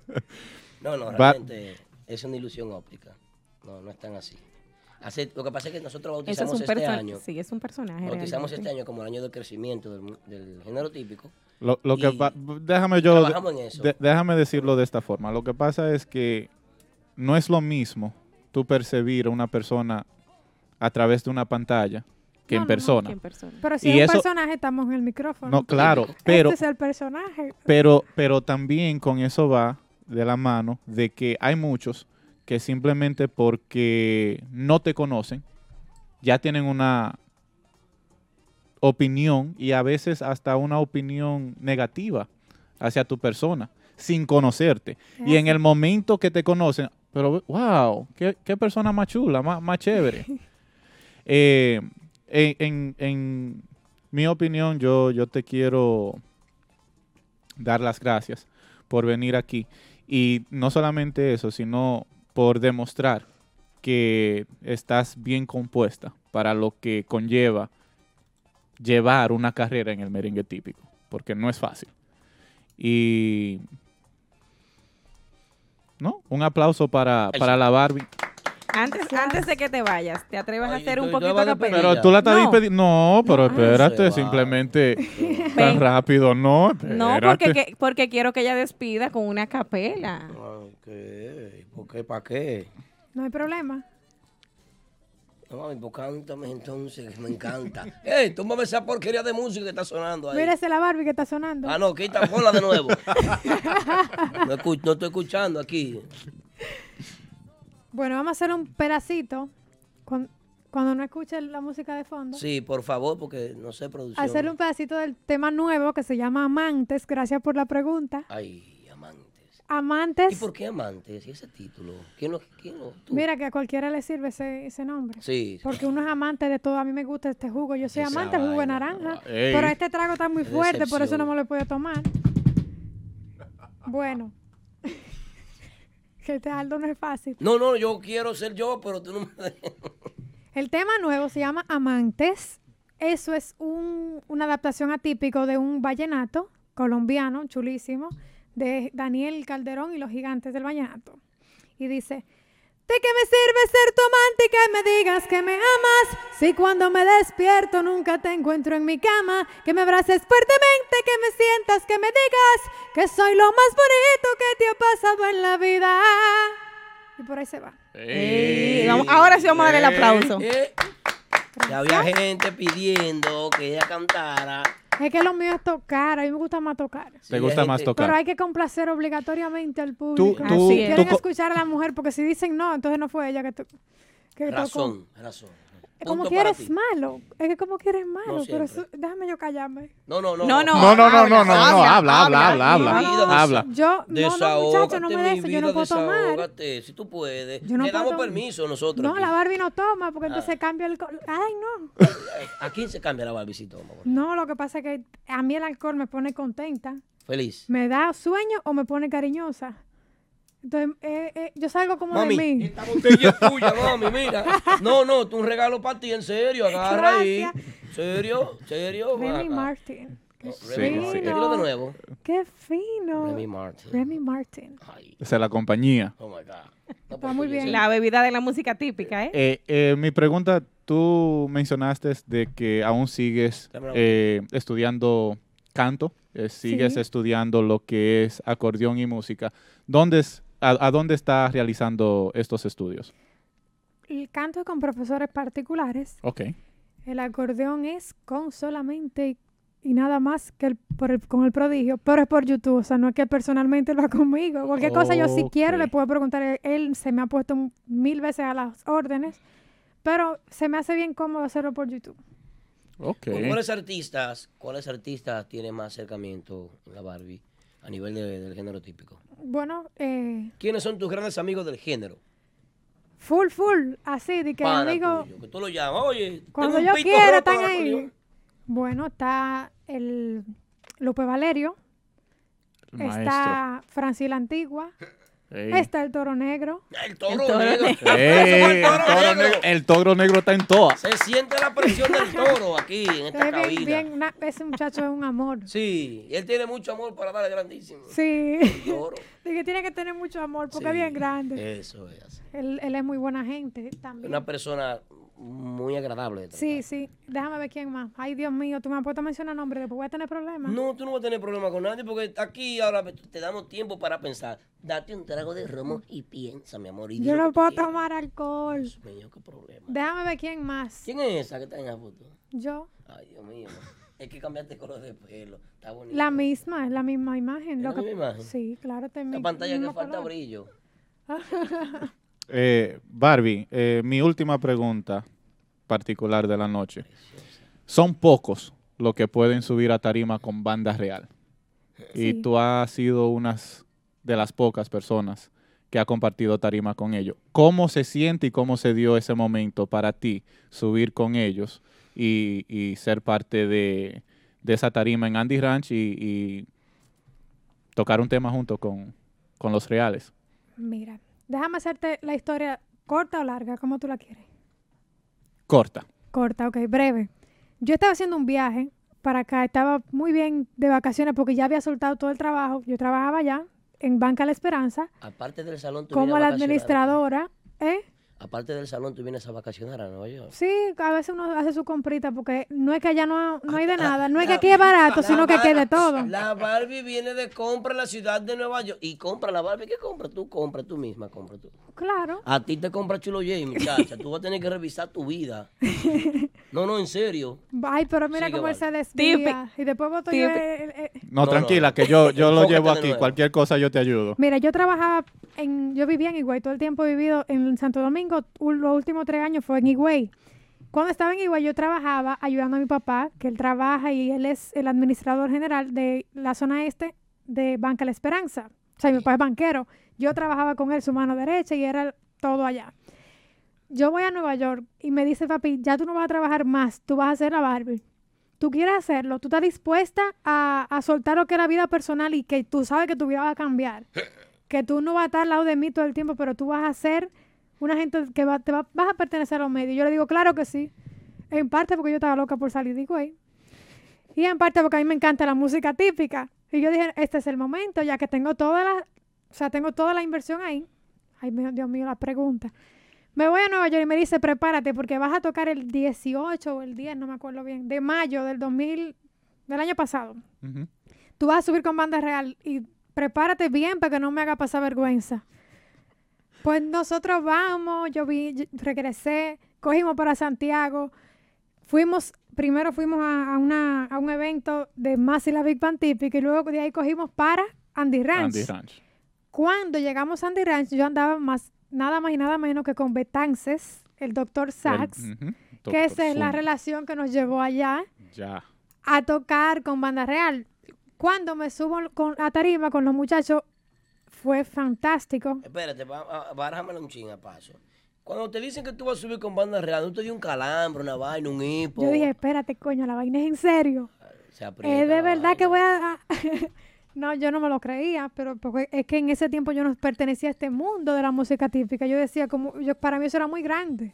No, no, realmente es una ilusión óptica. No, no es tan así. Hace- lo que pasa es que nosotros es bautizamos este año, Sí, es un personaje. bautizamos realmente. este año como el año del crecimiento del, género típico. Lo, lo que déjame yo trabajamos en eso. de- déjame decirlo de esta forma. Lo que pasa es que no es lo mismo tú percibir a una persona a través de una pantalla que No, en no, no, persona. Pero si Y es un eso- personaje, estamos en el micrófono. No, claro, pero este es el personaje. pero pero también con eso va de la mano de que hay muchos que simplemente porque no te conocen ya tienen una opinión y a veces hasta una opinión negativa hacia tu persona sin conocerte. Y en el momento que te conocen, pero wow, qué, qué persona más chula, más, más chévere. *laughs* Eh, en, en- en mi opinión, yo, yo te quiero dar las gracias por venir aquí. Y no solamente eso, sino por demostrar que estás bien compuesta para lo que conlleva llevar una carrera en el merengue típico, porque no es fácil. Y no, un aplauso para, para la Barbie. Antes, *laughs* antes de que te vayas, ¿te atreves a hacer un poquito vas a a capela? Pero tú la estás No. despediendo. No, pero No. espérate, simplemente *laughs* tan rápido, no. No, porque, que- porque quiero que ella despida con una capela. Ay, ¿qué? ¿Por qué? ¿Para qué? No hay problema. No, mami, pues cántame entonces, que me encanta. *laughs* ¡Ey, tómame esa porquería de música que está sonando ahí! Mírese la Barbie que está sonando. Ah, no, quita, ponla de nuevo. no estoy escuchando aquí. Bueno, vamos a hacer un pedacito cuan- cuando no escuche la música de fondo. Sí, por favor, porque no sé producción. Hacer un pedacito del tema nuevo que se llama Amantes. Gracias por la pregunta. Ay, amantes. ¿Y Amantes. por qué amantes? ¿Y ese título? ¿Quién lo, quién lo- tú? Mira que a cualquiera le sirve ese, ese nombre. Sí. Porque uno es amante de todo. A mí me gusta este jugo. Yo soy Esa amante del jugo de vaina. naranja. Ey. Pero este trago está muy fuerte, por eso no me lo puedo tomar. Bueno. Que este Aldo no es fácil. No, no, yo quiero ser yo, pero tú no me... El tema nuevo se llama Amantes. Eso es un- una adaptación atípico de un vallenato colombiano, chulísimo, de Daniel Calderón y los gigantes del vallenato. Y dice, ¿De qué me sirve ser tu amante y que me digas que me amas? Si cuando me despierto nunca te encuentro en mi cama, que me abraces fuertemente, que me sientas, que me digas que soy lo más bonito que te ha pasado en la vida. Y por ahí se va. Ey, vamos- ahora sí vamos a darle el aplauso. Ya había gente pidiendo que ella cantara. Es que lo mío es tocar, a mí me gusta más tocar. ¿Te gusta más tocar? Pero hay que complacer obligatoriamente al público. tú- Si tú quieren co- escuchar a la mujer, porque si dicen no, entonces no fue ella que, to- que tocó. Razón, razón. Como Punto que para eres ti. malo. Es que como que eres malo. pero déjame yo callarme. No, no, no. No, no. No, no, no, no, no, no, habla, habla, habla, habla, habla. Yo, no, no, muchacho, no me des eso. Yo no puedo tomar. si tú puedes. Yo no Le damos tomar. permiso nosotros. No, la Barbie no toma, porque Ah. entonces cambia el... Ay, no. ¿A quién se cambia la Barbie si toma? No, lo que pasa es que a mí el alcohol me pone contenta. Feliz. Me da sueño o me pone cariñosa. Entonces, eh, eh, yo salgo como Mami, de mí. esta botella es tuya, mami, mira. No, no, tú un regalo para ti, en serio, agarra ahí. Gracias. ¿Serio? ¿Serio? Remy acá. Martin. Qué No, Sí, Remy sí. Martin. Dilo de nuevo. Qué fino. Remy Martin. Remy Martin. Ay, Esa es la compañía. oh my God. No, Está pues, muy bien. sí. La bebida de la música típica, ¿eh? Eh, eh, mi pregunta, tú mencionaste de que aún sigues eh, estudiando canto, eh, sigues Sí. estudiando lo que es acordeón y música. ¿Dónde es, a, a dónde estás realizando estos estudios? El canto es con profesores particulares. Ok. El acordeón es con solamente y nada más que el, por el- con el prodigio, pero es por YouTube, o sea, no es que personalmente lo haga conmigo. Cualquier cosa yo si quiero le puedo preguntar, él, él se me ha puesto mil veces a las órdenes, pero se me hace bien cómodo hacerlo por YouTube. Ok. ¿Con ¿Cuáles artistas, cuáles artistas tienen más acercamiento en la Barbie a nivel de- del género típico? Bueno, eh, ¿Quiénes son tus grandes amigos del género? full, full, así, de que Pana amigo, tuyo, que tú lo llamas, oye, cuando tengo yo quiera están ahí. Bueno, está el Lupe Valerio, El está Francis la Antigua, Ey. está el Toro Negro. El toro, toro negro. Ey, *laughs* el, toro negro. negro, el toro negro está en toa. Se siente la presión del *laughs* toro aquí, en esta Es bien, cabina. bien, na- ese muchacho es un amor. Sí, él tiene mucho amor para darle grandísimo. Sí. El toro. *laughs* De que tiene que tener mucho amor porque Sí, es bien grande. Eso es. Él, él es muy buena gente Es también. una persona muy agradable. Sí, sí. Déjame ver quién más. Ay, Dios mío, tú me has puesto a mencionar nombres, después voy a tener problemas. No, tú no vas a tener problema con nadie porque aquí ahora te damos tiempo para pensar. Date un trago de romo y piensa, mi amor. y Yo no puedo quieras. tomar alcohol. Dios mío, qué problema. Déjame ver quién más. ¿Quién es esa que está en la foto? Yo. Ay, Dios mío. Es que cambiaste color de pelo. Está bonito. La misma, es la misma imagen. ¿Es lo la que- misma imagen? Sí, claro. te La mi- pantalla que falta color. brillo. *laughs* Eh, Barbie, eh, mi última pregunta particular de la noche. Son pocos los que pueden subir a tarima con banda real. Y Sí. tú has sido una de las pocas personas que ha compartido tarima con ellos. ¿Cómo se siente y cómo se dio ese momento para ti subir con ellos y, y ser parte de, de esa tarima en Andy Ranch y, y tocar un tema junto con, con los reales? Mira, déjame hacerte la historia corta o larga, como tú la quieres. Corta. Corta, ok, breve. Yo estaba haciendo un viaje para acá, estaba muy bien de vacaciones porque ya había soltado todo el trabajo. Yo trabajaba allá en Banca La Esperanza Aparte del salón, como la administradora. ¿eh? Aparte del salón, tú vienes a vacacionar a Nueva York. Sí, a veces uno hace su comprita porque no es que allá no, no hay de La- nada, no es que aquí es barato, la sino que aquí es de todo. La Barbie viene de compra en la ciudad de Nueva York y compra la Barbie. ¿Qué compra? Tú compra, tú misma compra tú. Claro. A ti te compra Chulo J, muchacha. Tú vas a tener que revisar tu vida. *laughs* No, no, en serio. Ay, pero mira cómo él se desvía. Y después voto yo. El- el- No, No, tranquila, no. que yo, yo lo llevo aquí. Cualquier cosa yo te ayudo. Mira, yo trabajaba en, yo vivía en Higüey, todo el tiempo he vivido en Santo Domingo, los últimos tres años fue en Higüey. Cuando estaba en Higüey yo trabajaba ayudando a mi papá, que él trabaja y él es el administrador general de la zona este de Banca La Esperanza. O sea, mi papá es banquero. Yo trabajaba con él su mano derecha y era todo allá. Yo voy a Nueva York y me dice papi, ya tú no vas a trabajar más, tú vas a hacer la Barbie. Tú quieres hacerlo, tú estás dispuesta a, a soltar lo que es la vida personal y que tú sabes que tu vida va a cambiar que tú no vas a estar al lado de mí todo el tiempo, pero tú vas a ser una gente que va, te va- vas a pertenecer a los medios. Yo le digo, claro que sí. En parte porque yo estaba loca por salir de güey. Y en parte porque a mí me encanta la música típica. Y yo dije, este es el momento, ya que tengo toda la, o sea, tengo toda la inversión ahí. Ay, Dios mío, la pregunta. Me voy a Nueva York y me dice, prepárate porque vas a tocar el 18 o el 10, no me acuerdo bien, de mayo del 2000, del año pasado. Tú vas a subir con banda real y prepárate bien para que no me haga pasar vergüenza. Pues nosotros vamos, yo vi, yo regresé, cogimos para Santiago, fuimos, primero fuimos a, a una, a un evento de Más y la Big Band típica y luego de ahí cogimos para Andy Ranch. Andy Ranch. Cuando llegamos a Andy Ranch, yo andaba más, nada más y nada menos que con Betances, el doctor Sachs, El- que Doctor esa es la relación que nos llevó allá Ya. a tocar con banda real. Cuando me subo con, a tarima con los muchachos, fue fantástico. Espérate, bájamelo un ching a paso. Cuando te dicen que tú vas a subir con banda real, ¿no te dio un calambre, una vaina, un hipo? Yo dije, espérate, coño, la vaina es en serio. Se aprieta Es de verdad que voy a... *laughs* no, yo no me lo creía, pero porque es que en ese tiempo yo no pertenecía a este mundo de la música típica. Yo decía, como yo, para mí eso era muy grande.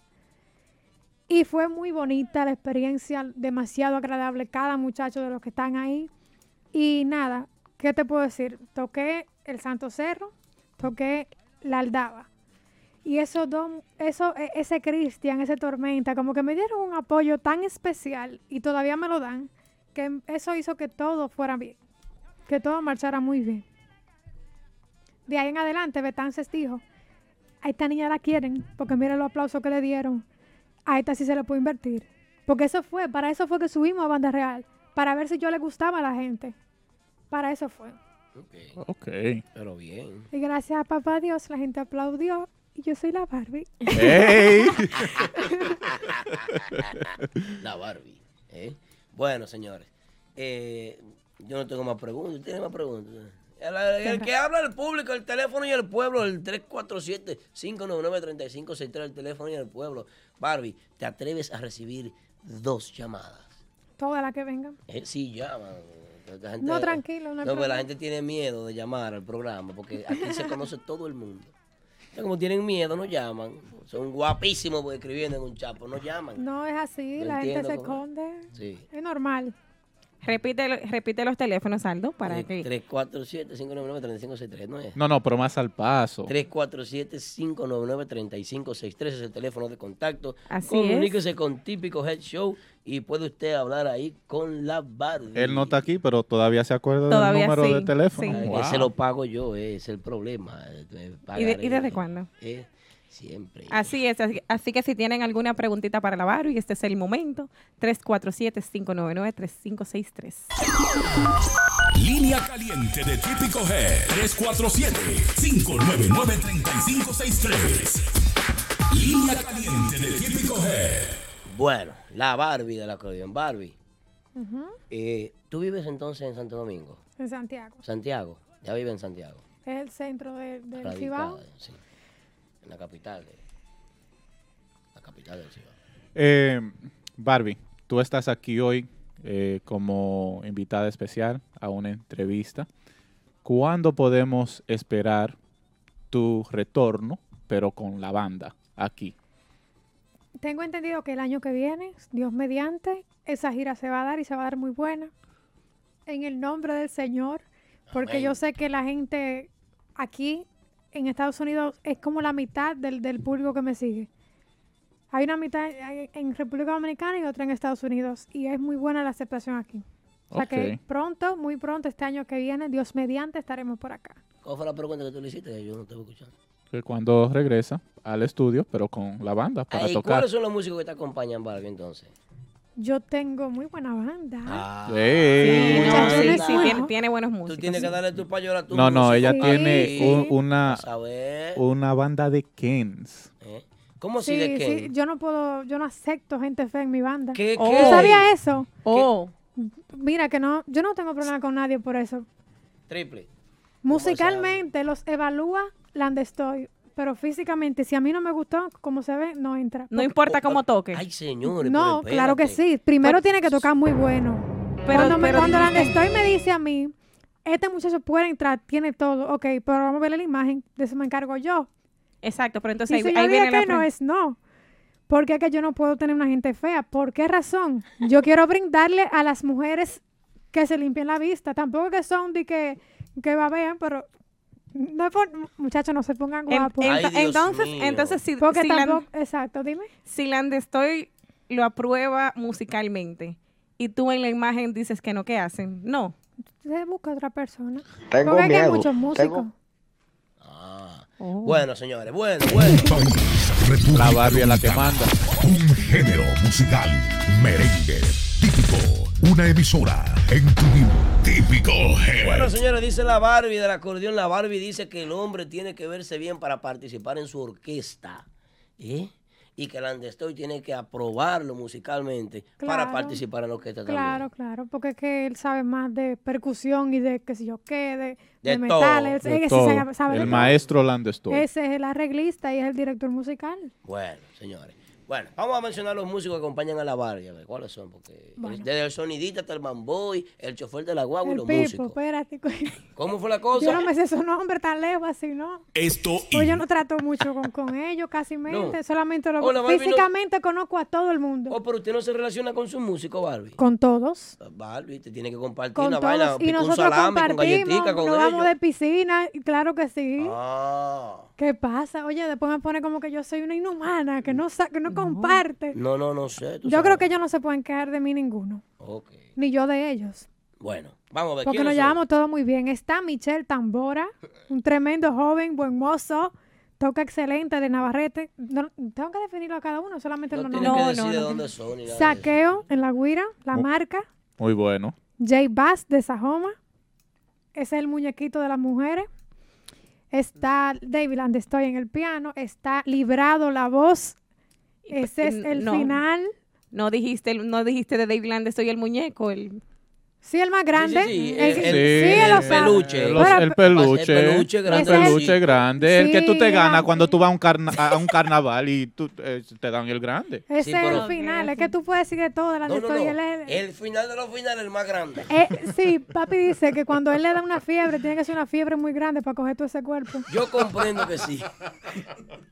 Y fue muy bonita la experiencia, demasiado agradable cada muchacho de los que están ahí. Y nada, ¿qué te puedo decir? Toqué el Santo Cerro, toqué la Aldaba. Y eso, e- ese Cristian, ese Tormenta, como que me dieron un apoyo tan especial y todavía me lo dan, que eso hizo que todo fuera bien, que todo marchara muy bien. De ahí en adelante, Betances dijo, a esta niña la quieren, porque mira los aplausos que le dieron, a esta sí se le puede invertir. Porque eso fue, para eso fue que subimos a Banda Real, para ver si yo le gustaba a la gente. Para eso fue. Ok, Ok. pero bien. Y gracias a papá Dios, la gente aplaudió y yo soy la Barbie. ¡Ey! *laughs* La Barbie. ¿eh? Bueno, señores. eh, yo no tengo más preguntas. ¿Tiene más preguntas? El, el que habla el público, el teléfono y el pueblo, el 347-599-3563, el teléfono y el pueblo. Barbie, ¿te atreves a recibir dos llamadas? Todas las que vengan. Eh, sí, llaman. La gente- No, tranquilo, no pero la problema. gente tiene miedo de llamar al programa porque aquí se conoce *laughs* todo el mundo. Entonces, como tienen miedo, no llaman. Son guapísimos pues, escribiendo en un chapo, no llaman. No es así, No la gente se esconde. Sí. Es normal. Repite, repite los teléfonos, Aldo, para Eh, que... 347-599-3563, ¿no es? No, no, pero más al paso. 347-599-3563 es el teléfono de contacto. Así Comuníquese con Típico Head Show y puede usted hablar ahí con la Barbie. Él no está aquí, pero todavía se acuerda Todavía del número sí, de teléfono. sí. Ay, Wow. Ese lo pago yo, eh, es el problema. eh, ¿Y, de- pagaré, y desde cuándo? eh, siempre. Así es, así, así que si tienen alguna preguntita para la Barbie, este es el momento. 347-599-3563. Línea caliente de Típico Head. 347-599-3563. Línea caliente de Típico Head. Bueno, la Barbie de la acordeón. Barbie, eh, ¿tú vives entonces en Santo Domingo? En Santiago. Santiago, ya vive en Santiago. Es el centro de- del radicada, Cibao. sí, la capital, de- la capital del Cibao. Eh, Barbie, tú estás aquí hoy eh, como invitada especial a una entrevista. ¿Cuándo podemos esperar tu retorno, pero con la banda aquí? Tengo entendido que el año que viene, Dios mediante, esa gira se va a dar y se va a dar muy buena. En el nombre del Señor, porque Amén. yo sé que la gente aquí en Estados Unidos es como la mitad del, del público que me sigue. Hay una mitad en- República Dominicana y otra en Estados Unidos. Y es muy buena la aceptación aquí. O sea que Ok. pronto, muy pronto, este año que viene, Dios mediante, estaremos por acá. ¿Cuál fue la pregunta que tú le hiciste? Que Yo no te voy escuchando. Que cuando regresa al estudio, pero con la banda para Ay, tocar. ¿Cuáles son los músicos que te acompañan, Barbie, entonces? Yo tengo muy buena banda. Ah. Sí, no, sí, no sí, es tiene, bueno. tiene buenos Tú músicos. tienes que darle tu payola a tu No, no, ella Sí, tiene sí. un- una, una banda de Kens. ¿eh? ¿Cómo si Sí, de sí, qué? yo no puedo, yo no acepto gente fea en mi banda. ¿Qué, Oh. ¿Tú qué? sabías eso? Oh, Mira que no, yo no tengo problema con nadie por eso. Triple. Musicalmente los evalúa la donde estoy, pero físicamente si a mí no me gustó como se ve, no entra. no importa cómo toque. Ay, señores, no, pero claro que sí. Primero Pero- tiene que tocar muy bueno. Pero- cuando me, pero cuando la estoy me dice a mí, este muchacho puede entrar, tiene todo, ok, pero vamos a ver la imagen, de eso me encargo yo. Exacto, pero entonces Y si ahí, yo ahí digo viene la que no es no. Porque es que yo no puedo tener una gente fea. ¿Por qué razón? Yo quiero brindarle a las mujeres que se limpien la vista. Tampoco que son de que, que babean, pero No es por- muchachos, no se pongan En- guapos. en- Ay, Dios entonces, mío. entonces si, Porque si la- tampoco, exacto, dime. si Landestoy lo aprueba musicalmente y tú en la imagen dices que no, ¿qué hacen? No. Se busca otra persona. Tengo Porque hay muchos músicos. tengo- Ah. Oh. Bueno, señores, bueno, bueno. La Barbie es la que manda. Un género musical merengue típico. Una emisora en tu típico head. Bueno, señores, dice la Barbie del acordeón. La Barbie dice que el hombre tiene que verse bien para participar en su orquesta. ¿eh? Y que el Andestoy tiene que aprobarlo musicalmente para Claro. participar en la orquesta Claro, claro, porque es que él sabe más de percusión y de qué sé yo qué, de, De de metales. De Él sí todo. sabe- sabe de El maestro Landestoy. Ese es el arreglista y es el director musical. también. Bueno, señores. Bueno, vamos a mencionar los músicos que acompañan a la Barbie. A ver, ¿cuáles son? Porque Bueno. desde el sonidista hasta el mamboy, el chofer de la guagua y los Pipo, músicos. espérate. *laughs* ¿Cómo fue la cosa? Yo no me sé su nombre tan lejos así, ¿no? Esto y Pues yo no trato mucho con, con ellos, casi mente. No. Solamente lo la Barbie no- Físicamente conozco a todo el mundo. Oh, pero usted no se relaciona con su músico, Barbie. Con todos. Barbie, te tiene que compartir Con una todos. vaina, y nosotros salami con compartimos. galletica con nos vamos ellos. de piscina. y Claro que sí. Ah. ¿Qué pasa? Oye, después me pone como que yo soy una inhumana, que no, sa- que no comparte. No, no, no sé. tú Yo sabes. creo que ellos no se pueden quejar de mí ninguno. Ok. Ni yo de ellos. Bueno, vamos a ver. Porque ¿quiénes nos llevamos todo muy bien. Está Michelle Tambora, un tremendo joven, buen mozo, toca excelente de Navarrete. No- tengo que definirlo a cada uno, solamente No los nombres. que decir no, de no. dónde son ni nada de eso. Saqueo en la Guira, la marca. Muy bueno. J Bass de Sajoma. Ese es el muñequito de las mujeres. Está David Landestoy en el piano. Está Librado la voz. Ese es el No. final. No dijiste, no dijiste de Dave Landestoy el muñeco, el Sí, el más grande. sí, sí, El- el- el- el peluche. El, el peluche. El peluche El grande. peluche grande. El que tú te ganas cuando tú vas a un, carna- a un carnaval y tú, eh, te dan el grande. Ese Sí, es el final. Es que tú puedes decir de todo de No, no, El final de los finales, el más grande. Eh, sí, papi dice que cuando él le da una fiebre, tiene que ser una fiebre muy grande para coger todo ese cuerpo. Yo comprendo que sí.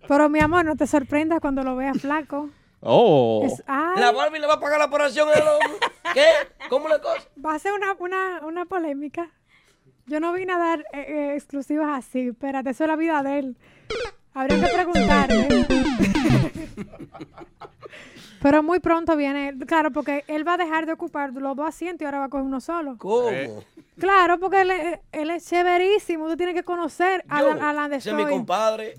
Pero mi amor, no te sorprendas cuando lo veas flaco. Oh. Es- La Barbie le va a pagar la operación. *laughs* ¿Qué? ¿Cómo la cosa? va a ser una, una, una polémica. Yo no vine a dar eh, eh, exclusivas así. Espérate, eso es la vida de él. Habría que preguntarle. *laughs* Pero muy pronto viene, claro, porque él va a dejar de ocupar los dos asientos y ahora va a coger uno solo. ¿Cómo? Eh, Claro, porque él, es- él es chéverísimo. Tú tienes que conocer a, Yo, la, a la de ese es mi compadre.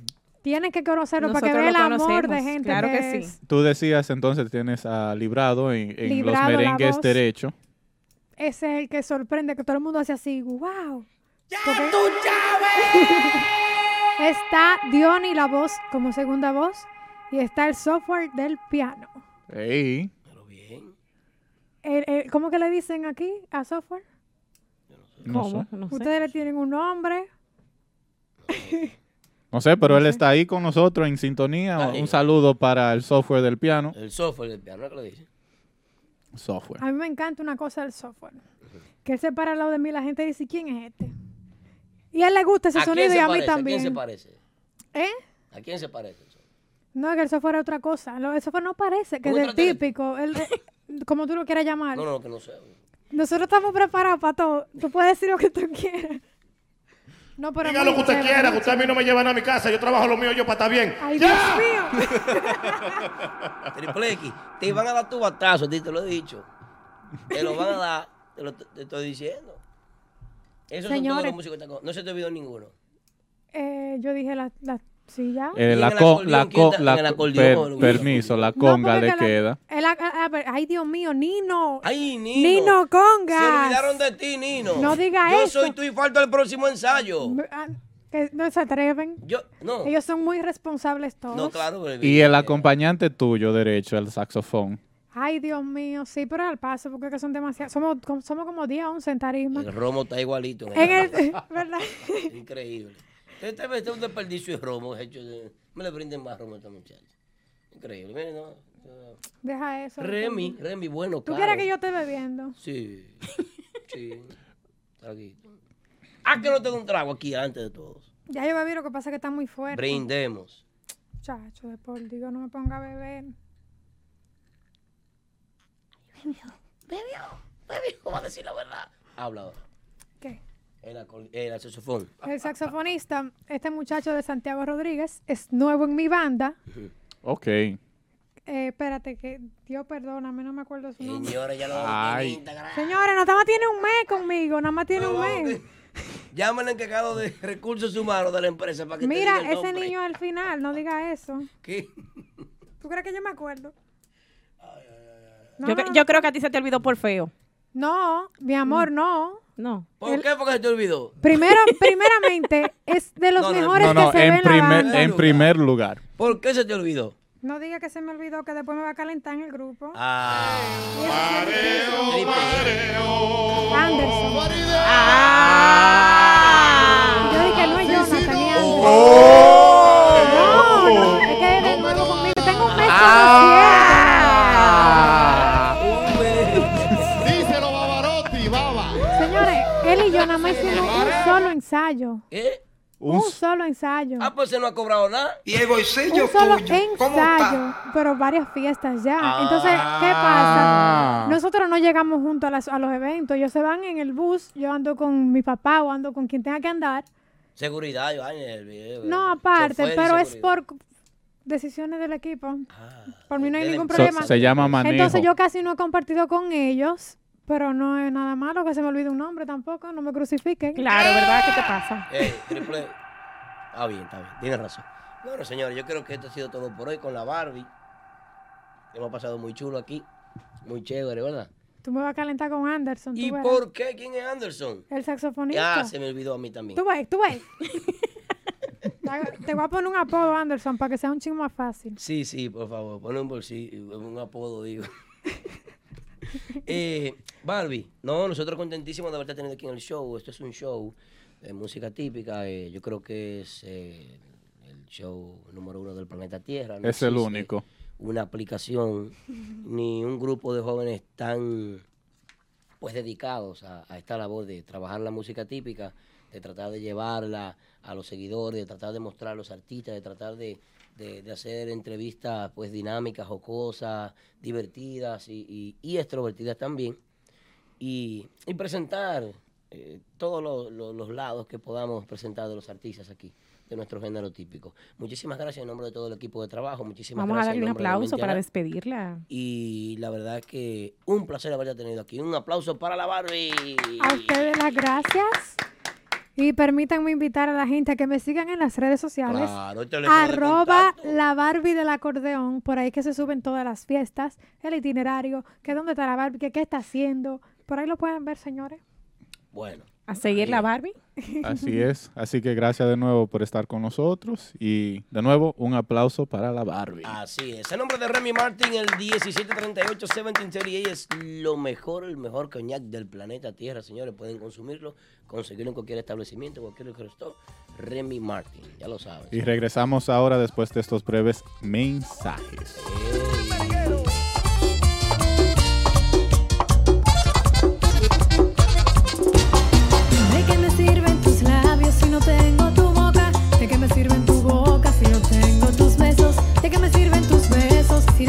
Tienes que conocerlo para que vea el amor de gente. claro que sí. es. Tú decías entonces tienes a Librado en, en Librado, los merengues derecho. Ese es el que sorprende, que todo el mundo hace así, wow. ¡Ya Porque- tú sabes! *laughs* Está Diony la voz como segunda voz y está el software del piano. Ey. Pero bien. El- el- ¿Cómo que le dicen aquí a software? No ¿Cómo? sé. No sé. Ustedes le tienen un nombre. No sé, pero él está ahí con nosotros en sintonía. Ahí. Un saludo para el software del piano. El software del piano, ¿qué le dice? Software. A mí me encanta una cosa del software. Que él se para al lado de mí la gente dice, ¿quién es este? Y a él le gusta ese ¿A quién sonido y a mí parece? ¿A quién también. se parece? ¿Eh? ¿A quién se parece? No, que el software es otra cosa. Lo- El software no parece, que es ¿Cómo el típico, el de- como tú lo quieras llamar. No, no, que no sé. Nosotros estamos preparados para todo. Tú puedes decir lo que tú quieras. No, pero Diga lo que usted chévere, quiera, que usted a mí no me lleva nada a mi casa. Yo trabajo lo mío yo para estar bien. Ay, Dios mío. *laughs* Triple X, te van a dar tu batazo, a ti te lo he dicho. Te lo van a dar, te lo te estoy diciendo. Esos son todos Señores. los músicos que están con- No se te olvidó ninguno. Eh, yo dije la, la sí ya. Eh, en la el co- acordeón, la ¿quién co- está- la en per- permiso, la conga le la- queda. el a- a- a ver, ay, Dios mío, Nino. Ay, Nino. Nino Congas. Se olvidaron de ti, Nino. No diga Yo eso. soy tú y falta el próximo ensayo. Ah, Que no se atreven. Yo, no. Ellos son muy responsables todos. No, claro. Y el acompañante tuyo derecho, el saxofón. Ay, Dios mío, sí, pero al paso, porque que son demasiados. Somos, somos como 10 o 11 en tarima. El romo está igualito. En el, *laughs* ¿verdad? Increíble. Este este es un desperdicio de romo hecho de... Me le brinden más romo a esta muchacha. Increíble. Miren, no. Deja eso. Remy, Remy, bueno, ¿Tú claro. quieres que yo esté bebiendo? Sí, *laughs* sí. Traguito. Ah, que no tengo un trago aquí antes de todos. Ya yo bebí, lo que pasa es que está muy fuerte. Brindemos. Chacho, de por Dios, no me ponga a beber. Bebió, bebió. Vamos a decir la verdad. Habla ahora. ¿Qué? El, saxofón. El saxofonista, este muchacho de Santiago Rodríguez, es nuevo en mi banda. Ok. Eh, espérate, que Dios perdóname, no me acuerdo su nombre. Señores, ya lo en Instagram. Señores, nada más tiene un mes conmigo, nada más tiene un mes. Llamen al encargado de recursos humanos de la empresa para que te Mira, diga el ese nombre. niño al final, no diga eso. ¿Qué? ¿Tú crees que yo me acuerdo? No, Yo, no, yo creo que a ti se te olvidó por feo. no, mi amor, no. No. ¿Por El- qué? Porque se te olvidó. Primero, *laughs* primeramente, es de los No, no, mejores No, no, que se en, ven en la primer, banda. en primer lugar. ¿Por qué se te olvidó? No diga que se me olvidó que después me va a calentar en el grupo. Ah. Anderson. Ah. Yo dije, no es Jonathan, es Anderson. Oh. No, no, es que nuevo conmigo. Tengo un mes Díselo, yo nada más hicimos un solo ensayo. ¿Eh? Un, Un solo ensayo. Ah, pues se no ha cobrado nada. Diego y sello un solo tuyo. ¿Cómo ensayo, pero varias fiestas ya. Entonces, ¿qué Ah. pasa? Nosotros no llegamos juntos a, las- a los eventos. Ellos se van en el bus, yo ando con mi papá o ando con quien tenga que andar. Seguridad, yo en el video. No, aparte, pero es por decisiones del equipo. Ah, Por mí no hay ningún em- So- problema. se llama manejo. Entonces yo casi no he compartido con ellos, pero no es nada malo que se me olvide un nombre tampoco, no me crucifiquen. Claro, ¿verdad? ¿Qué te pasa? Eh, triple. Está bien, está bien. Tienes razón. Bueno, señores, yo creo que esto ha sido todo por hoy con la Barbie. Hemos pasado muy chulo aquí. Muy chévere, ¿verdad? Tú me vas a calentar con Anderson. tú ¿Y verás. por qué? ¿Quién es Anderson? El saxofonista. Ah, se me olvidó a mí también. Tú ves, tú ves. *laughs* Te voy a poner un apodo, Anderson, para que sea un chingo más fácil. Sí, sí, por favor, pon un bolsillo, un apodo, digo. *laughs* eh, Barbie, no, nosotros contentísimos de haberte tenido aquí en el show. Esto es un show de música típica. eh, yo creo que es eh, el show número uno del planeta Tierra. No es el único. Una aplicación *laughs* ni un grupo de jóvenes tan pues dedicados a, a esta labor de trabajar la música típica, de tratar de llevarla a los seguidores, de tratar de mostrar a los artistas, de tratar de, de- de hacer entrevistas pues dinámicas, jocosas, divertidas y, y- y extrovertidas también. Y, y presentar eh, todos los, lados que podamos presentar de los artistas aquí, de nuestro género típico. Muchísimas gracias en nombre de todo el equipo de trabajo, muchísimas Vamos a gracias. darle un de aplauso para despedirla. Y la verdad es que un placer haberte tenido aquí. Un aplauso para la Barbie. A ustedes las gracias. Y permítanme invitar a la gente a que me sigan en las redes sociales. Claro, de Arroba la Barbie del acordeón. Por ahí que se suben todas las fiestas. El itinerario. Que dónde está la Barbie. Que qué está haciendo. Por ahí lo pueden ver, señores. Bueno. A seguir la Barbie. Así *laughs* es. Así que gracias de nuevo por estar con nosotros. Y de nuevo, un aplauso para la Barbie. Así es. El nombre de Remy Martin, el 1738 1738 es lo mejor, el mejor coñac del planeta Tierra, señores. Pueden consumirlo, conseguirlo en cualquier establecimiento, cualquier restaurante. Remy Martin, ya lo saben. Y regresamos ahora después de estos breves mensajes. ¿De ¿De qué me sirven tus besos. Si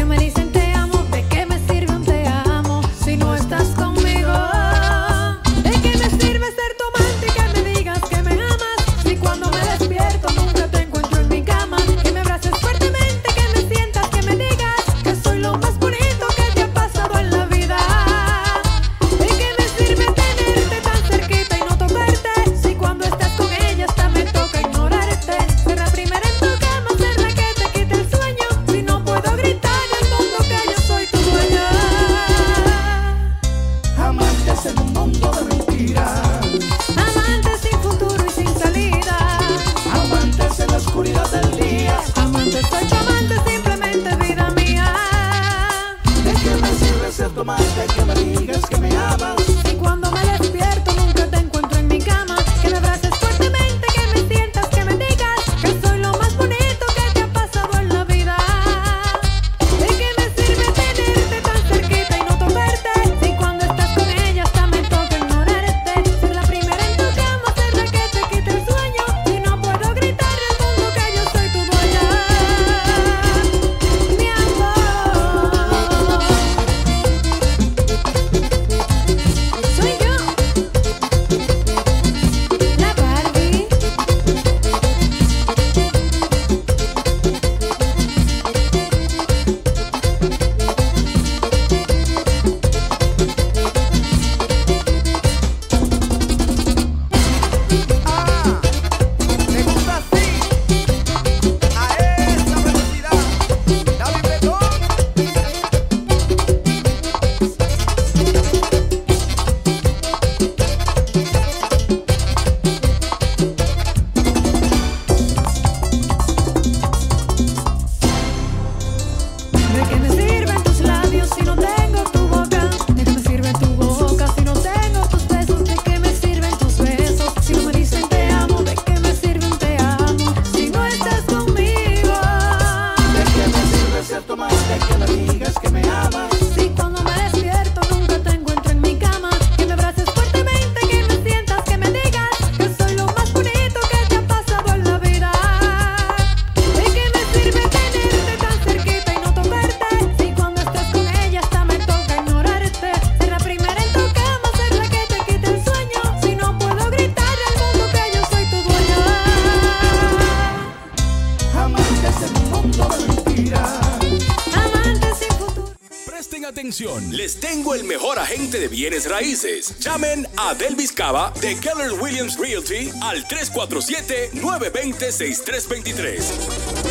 Llamen a Delvis Cava de Keller Williams Realty al 347-920-6323.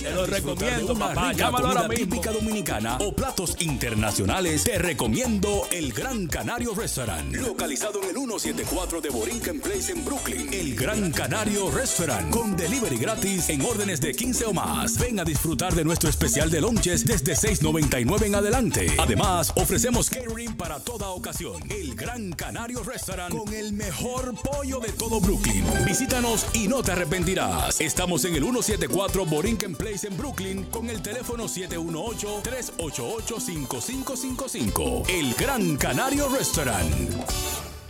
Te lo recomiendo, papá. Llámalo ahora mismo. típica dominicana o platos internacionales, te recomiendo el Gran Canario Restaurant, localizado en el 174 de Borinquen Place en Brooklyn. El Gran Canario Restaurant, con delivery gratis en órdenes de 15 o más. Ven a disfrutar de nuestro especial de lunches desde 6.99 en adelante. Además, ofrecemos catering para toda ocasión. El Gran Canario Restaurant, con el mejor pollo de todo Brooklyn. Visítanos y no te arrepentirás. Estamos en el 174 Borinquen Place en Brooklyn con el teléfono 718-388-5555. El Gran Canario Restaurant.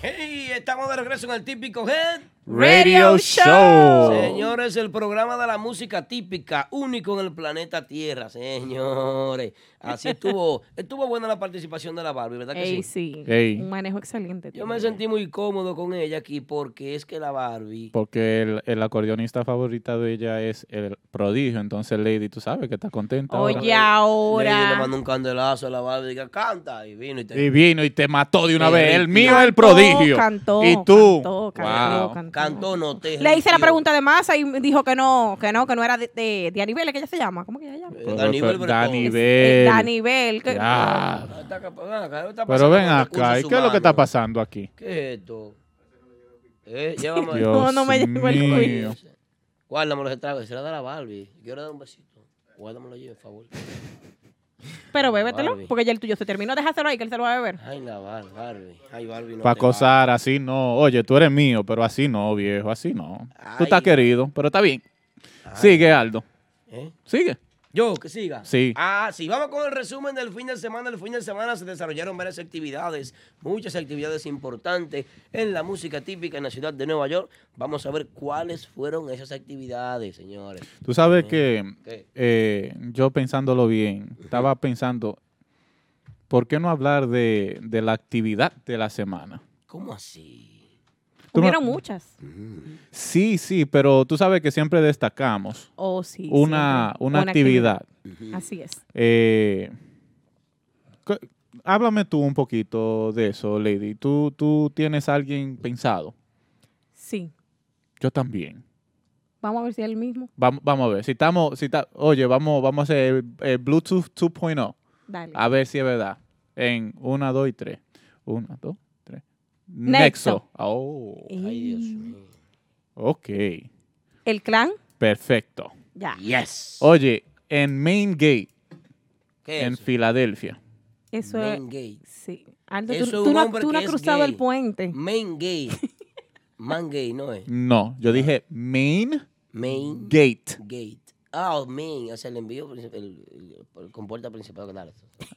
Hey, estamos de regreso en el típico Head Radio Show. Señores, el programa de la música típica, único en el planeta Tierra, señores. Así *laughs* estuvo, estuvo buena la participación de la Barbie, ¿verdad que Ey, sí? sí. Ey. Un manejo excelente. Yo me sentí muy cómodo con ella aquí porque es que la Barbie Porque el, el acordeonista favorita de ella es el prodigio. Entonces, Lady, tú sabes que está contenta. ahora. Oye, Lady le ahora. mandó un candelazo a la Barbie y diga, canta, y vino y te... Y vino y te mató de una vez. El mío es el prodigio. cantó, y tú. cantó, cantó, wow. cantó. Cantó, no te Le hice la pregunta de masa y me dijo que no, que no, que no era de, de, de Anibel, que ella se llama. ¿Cómo que ella se llama? Eh, Pero Danibel. Eh, Danibel. que- Ya. Está acá, ven acá, ¿qué está Pero ven acá, recursos ¿y qué es lo que está pasando aquí? ¿Qué es esto? Eh, llévame. Dios No, no me llegó el mío. Guárdame los estragos, será de la Barbie. Quiero dar un besito. Guárdamelo allí, por favor. Pero bébetelo, Barbie. porque ya el tuyo se terminó. Déjaselo ahí, que él se lo va a beber. Ay, la Bar- Barbie. Ay, Barbie. No Para te acosar, así no. Oye, tú eres mío, pero así no, viejo, así no. Tú estás querido, pero está bien. Ay. Sigue, Aldo. ¿Eh? Sigue. Yo, que siga. Sí. Ah, sí, vamos con el resumen del fin de semana. El fin de semana se desarrollaron varias actividades, muchas actividades importantes en la música típica en la ciudad de Nueva York. Vamos a ver cuáles fueron esas actividades, señores. Tú sabes que ¿Qué? eh, yo pensándolo bien, estaba pensando, ¿por qué no hablar de, de la actividad de la semana? ¿Cómo así? Tú no- Hubieron muchas. Sí, sí, pero tú sabes que siempre destacamos Oh, sí. una, una actividad. Así es. Eh, háblame tú un poquito de eso, Lady. ¿Tú, tú tienes a alguien pensado? Sí. Yo también. Vamos a ver si es el mismo. Vamos, vamos a ver. Si estamos, si está, oye, vamos, vamos a hacer el, el Bluetooth 2.0. Dale. A ver si es verdad. En una, dos y tres. Una, dos, tres. Nexo. Nexo. Oh, Ay, Dios mío. ok. El clan, Perfecto. ya. Yes. Oye, en Main Gate, ¿Qué es en eso? Filadelfia. Eso Main es. Gate. Sí. Aldo, Eso tú, es tú un no, hombre tú no que has es cruzado el gay. puente. Main *laughs* Gate. Man Gate, ¿no es? No, yo dije Main Main Gate. Gate. Ah, oh, Main, o sea, el envío, el, el, el compuerta principal. Claro.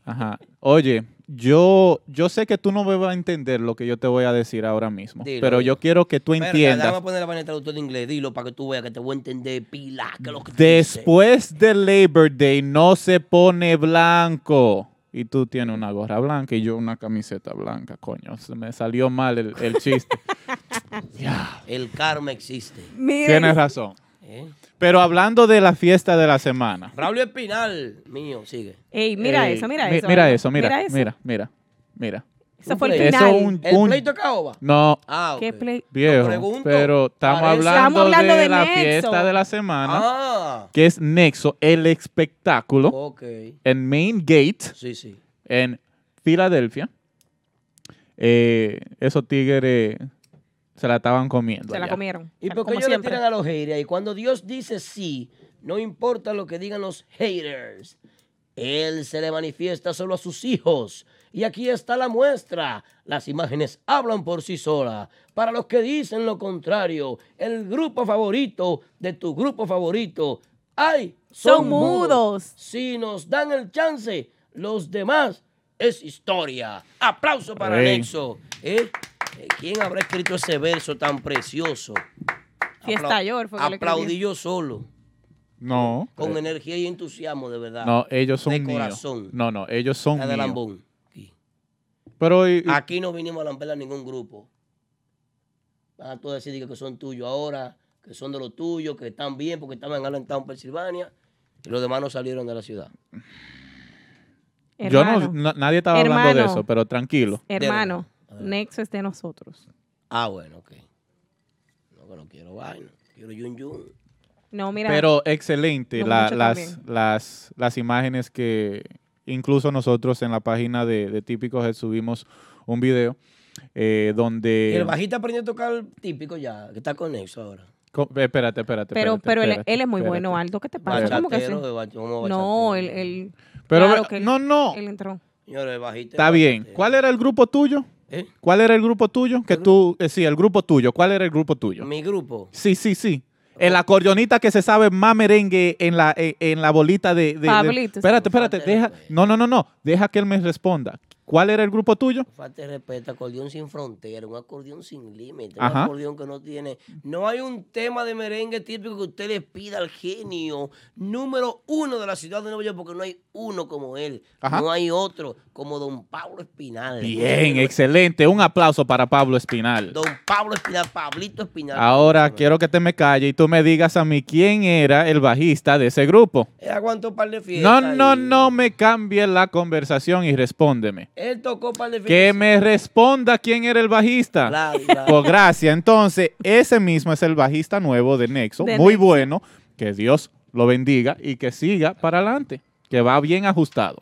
Ajá. Oye, yo, yo sé que tú no me vas a entender lo que yo te voy a decir ahora mismo, Dilo, pero yo quiero que tú entiendas. Déjame poner la vaina de traductor de inglés, dilo para que tú veas que te voy a entender pila. Que lo que. Después del Labor Day no se pone blanco. Y tú tienes una gorra blanca y yo una camiseta blanca, coño. Se me salió mal el, el chiste. *laughs* El karma existe. Miren, Tienes razón. ¿Eh? Pero hablando de la fiesta de la semana. Raúl Espinal, mío, sigue. Ey, mira eso, mira mi- eso. Mira eso, mira, eso. mira, mira, mira. Eso fue el pleito. final. Eso un, ¿El un- pleito de caoba? no Ah. ¿Qué play? viejo, pregunto, pero estamos hablando, Estamos hablando de, de la Nexo. fiesta de la semana, Ah, que es Nexo, el espectáculo ok. en Main Gate Sí, sí. en Filadelfia. Eh, esos tigres se la estaban comiendo. Se la comieron. ¿Y por qué ellos le siempre. tiran a los haters? Y cuando Dios dice sí, no importa lo que digan los haters. Él se le manifiesta solo a sus hijos. Y aquí está la muestra. Las imágenes hablan por sí solas. Para los que dicen lo contrario, el grupo favorito de tu grupo favorito ¡Ay! Son mudos. Si nos dan el chance, los demás es historia. Aplauso para. Nexo. ¿Eh? ¿Quién habrá escrito ese verso tan precioso? Fiesta Aplau- York fue que lo Aplaudí escribió. yo solo, No. con eh, energía y entusiasmo, de verdad. no, ellos son de míos. corazón. No, no, ellos son La de míos. Lambón. Pero y- y- Aquí no vinimos a lamberla a ningún grupo. Van a todos decir que son tuyos ahora, que son de los tuyos, que están bien porque estaban en Allentown, Pensilvania, y los demás no salieron de la ciudad. yo no, na- nadie estaba hablando de Hermano. eso, pero tranquilo. hermano, Nexo es de nosotros. Ah, bueno, ok. No, que no quiero vaina. Quiero yun yun. No, mira. Pero excelente la- las, las, las imágenes que incluso nosotros en la página de, de Típico Head subimos un video eh, donde... el bajista aprendió a tocar el típico ya, que está con Nexo ahora. Co- eh, espérate, espérate. pero espérate, pero él, espérate, él es muy espérate. bueno, Aldo. ¿Qué te pasa? ¿Cómo que sí? No, él, él- Pero claro que no, no. Él entró. Señores, el bajista. Está bien. ¿Cuál era el grupo tuyo? ¿Eh? ¿Cuál era el grupo tuyo? Que tú, eh, sí, el grupo tuyo. ¿Cuál era el grupo tuyo? Mi grupo. Sí, sí, sí. El acordeonista que se sabe más merengue en la, en, en la bolita de... de- de- Pablito, espérate, espérate. Deja, no, no, no, no. Deja que él me responda. ¿Cuál era el grupo tuyo? Falta de respeto, acordeón sin frontera, un acordeón sin límite, un acordeón que no tiene. No hay un tema de merengue típico que usted le pida al genio número uno de la ciudad de Nueva York, porque no hay uno como él. Ajá. No hay otro como Don Pablo Espinal. Bien, excelente. Un aplauso para Pablo Espinal. Don Pablo Espinal, Pablito Espinal. Ahora quiero que te me calle y tú me digas a mí quién era el bajista de ese grupo. Él aguantó un par de No, fiestas. no, y- no me cambies la conversación y respóndeme. Él tocó un par de Que me responda quién era el bajista. Claro, claro. Pues gracias. Entonces, ese mismo es el bajista nuevo de Nexo. De Muy Nexo. bueno. Que Dios lo bendiga y que siga para adelante. Que va bien ajustado.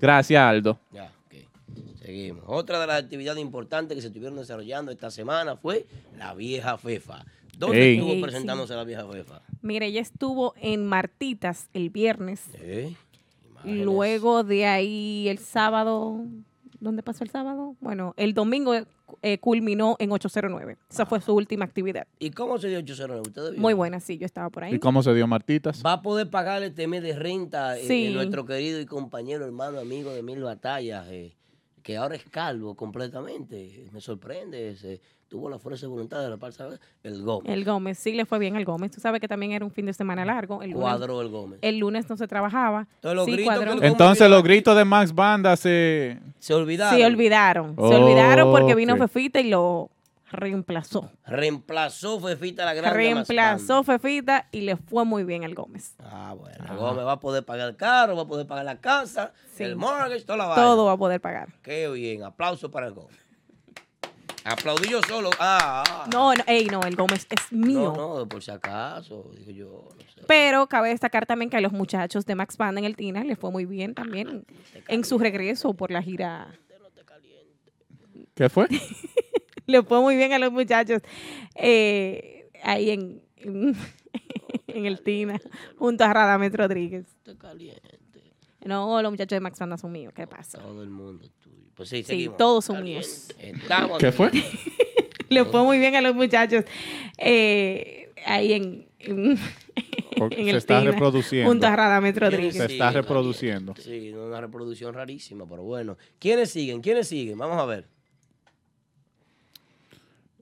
Gracias, Aldo. Ya, ok. Seguimos. Otra de las actividades importantes que se estuvieron desarrollando esta semana fue la vieja FEFA. ¿Dónde Ey. estuvo Ey, sí. presentándose la vieja FEFA? Mire, ella estuvo en Martitas el viernes. ¿Eh? Luego de ahí el sábado. ¿Dónde pasó el sábado? Bueno, el domingo eh, culminó en 809. Esa fue su última actividad. ¿Y cómo se dio 809? ¿Ustedes vieron? Muy buena, sí, yo estaba por ahí. ¿Y cómo se dio Martitas? Va a poder pagar este mes de renta eh, Sí. eh, nuestro querido y compañero, hermano, amigo de Mil Batallas, eh, que ahora es calvo completamente. Me sorprende. se- tuvo la fuerza de voluntad de la el Gómez. El Gómez, sí le fue bien al Gómez. Tú sabes que también era un fin de semana largo. El lunes, Cuadró el Gómez. el lunes no se trabajaba. Entonces, los sí, gritos que cuadró. el Entonces, los gritos de Max Banda se. Se olvidaron. Sí, olvidaron. Se olvidaron porque vino ok. Fefita y lo reemplazó. Reemplazó Fefita la grande. Reemplazó Fefita y le fue muy bien al Gómez. Ah, bueno. el Gómez va a poder pagar el carro, va a poder pagar la casa, el mortgage, toda la vaina. Todo va a poder pagar. Qué bien. Aplauso para el Gómez. Aplaudí yo solo. Ah, ah. No, no, ey, no, el Gómez es mío. No, no, por si acaso. Digo yo, no sé. Pero cabe destacar también que a los muchachos de Max Band en el Tina les fue muy bien también en su regreso por la gira. ¿Qué fue? *laughs* Le fue muy bien a los muchachos eh, ahí en, en, *laughs* en el Tina, junto a Radamés Rodríguez. No, los muchachos de Max Banda son míos. ¿Qué pasa? Todo el mundo es tuyo. Pues sí, Sí, seguimos. todos son míos. Estamos ¿Qué fue? *laughs* Le fue muy bien a los muchachos eh, ahí en, en, *laughs* en se el está Tina, reproduciendo. junto a Radamés Se Rodríguez. está reproduciendo. Sí, una reproducción rarísima, pero bueno. ¿Quiénes siguen? ¿Quiénes siguen? Vamos a ver.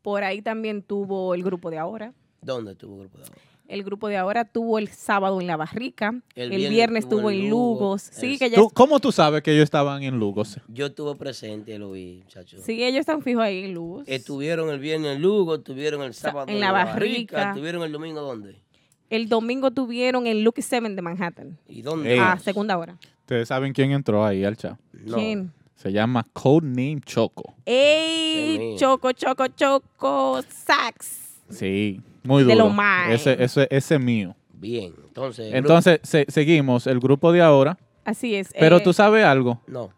Por ahí también tuvo el grupo de ahora. ¿Dónde estuvo el grupo de ahora? El grupo de ahora tuvo el sábado en La Barrica. El El, viernes tuvo tuvo en en Lugo. Lugos. Sí, Es- que ya ¿Tú- ¿Cómo tú sabes que ellos estaban en Lugos? Yo estuve presente, lo vi, muchachos. Sí, ellos están fijos ahí en Lugos. Estuvieron el viernes en Lugo, estuvieron el sábado en La Barrica. estuvieron el domingo ¿dónde? El domingo tuvieron en Lucky Seven de Manhattan. ¿Y dónde? A segunda hora. Ustedes saben quién entró ahí al chat. ¿Quién? Se llama Codename Choco. ¡Ey! Choco, choco, choco, sax. Sí, muy De duro. lo más. Ese, ese, ese es mío. Bien, entonces. el Entonces, se- seguimos el grupo de ahora. Así es. Pero eh, tú sabes algo. No.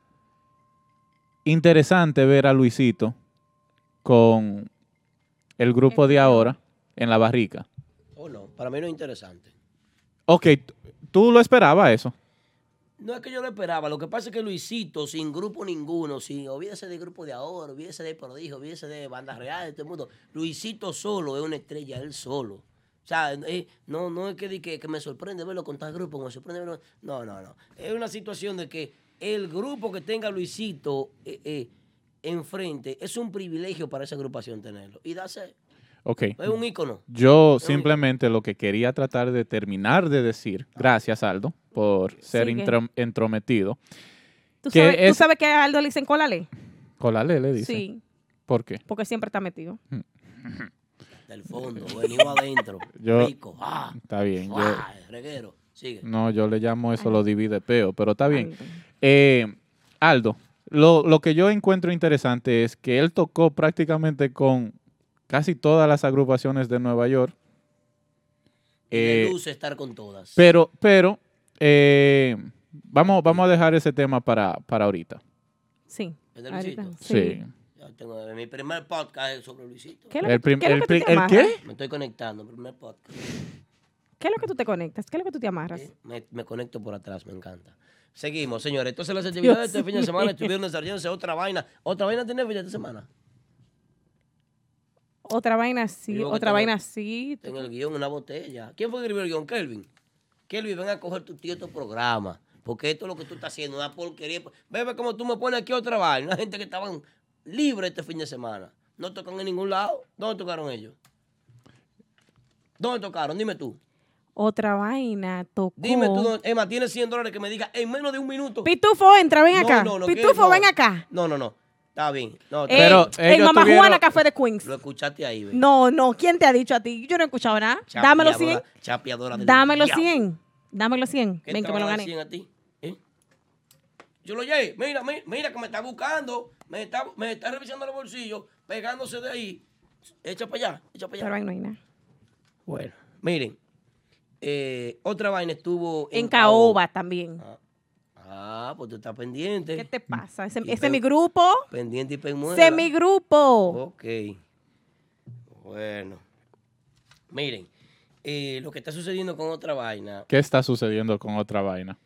Interesante ver a Luisito con el grupo de ahora en la barrica. Oh, no. Para mí no es interesante. Ok, t- ¿tú lo esperabas eso? No es que yo lo esperaba. Lo que pasa es que Luisito, sin grupo ninguno, sin olvídese del grupo de ahora, olvídese de prodigio, olvídese de bandas reales, todo el mundo. Luisito solo es una estrella, él solo. O sea, eh, no, no es que, que, que me sorprende verlo con tal grupo, me sorprende verlo. No, no, no. Es una situación de que el grupo que tenga Luisito eh, eh, enfrente es un privilegio para esa agrupación tenerlo. Y darse, Ok. es un ícono. Yo simplemente lo que quería tratar de terminar de decir, gracias Aldo, por ser entrometido. ¿Tú que sabes, tú es- sabes que a Aldo le dicen cólale? Colale le dice. Sí, ¿Por qué? porque siempre está metido. *laughs* Del fondo, venimos adentro. Yo- rico. Ah, Está bien. yo- ah, reguero. Sigue. no, yo le llamo eso lo divide peo, pero está bien. Eh, Aldo, lo, lo que yo encuentro interesante es que él tocó prácticamente con casi todas las agrupaciones de Nueva York. Eh, luce estar con todas. pero, pero, eh, vamos, vamos a dejar ese tema para, para ahorita. Sí. ¿Es de ahorita? Sí. Ya tengo mi primer podcast es sobre Luisito. ¿Qué es lo El que- prim- qué el que tú pri- te ¿el amarras? qué? Me estoy conectando, primer podcast. ¿Qué es lo que tú te conectas? ¿Qué es lo que tú te amarras? Me, me conecto por atrás, me encanta. Seguimos, señores. Entonces las actividades de este fin de semana *laughs* estuvieron desarrollándose otra vaina. ¿Otra vaina tiene fin de semana? Otra vaina sí, otra vaina sí. Tengo el guion, una botella. ¿Quién fue que escribió el guion? Kelvin. Kelvin, ven a coger tu tío estos programas. Porque esto es lo que tú estás haciendo, una porquería. Bebe, como tú me pones aquí otra vaina. Una gente que estaban libres este fin de semana. No tocan en ningún lado. ¿Dónde tocaron ellos? ¿Dónde tocaron? Dime tú. Otra vaina tocó. Dime tú, dónde- Emma, tienes 100 dólares que me diga en menos de un minuto. Pitufo, entra, ven No, acá. no, no, que- Pitufo, no. ven acá. No, no, no. Está bien. No, Pero ellos mamá tuvieron- Juana, café de Queens. Lo escuchaste ahí, ¿ves? No, no, ¿quién te ha dicho a ti? Yo no he escuchado nada. Dame los 100. Chapeadora- del diablo. 100. Dame los 100. ¿Qué Ven que me lo gané. 100 a ti? ¿Eh? Yo lo llegué. Mira, mira, mira que me está buscando. Me está, me está revisando los bolsillos, pegándose de ahí. Echa para allá, echa para allá. Pero ahí no hay nada. Bueno, miren. eh, otra vaina estuvo En Caoba también. Ah, pues tú estás pendiente. ¿Qué te pasa? Ese, ese es mi grupo. Pendiente y Ese pemuela. es mi grupo. Ok. Bueno. Miren, eh, lo que está sucediendo con otra vaina ¿Qué está sucediendo con otra vaina?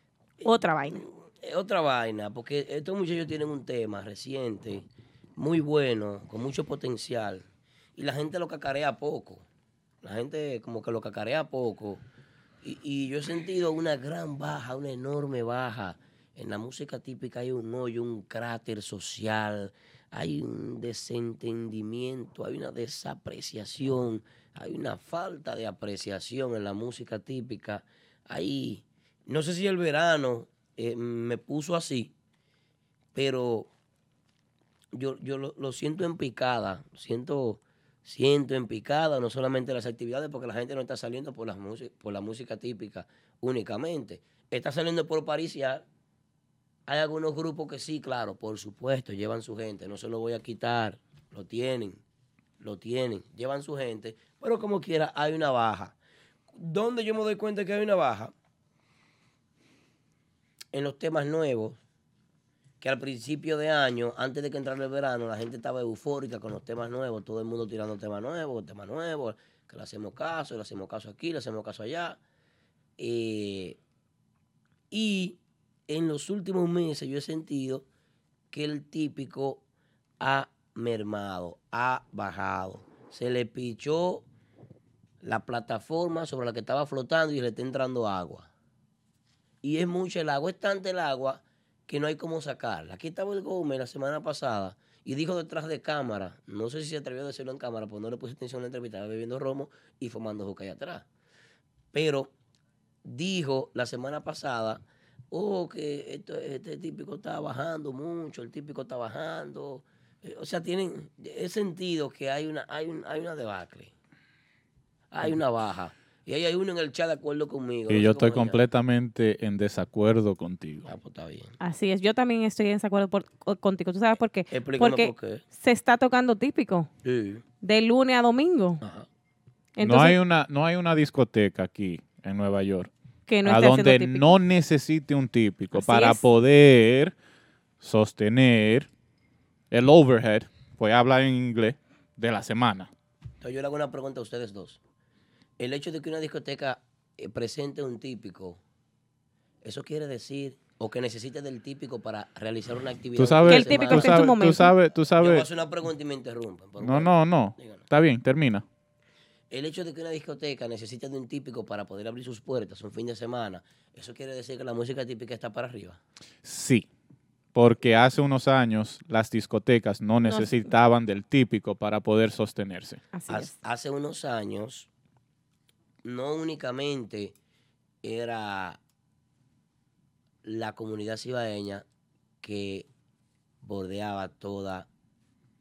Otra vaina. Es otra vaina, porque estos muchachos tienen un tema reciente, muy bueno, con mucho potencial, y la gente lo cacarea poco. La gente como que lo cacarea poco. Y, y yo he sentido una gran baja, una enorme baja. En la música típica hay un hoyo, un cráter social, hay un desentendimiento, hay una desapreciación, hay una falta de apreciación en la música típica. Hay, no sé si el verano eh, me puso así, pero yo, yo lo, lo siento en picada, siento, siento en picada, no solamente las actividades, porque la gente no está saliendo por, las por la música típica únicamente, está saliendo por pariciar. Hay algunos grupos que sí, claro, por supuesto, llevan su gente, no se lo voy a quitar, lo tienen, lo tienen, llevan su gente, pero como quiera hay una baja. ¿Dónde yo me doy cuenta que hay una baja? En los temas nuevos, que al principio de año, antes de que entrara el verano, la gente estaba eufórica con los temas nuevos, todo el mundo tirando temas nuevos, temas nuevos, que le hacemos caso, le hacemos caso aquí, le hacemos caso allá. Eh, y en los últimos meses yo he sentido que el típico ha mermado, ha bajado. Se le pichó la plataforma sobre la que estaba flotando y le está entrando agua. Y es mucho el agua, es tanta el agua que no hay cómo sacarla. Aquí estaba el Gómez la semana pasada y dijo detrás de cámara, no sé si se atrevió a decirlo en cámara, pues no le puse atención a la entrevista, estaba bebiendo romo y fumando juca allá atrás. Pero dijo la semana pasada, oh, que esto- este típico está bajando mucho, el típico está bajando. Eh, O sea, tienen, he sentido que hay una, hay un- hay una debacle, hay una baja. Y ahí hay uno en el chat de acuerdo conmigo. Y yo estoy completamente en desacuerdo contigo. Ah, pues está bien. Así es, yo también estoy en desacuerdo por- co- contigo. ¿Tú sabes por qué? Explícame Porque por qué. se está tocando típico, Sí. de lunes a domingo. Ajá. no, hay una, no hay una discoteca aquí en Nueva York Que no a esté donde no necesite un típico Así para es. poder sostener el overhead, voy a hablar en inglés, de la semana. Entonces yo le hago una pregunta a ustedes dos. El hecho de que una discoteca eh, presente un típico, ¿eso quiere decir o que necesite del típico para realizar una actividad? Tú sabes, Que el típico tú en tú momento. sabes, tú Yo voy a sabes. hacer una pregunta y me interrumpen. por No, no, no. Está bien, termina. El hecho de que una discoteca necesite de un típico para poder abrir sus puertas un fin de semana, ¿eso quiere decir que la música típica está para arriba? Sí, porque hace unos años las discotecas no necesitaban del típico para poder sostenerse. Haz- Hace unos años, no únicamente era la comunidad cibaeña que bordeaba toda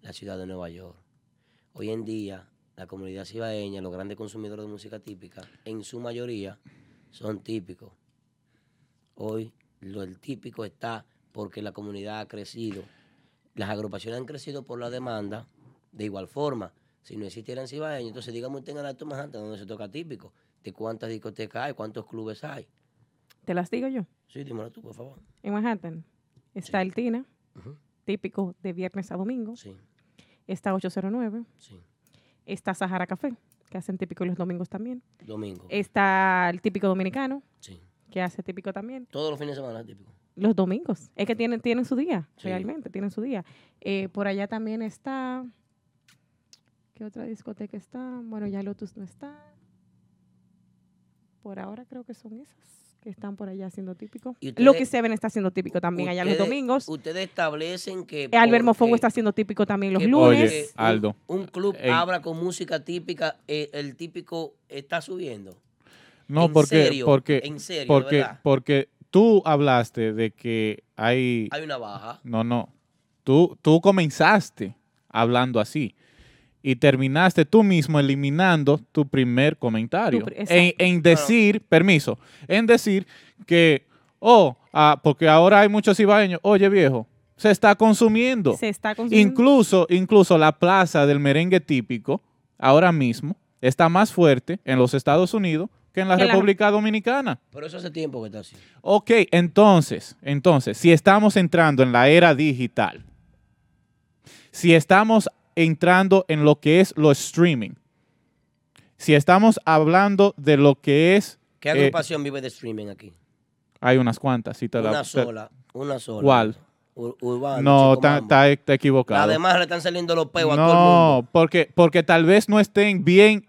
la ciudad de Nueva York. Hoy en día, la comunidad cibaeña, los grandes consumidores de música típica, en su mayoría son típicos. Hoy lo el típico está porque la comunidad ha crecido. Las agrupaciones han crecido por la demanda. De igual forma, si no existieran cibaeños, entonces dígame usted en el Alto Manhattan donde se toca típico, de cuántas discotecas hay, cuántos clubes hay. ¿Te las digo yo? Sí, dímelo tú, por favor. En Manhattan está el Tina, típico de viernes a domingo. Sí. Está 809. Sí. Está Sahara Café, que hacen típico los domingos también. Domingo. Está el típico dominicano, Sí. que hace típico también. Todos los fines de semana típico. Los domingos. Es que tienen, tienen su día, Sí. realmente, tienen su día. Eh, por allá también está. ¿Qué otra discoteca está? Bueno, ya Lotus no está. Por ahora creo que son esas que están por allá haciendo típico. ¿Y Lo ustedes- que Seven está haciendo típico también allá los domingos. Ustedes establecen que. Albert Mofongo está haciendo típico también los lunes. Oye, Aldo. Un club abra con música típica, eh, el típico está subiendo. No, ¿En porque, serio? porque, ¿En serio, porque, porque tú hablaste de que hay, Hay una baja. no, no, tú, tú comenzaste hablando así y terminaste tú mismo eliminando tu primer comentario Tu en, decir, permiso, en decir que, oh, ah, porque ahora hay muchos ibaeños, oye viejo, se está consumiendo. Se está consumiendo. Incluso, incluso la plaza del merengue típico, ahora mismo, está más fuerte en los Estados Unidos que en la Que la- República Dominicana. Pero eso hace tiempo que está así. Ok, entonces, entonces, si estamos entrando en la era digital, si estamos entrando en lo que es lo streaming, si estamos hablando de lo que es... ¿Qué eh, agrupación vive de streaming aquí? hay unas cuantas, si te la- Una te- sola. Una sola. ¿Cuál? Ur- Urbano. No, Chico está equivocado. Además le están saliendo los peos a todo el mundo. No, porque, porque tal vez no estén bien,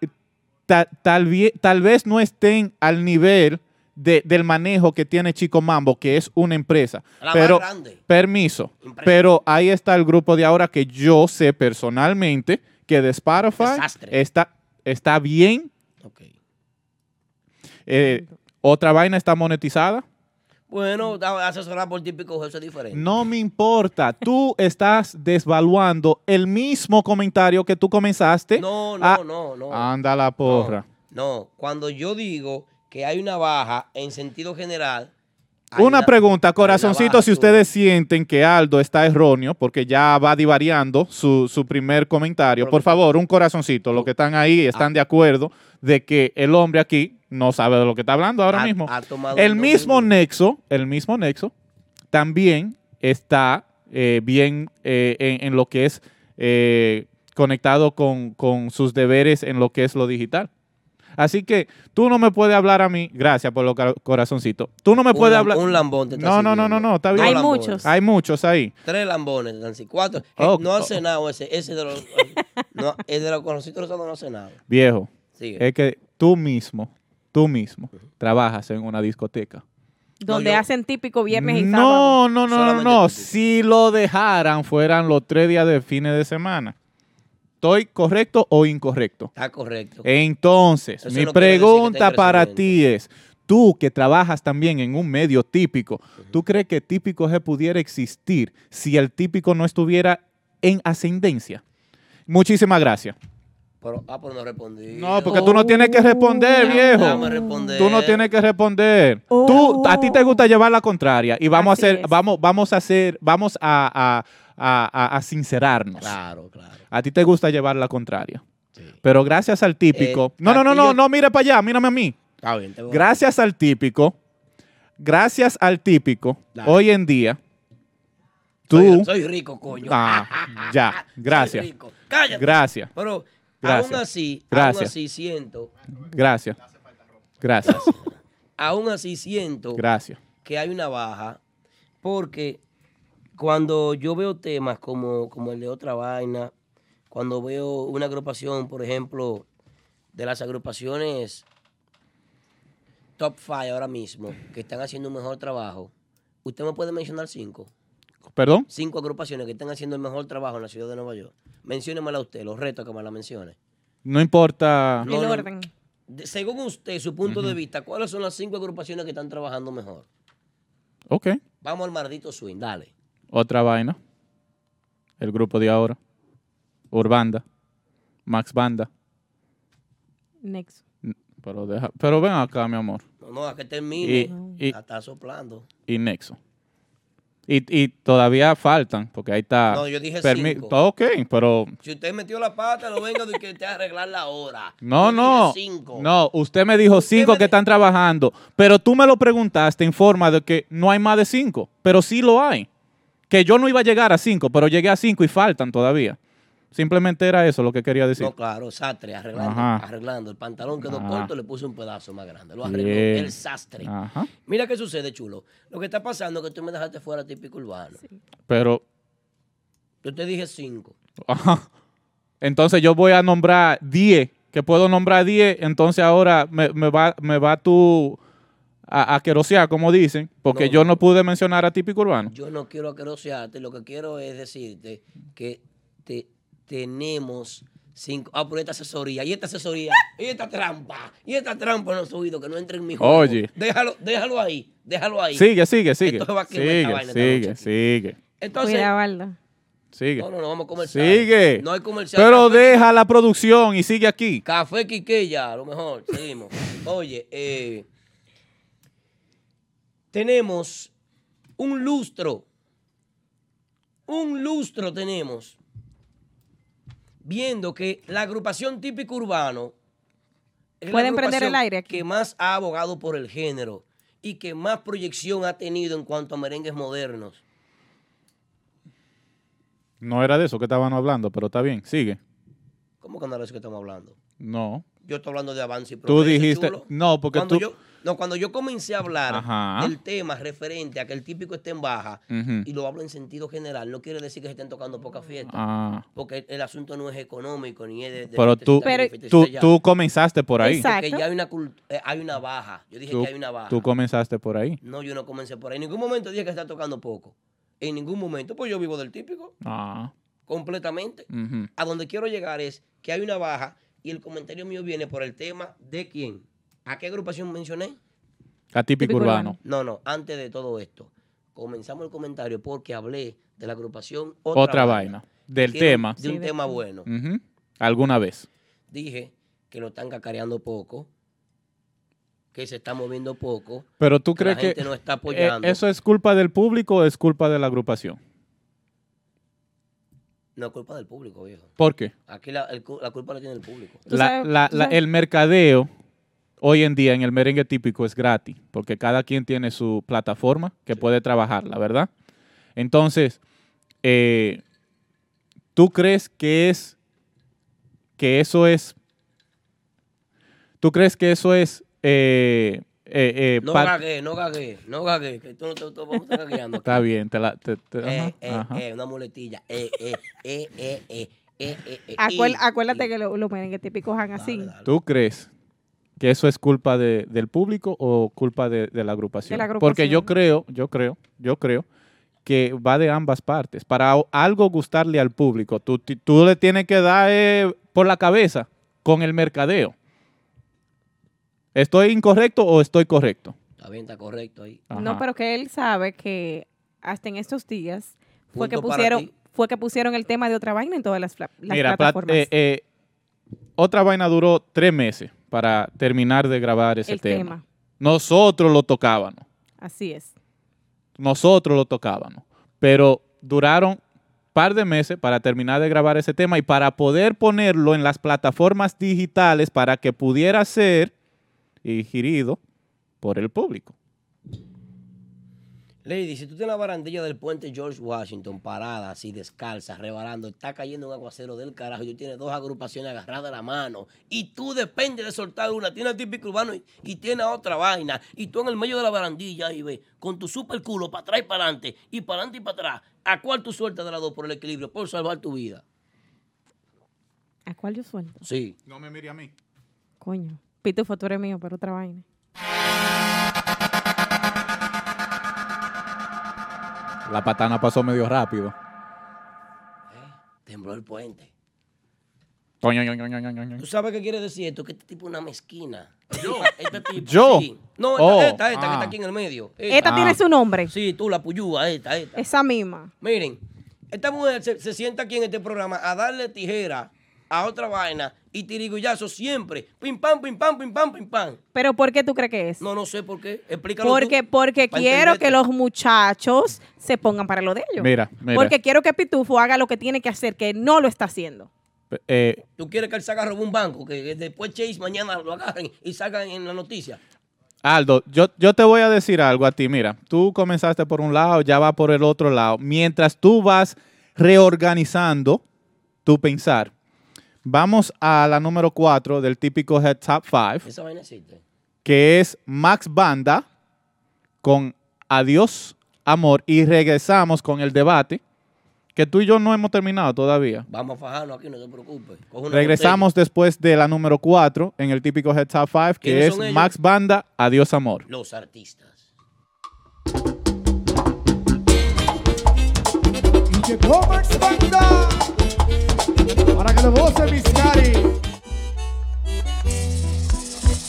ta- tal, tal vez no estén al nivel de- del manejo que tiene Chico Mambo, que es una empresa. La más pero, grande. permiso, pero ahí está el grupo de ahora que yo sé personalmente que de Spotify Desastre. está, está bien. Ok. Eh, otra vaina está monetizada. Bueno, asesorar por típico eso es diferente. No me importa. Tú estás desvaluando el mismo comentario que tú comenzaste. No, no, a- no, no. Anda la porra. No, cuando yo digo que hay una baja en sentido general. Una pregunta, corazoncito, si ustedes sienten que Aldo está erróneo, porque ya va divariando su, su primer comentario, por favor, un corazoncito, los que están ahí Ah. están de acuerdo de que el hombre aquí no sabe de lo que está hablando ahora Ha- mismo. ha el mismo nexo, el mismo nexo, también está eh, bien eh, en, en lo que es eh, conectado con, con sus deberes en lo que es lo digital. Así que tú no me puedes hablar a mí, gracias por lo corazoncito. Tú no me Un puedes hablar. un lambón te está No, no, no, no, no, está bien. Hay muchos. Hay muchos ahí. Tres lambones, Nancy. Cuatro. Eh, Oh, no han oh. cenado ese. Ese de los. no, *laughs* el de los conocidos rosados no ha cenado. Viejo, Sigue. es que tú mismo, tú mismo, trabajas en una discoteca. donde hacen típico viernes y sábado. No, no, no, no, Solamente no. típico. Si lo dejaran, fueran los tres días de fines de semana. ¿Estoy correcto o incorrecto? Está correcto. Entonces, Eso mi no que pregunta para ti es, tú que trabajas también en un medio típico, ¿tú crees que típico se pudiera existir si el típico no estuviera en ascendencia? Muchísimas gracias. Pero, ah, pero no respondí. No, porque tú no tienes que responder, Ya- viejo. déjame responder. Tú no tienes que responder. Oh. Tú, a ti te gusta llevar la contraria y vamos Así a hacer, es. vamos, vamos a hacer, vamos a, a- a- a- a sincerarnos. Claro, claro. A ti te gusta llevar la contraria. Sí. Pero gracias al típico. Eh, no, no, no, no, no, mire para allá, mírame a mí. Está bien, te voy a- Gracias al típico, gracias al típico, Dale. hoy en día, tú. Soy, soy rico, coño. Ah, *laughs* ya, Soy gracias. rico. Cállate. Gracias, Pero Gracias. aún así, Gracias. aún así siento, gracias. Gracias, *laughs* aún así siento gracias. que hay una baja, porque cuando yo veo temas como, como el de otra vaina, cuando veo una agrupación, por ejemplo, de las agrupaciones top 5 ahora mismo que están haciendo un mejor trabajo, ¿usted me puede mencionar cinco? ¿Perdón? Cinco agrupaciones que están haciendo el mejor trabajo en la ciudad de Nueva York. Menciónemela usted, los retos que me la mencione. No importa. No, no, de- según usted, su punto de vista, ¿cuáles son las cinco agrupaciones que están trabajando mejor? Ok. Vamos al maldito swing, dale. Otra vaina. El grupo de ahora. Urbanda. Max Banda. Nexo. Pero, deja, pero ven acá, mi amor. No, no, a que termine. Y- está soplando. Y Nexo. Y, y todavía faltan, porque ahí está. No, yo dije cinco. Ok, pero. Si usted metió la pata, no venga de que te arreglar la hora. No, Yo no. cinco. No, usted me dijo cinco que están trabajando, pero tú me lo preguntaste en forma de que no hay más de cinco, pero sí lo hay. Que yo no iba a llegar a cinco, pero llegué a cinco y faltan todavía. Simplemente era eso lo que quería decir. No, claro, sastre, arreglando, Ajá. arreglando. El pantalón quedó Ajá. corto, le puse un pedazo más grande. Lo arregló. Bien. El sastre. Ajá. Mira qué sucede, chulo. Lo que está pasando es que tú me dejaste fuera típico urbano. Pero, Yo te dije cinco. ajá. Entonces yo voy a nombrar 10, que puedo nombrar 10, entonces ahora me, me va, me va tú a, a querosear, como dicen, porque No, yo no pude mencionar a típico urbano. Yo no quiero aquerosearte, lo que quiero es decirte que te, tenemos cinco. Ah, por esta asesoría, y esta asesoría, y esta trampa, y esta trampa en los oídos, que no entre en mi juego. Oye. Déjalo, déjalo ahí, déjalo ahí. Sigue, sigue, sigue. Entonces va a quemar esta Sigue, vaina sigue, sigue. Entonces, Cuidado. Sigue. no, no, no vamos a comercial. Sigue. No hay comercial. Pero Café- deja la producción y sigue aquí. Café Quiqueya, a lo mejor. Seguimos. *laughs* Oye, eh, tenemos un lustro. Un lustro tenemos. Viendo que la agrupación típico urbano es la Pueden prender el aire aquí. que más ha abogado por el género y que más proyección ha tenido en cuanto a merengues modernos. No era de eso que estaban hablando, pero está bien, sigue. ¿Cómo que no es de eso que estamos hablando? No. Yo estoy hablando de avance y Tú progreso, dijiste, chulo. no, porque cuando tú... Yo, no, cuando yo comencé a hablar Ajá. del tema referente a que el típico esté en baja, y lo hablo en sentido general, no quiere decir que se estén tocando pocas fiestas. Ah. Porque el, asunto no es económico, ni es de... de Pero tú, fiestecita tú, tú comenzaste por ahí. Porque ya hay una, eh, hay una baja. Yo dije Tú, que hay una baja. tú comenzaste por ahí. No, yo no comencé por ahí. En ningún momento dije que está tocando poco. En ningún momento, pues yo vivo del típico, Ah. completamente. ujú. A donde quiero llegar es que hay una baja y el comentario mío viene por el tema de quién. ¿A qué agrupación mencioné? A típico urbano. No, no, antes de todo esto, comenzamos el comentario porque hablé de la agrupación Otra, vaina. Del Que- tema. De un tema bueno. Alguna vez. Dije que lo están cacareando poco, que se está moviendo poco. Pero tú que crees la que gente no está eh, apoyando. eso es culpa del público o es culpa de la agrupación. No es culpa del público, viejo. ¿Por qué? Aquí la, el cu- la culpa la tiene el público. La- la- la- el mercadeo hoy en día en el merengue típico es gratis, porque cada quien tiene su plataforma que puede trabajarla, ¿verdad? Entonces, eh, ¿tú crees que es que eso es? ¿Tú crees que eso es? eh, eh, eh, No gagué, no gagué, no gagué, que tú no te, tú vamos a estar gagueando. aquí. Está bien, te la, te- te- Eh, ajá, eh, ajá. eh, una muletilla. Eh, eh, eh, eh, eh, eh, eh, eh, acuérdate que lo- los merengues típicos han así. ¿Tú crees que eso es culpa de- del público o culpa de, de la agrupación? De la Porque yo creo, yo creo, yo creo que va de ambas partes. Para algo gustarle al público, tú, tú le tienes que dar eh, por la cabeza con el mercadeo. ¿Estoy incorrecto o estoy correcto? Está bien, está correcto ahí. No, pero que él sabe que hasta en estos días fue que Punto pusieron fue que pusieron el tema de otra vaina en todas las, pla- las Mira, plat- plataformas. eh, eh, otra vaina duró tres meses para terminar de grabar ese El tema. tema. Nosotros lo tocábamos. Así es. nosotros lo tocábamos. Pero duraron par de meses para terminar de grabar ese tema y para poder ponerlo en las plataformas digitales para que pudiera ser ingerido por el público. Lady, si tú tienes la barandilla del puente George Washington parada así descalza, rebalando, está cayendo un aguacero del carajo y tú tienes dos agrupaciones agarradas de la mano y tú dependes de soltar una, tienes a típico urbano y, y tienes a otra vaina y tú en el medio de la barandilla y ves con tu super culo para atrás y para adelante y para adelante y para atrás, ¿a cuál tú sueltas de las dos por el equilibrio, por salvar tu vida? ¿A cuál yo suelto? Sí. No me mire a mí. Coño. Pitufo, tú eres mío, pero otra vaina. La patana pasó medio rápido. Tembló el puente. ¿Tú sabes qué quiere decir esto? Que este tipo es una mezquina. Yo. *laughs* Este tipo. *laughs* ¿Yo? sí. No, Oh. esta, esta, esta que Ah. está aquí en el medio. Esta tiene su nombre. Sí, tú, la puyúa, esta, esta. Esa misma. Miren, esta mujer se, se sienta aquí en este programa a darle tijera a otra vaina y tirigullazo siempre. Pim pam, pim pam, pim pam, pim pam. ¿Pero por qué tú crees que es? No, no sé por qué. Explícalo Porque, tú, porque quiero entenderte. que los muchachos se pongan para lo de ellos. Mira, mira. Porque quiero que Pitufo haga lo que tiene que hacer, que no lo está haciendo. Eh, ¿Tú quieres que él se agarre un banco? Que después Chase mañana lo agarren y salgan en la noticia. Aldo, yo, yo te voy a decir algo a ti. Mira, tú comenzaste por un lado, ya va por el otro lado. Mientras tú vas reorganizando tu pensar, vamos a la número 4 del típico Head Top 5, Esa vaina existe. que es Max Banda con Adiós, Amor. Y regresamos con el debate, que tú y yo no hemos terminado todavía. Vamos a fajarnos aquí, no te preocupes. Regresamos después de la número 4 en el típico Head Top 5, que ¿Quiénes es? Max Banda, Adiós, Amor. Los artistas. Y llegó Max Banda para que lo goce mis cari.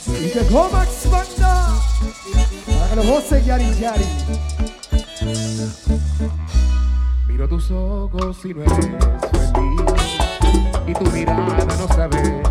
Y llegó Max Banda para que lo goce Yari Yari. Miro tus ojos y no eres feliz. Y tu mirada no sabe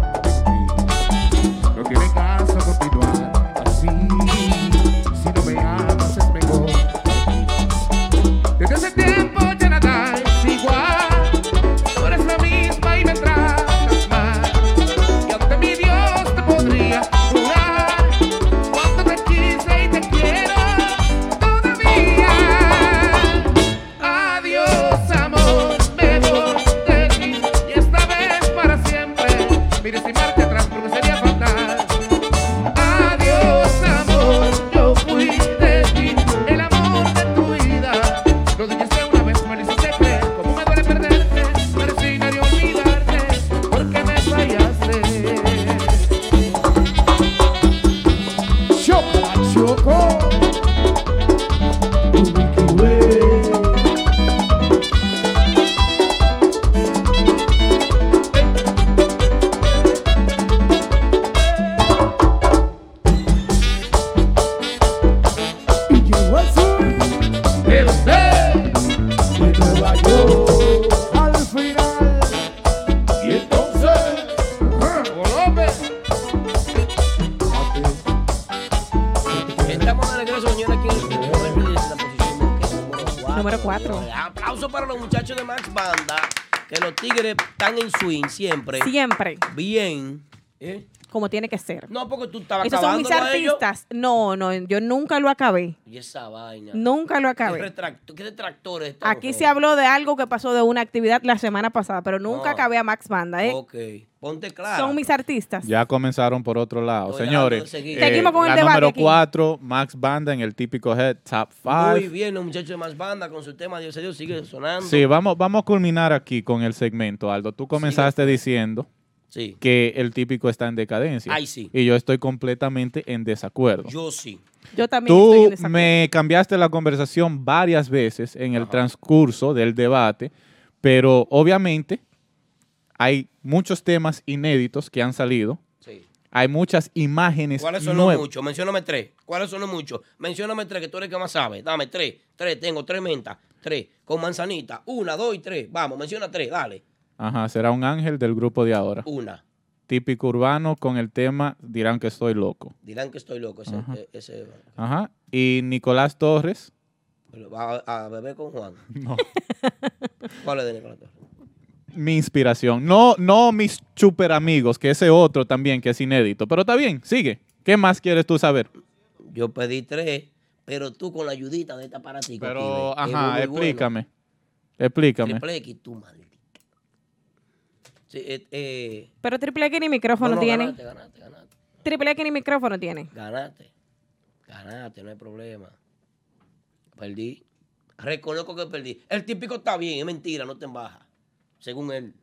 swing siempre. Siempre. Bien. ¿Eh? Como tiene que ser. No, porque tú estabas Esos son mis artistas. No, no, yo nunca lo acabé. Y esa vaina. Nunca lo ¿Qué, acabé. retracto- qué detractores Aquí se habló de algo que pasó de una actividad la semana pasada, pero nunca No. acabé a Max Banda, ¿eh? Ok, ponte claro. Son mis artistas. Ya comenzaron por otro lado. Estoy Señores, eh, Seguimos con el la debate número aquí. 4, Max Banda en el típico Head Top 5. Muy bien, los muchachos de Max Banda con su tema Dios a Dios sigue sonando. Sí, vamos, vamos a culminar aquí con el segmento, Aldo. Tú comenzaste diciendo Sí. que el típico está en decadencia. Ay, sí. Y yo estoy completamente en desacuerdo. Yo sí. Yo también estoy en Tú desacuerdo. me cambiaste la conversación varias veces en el transcurso del debate, pero obviamente hay muchos temas inéditos que han salido. Sí. Hay muchas imágenes ¿Cuáles son los muchos? Mencióname tres. ¿Cuáles son los muchos? Mencióname tres, que tú eres el que más sabe. Dame tres. Tres, tengo tres mentas. Tres. Con manzanita. Una, dos y tres. Vamos, menciona tres, dale. Ajá, será un ángel del grupo de ahora. Una. Típico urbano con el tema dirán que estoy loco. Dirán que estoy loco. Ese, Ajá. eh, ese Ajá. Y Nicolás Torres. va a, a beber con Juan. *laughs* No. ¿Cuál es de Nicolás Torres? Mi inspiración. No, no mis super amigos, que ese otro también que es inédito. Pero está bien, sigue. ¿Qué más quieres tú saber? Yo pedí tres, pero tú con la ayudita de este aparatico. Pero, aquí, ve, es ajá, bueno. explícame. Explícame. Triple X, tú, maldita. Sí, eh, eh, Pero Triple X ni micrófono no, no, tiene. Ganaste, ganaste, ganaste. Triple X ni micrófono tiene. Ganaste. Ganaste, no hay problema. Perdí. Reconozco que perdí. El típico está bien, es mentira, no te embaja. Según él.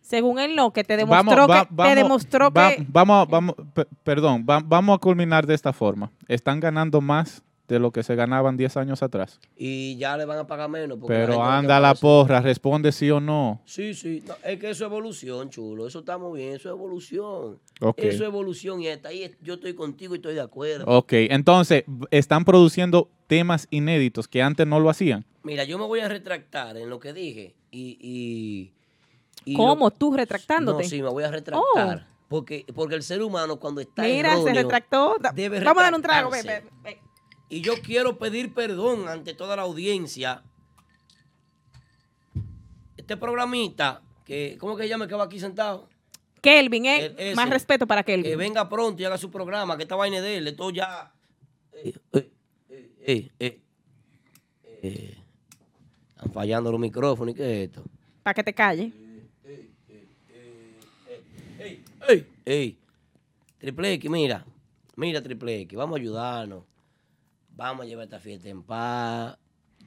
Según él no, que te Vamos, demostró va- que te vamos, demostró va- que vamos, a- vamos, pe- perdón, va- vamos a culminar de esta forma. Están ganando más de lo que se ganaban 10 años atrás. Y ya le van a pagar menos. porque Pero anda te la porra, responde sí o no. Sí, sí. no, es que eso es evolución, chulo. Eso está muy bien. Eso es evolución. Eso es evolución. Y hasta ahí yo estoy contigo y estoy de acuerdo. Ok, entonces, están produciendo temas inéditos que antes no lo hacían. Mira, yo me voy a retractar en lo que dije. Y. y, y ¿Cómo? lo- ¿Tú retractándote? No, sí, me voy a retractar. Porque, porque el ser humano cuando está Mira, se retractó. Debe Vamos a dar un trago. Ven. Y yo quiero pedir perdón ante toda la audiencia. Este programita, que, ¿cómo que se llama que va aquí sentado? Kelvin, eh, El- más respeto para Kelvin. Que venga pronto y haga su programa, que esta vaina de él, esto ya. Eh, eh, eh, eh, eh, eh. Están fallando los micrófonos, ¿y qué es esto? Para que te calle. ¡Ey! ¡Ey! Triple X, mira. Mira, Triple X, vamos a ayudarnos. Vamos a llevar esta fiesta en paz.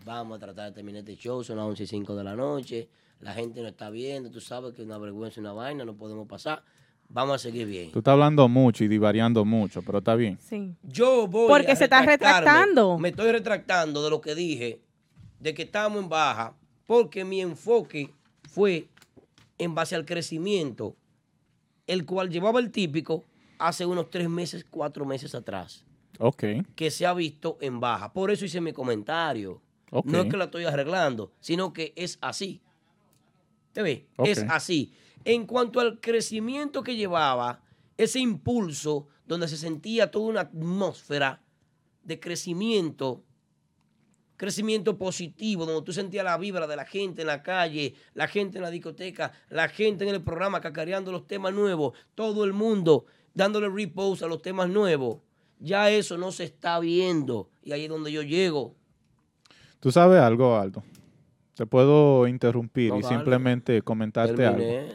Vamos a tratar de terminar este show. Son las 11 y 5 de la noche. La gente no está viendo. Tú sabes que es una vergüenza, una vaina. No podemos pasar. Vamos a seguir bien. Tú estás hablando mucho y divariando mucho, pero está bien. Sí. Yo voy Porque a se está retractando. Me estoy retractando de lo que dije, de que estamos en baja, porque mi enfoque fue en base al crecimiento, el cual llevaba el típico hace unos tres meses, cuatro meses atrás, Ok. que se ha visto en baja. Por eso hice mi comentario. No es que la estoy arreglando, sino que es así. ¿Te ves? Ok. Es así. En cuanto al crecimiento que llevaba, ese impulso donde se sentía toda una atmósfera de crecimiento, crecimiento positivo, donde tú sentías la vibra de la gente en la calle, la gente en la discoteca, la gente en el programa cacareando los temas nuevos, todo el mundo dándole repost a los temas nuevos. Ya eso no se está viendo. Y ahí es donde yo llego. ¿Tú sabes algo, Aldo? Te puedo interrumpir No, y simplemente comentarte algo.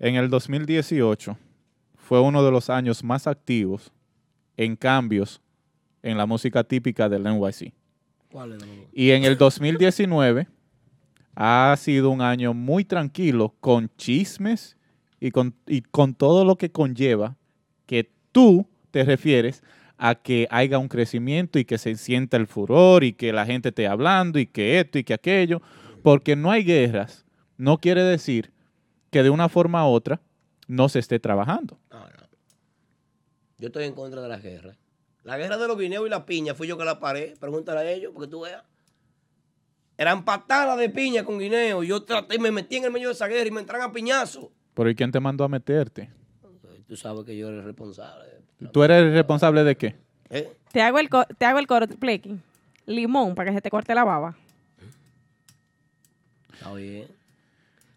En el 2018 fue uno de los años más activos en cambios en la música típica del NYC. Y en el 2019 ha sido un año muy tranquilo con chismes y con, y con todo lo que conlleva que tú te refieres a que haya un crecimiento y que se sienta el furor y que la gente esté hablando y que esto y que aquello, porque no hay guerras, no quiere decir que de una forma u otra no se esté trabajando. Yo estoy en contra de la guerra. La guerra de los guineos y la piña fui yo que la paré. Pregúntale a ellos, porque tú veas. Eran patadas de piña con guineo. Yo traté, me metí en el medio de esa guerra y me entraron a piñazo. Pero ¿y quién te mandó a meterte? Tú sabes que yo era el responsable. ¿Tú eres el responsable de qué? ¿Eh? Te hago el, co- te hago el coro, Plequi. Limón para que se te corte la baba. Está bien.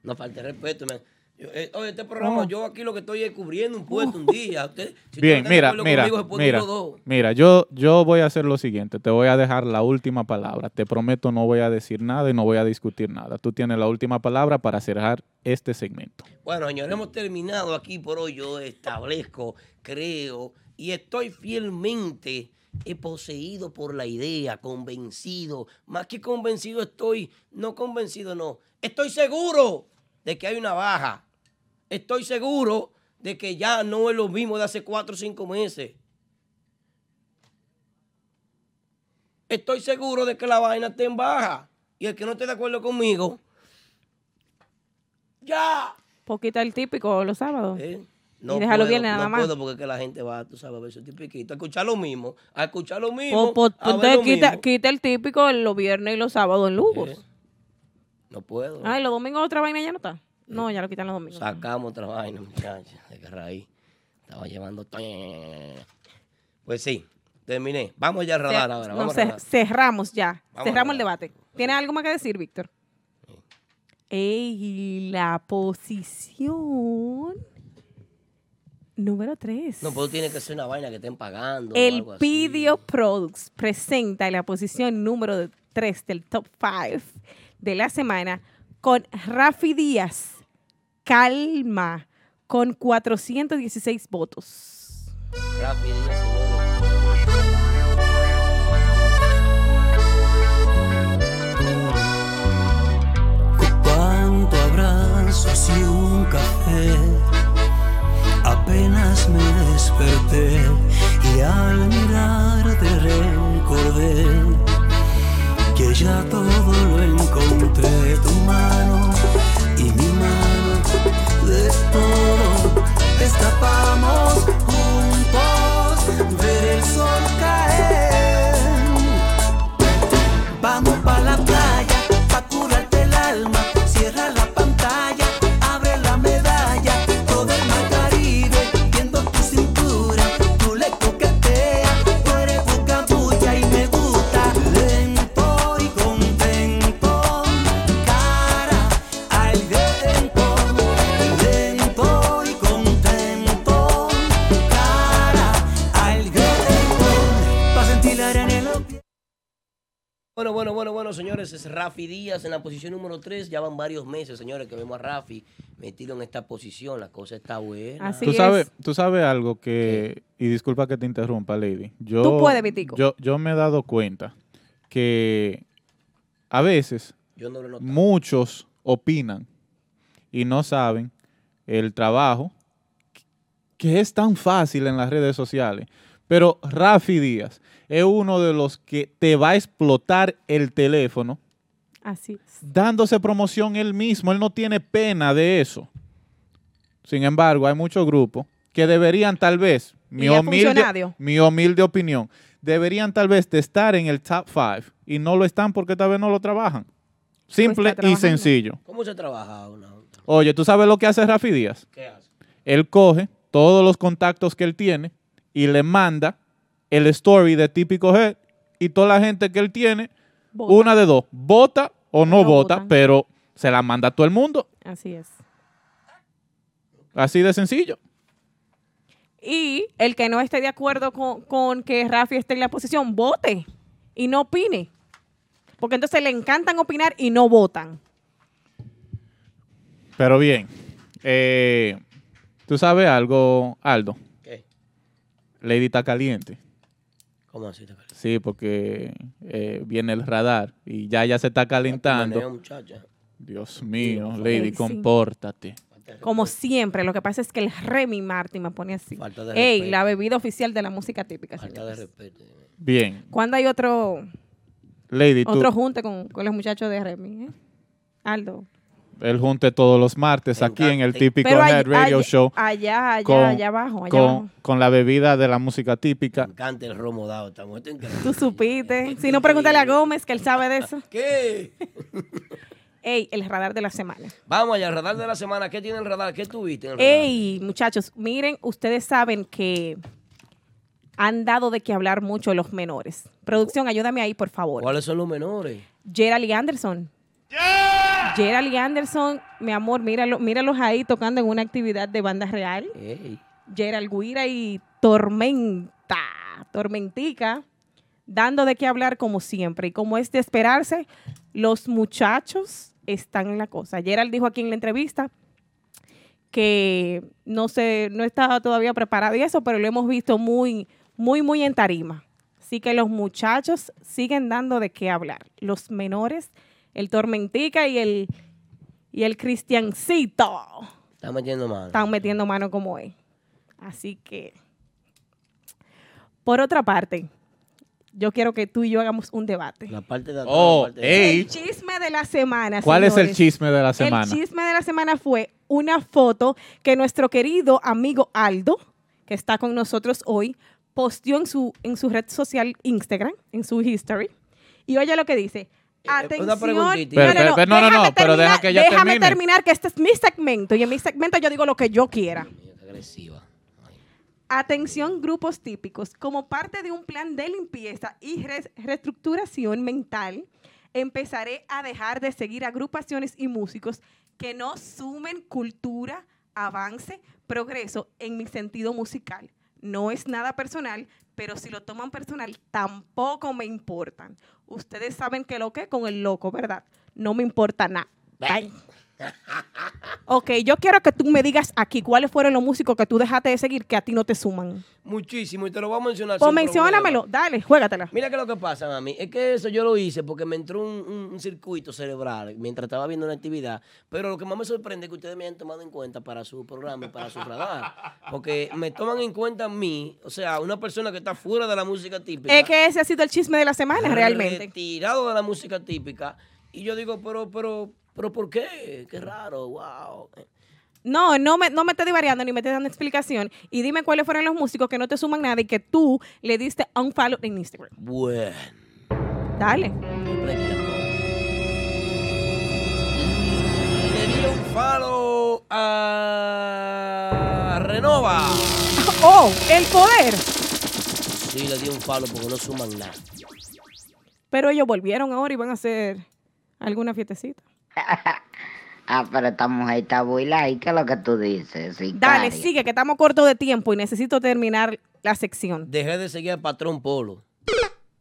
No falte respeto. man. Eh, oye, este programa, Oh. yo aquí lo que estoy es cubriendo un puesto un día. Usted, si Bien, usted mira, mira, conmigo, mira, mira, yo, yo voy a hacer lo siguiente, te voy a dejar la última palabra, te prometo no voy a decir nada y no voy a discutir nada, tú tienes la última palabra para cerrar este segmento. Bueno, señores, hemos terminado aquí por hoy. Yo establezco, creo y estoy fielmente eh, poseído por la idea, convencido. Más que convencido estoy, no convencido, no. Estoy seguro de que hay una baja. Estoy seguro de que ya no es lo mismo de hace cuatro o cinco meses. Estoy seguro de que la vaina está en baja. Y el que no esté de acuerdo conmigo, ya. Poquita el típico los sábados. No y déjalo bien nada no más. puedo porque es que la gente va, tú sabes, a ver su tipiquito, a escuchar lo mismo, a escuchar lo mismo. Po- po- a ver entonces lo quita, mismo. quita el típico los viernes y los sábados en Lugos. No puedo. Ay, los domingos otra vaina ya no está. No, ya lo quitan los domingos. Sacamos otra vaina, muchachos, de que raíz. Estaba llevando. Pues sí, terminé. Vamos ya a rodar ahora. no, Vamos ce- a rodar. cerramos ya. Vamos cerramos el debate. ¿Tienes algo más que decir, Víctor? Ey, la posición número 3. No, pero tiene que ser una vaina que estén pagando. o El así. Pidio Products presenta la posición número 3 del top 5 de la semana con Rafi Díaz calma con 416 votos. Cuánto abrazos y un café. Apenas me desperté y al mirarte recordé que ya todo lo encontré. Tu mano todo destapamos juntos, ver el sol caer. Bueno, bueno, bueno, bueno, señores, es Rafi Díaz en la posición número 3. Ya van varios meses, señores, que vemos a Rafi metido en esta posición. La cosa está buena. tú sabes, tú sabes algo que, y disculpa que te interrumpa, Lady. Yo, Tú puedes, Vitico. Yo, yo me he dado cuenta que a veces Yo no lo he notado. muchos opinan y no saben el trabajo que es tan fácil en las redes sociales. Pero Rafi Díaz es uno de los que te va a explotar el teléfono Así es. dándose promoción él mismo. Él no tiene pena de eso. Sin embargo, hay muchos grupos que deberían tal vez, mi humilde, funcionado. mi humilde opinión, deberían tal vez de estar en el top 5 y no lo están porque tal vez no lo trabajan. Simple y sencillo. ¿Cómo se trabaja una? Oye, ¿tú sabes lo que hace Rafi Díaz? ¿Qué hace? Él coge todos los contactos que él tiene y le manda el story de típico head y toda la gente que él tiene, Vota. una de dos, vota o no, No vota, votan. pero se la manda a todo el mundo. Así es. Así de sencillo. Y el que no esté de acuerdo con, con que Rafi esté en la posición, vote y no opine. Porque entonces le encantan opinar y no votan. Pero bien, eh, ¿tú sabes algo, Aldo? ¿Qué? Lady está caliente. ¿Cómo así? te parece? Sí, porque eh, viene el radar y ya ya se está calentando. Dios mío, Sí, Lady, sí. compórtate. Como siempre, lo que pasa es que el Remy Martin me pone así. Falta de Ey, respeto. la bebida oficial de la música típica. Falta de respeto. Bien, ¿Cuándo hay otro, Lady, tú, otro junte con, con los muchachos de Remy? eh? Aldo. Él junte todos los martes aquí en el típico Pero Head allá, Radio allá- Show allá, allá, con- allá abajo, allá con, abajo. con la bebida de la música típica. Me encanta el romo dado. Tú supiste. Si no, pregúntale a Gómez, que él sabe de eso. ¿Qué? *laughs* Ey, el radar de la semana. Vamos allá, el radar de la semana. ¿Qué tiene el radar? ¿Qué tuviste en el radar? Ey, muchachos, miren, ustedes saben que han dado de qué hablar mucho los menores. Producción, ayúdame ahí, por favor. ¿Cuáles son los menores? Gerald y Anderson. Gerald y Anderson, mi amor, míralo, míralos ahí tocando en una actividad de banda real. Ey. Gerald Guira y Tormenta, Tormentica, dando de qué hablar como siempre. Y como es de esperarse, los muchachos están en la cosa. Gerald dijo aquí en la entrevista que no se, no estaba todavía preparado y eso, pero lo hemos visto muy, muy, muy en tarima. Así que los muchachos siguen dando de qué hablar. Los menores, el Tormentica y el, y el Cristiancito Está metiendo mano. están metiendo mano como es. Así que, por otra parte, yo quiero que tú y yo hagamos un debate. La parte de atrás. Oh, la parte de ey. El chisme de la semana. ¿Cuál es el señores. chisme de la semana? El chisme de la semana fue una foto que nuestro querido amigo Aldo, que está con nosotros hoy, posteó en su, en su red social Instagram, en su history. Y oye lo que dice. Atención. una preguntita. Pero, pero, pero, no, no, no, déjame pero deja terminar- que ella Déjame termine. terminar, que este es mi segmento. Y en mi segmento yo digo lo que yo quiera. Agresiva. Atención grupos típicos. Como parte de un plan de limpieza y reestructuración mental, empezaré a dejar de seguir agrupaciones y músicos que no sumen cultura, avance, progreso en mi sentido musical. No es nada personal, pero si lo toman personal, tampoco me importan. Ustedes saben que lo que con el loco, ¿verdad? No me importa nada. Ok, yo quiero que tú me digas aquí cuáles fueron los músicos que tú dejaste de seguir que a ti no te suman. Muchísimo, y te lo voy a mencionar. Pues menciónamelo, dale, juégatela. Mira qué es lo que pasa, mami. Es que eso yo lo hice porque me entró un, un- un circuito cerebral mientras estaba viendo una actividad. Pero lo que más me sorprende es que ustedes me han tomado en cuenta para su programa y para su radar. Porque me toman en cuenta a mí, o sea, una persona que está fuera de la música típica. Es que ese ha sido el chisme de la semana, realmente. Retirado de la música típica. Y yo digo, pero, pero, pero, ¿por qué? Qué raro, wow. No, no me, no me estés divariando ni me estés dando explicación. Y dime cuáles fueron los músicos que no te suman nada y que tú le diste unfollow en Instagram. Bueno. Dale. Le di un follow a Renova. *laughs* ¡Oh! ¡El poder! Sí, le di un follow porque no suman nada. Pero ellos volvieron ahora y van a hacer alguna fiestecita. *laughs* Ah, pero esta mujer está buila y ¿qué es lo que tú dices? Dale, sicaria? sigue, que estamos cortos de tiempo y necesito terminar la sección. Dejé de seguir al patrón Polo.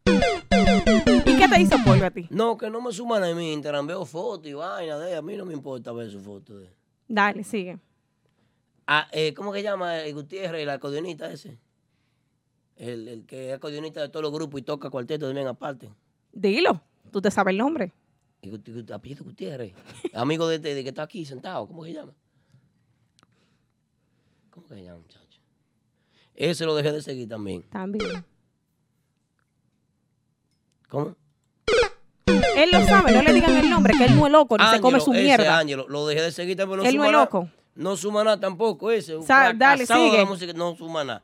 ¿Y qué te hizo Polvo a ti? No, que no me suman en mi Instagram. Veo fotos y vaina de ella. A mí no me importa ver su foto. De... Dale, sigue. Ah, eh, ¿Cómo que llama el Gutiérrez, el acordeonista ese? El, el que es acordeonista de todos los grupos y toca cuarteto también aparte. Dilo, tú te sabes el nombre. Apellido Gutiérrez. Amigo de, este- de que está aquí sentado. ¿Cómo que se llama? ¿Cómo que se llama, muchacho? Ese lo dejé de seguir también. También. ¿Cómo? Él lo sabe, no le digan el nombre, que él no es loco, ni se come su ese mierda. Ángelo, lo dejé de seguir también. No Él no es loco. No suma nada tampoco ese. Sa- dale, de la sigue. música, no suma nada.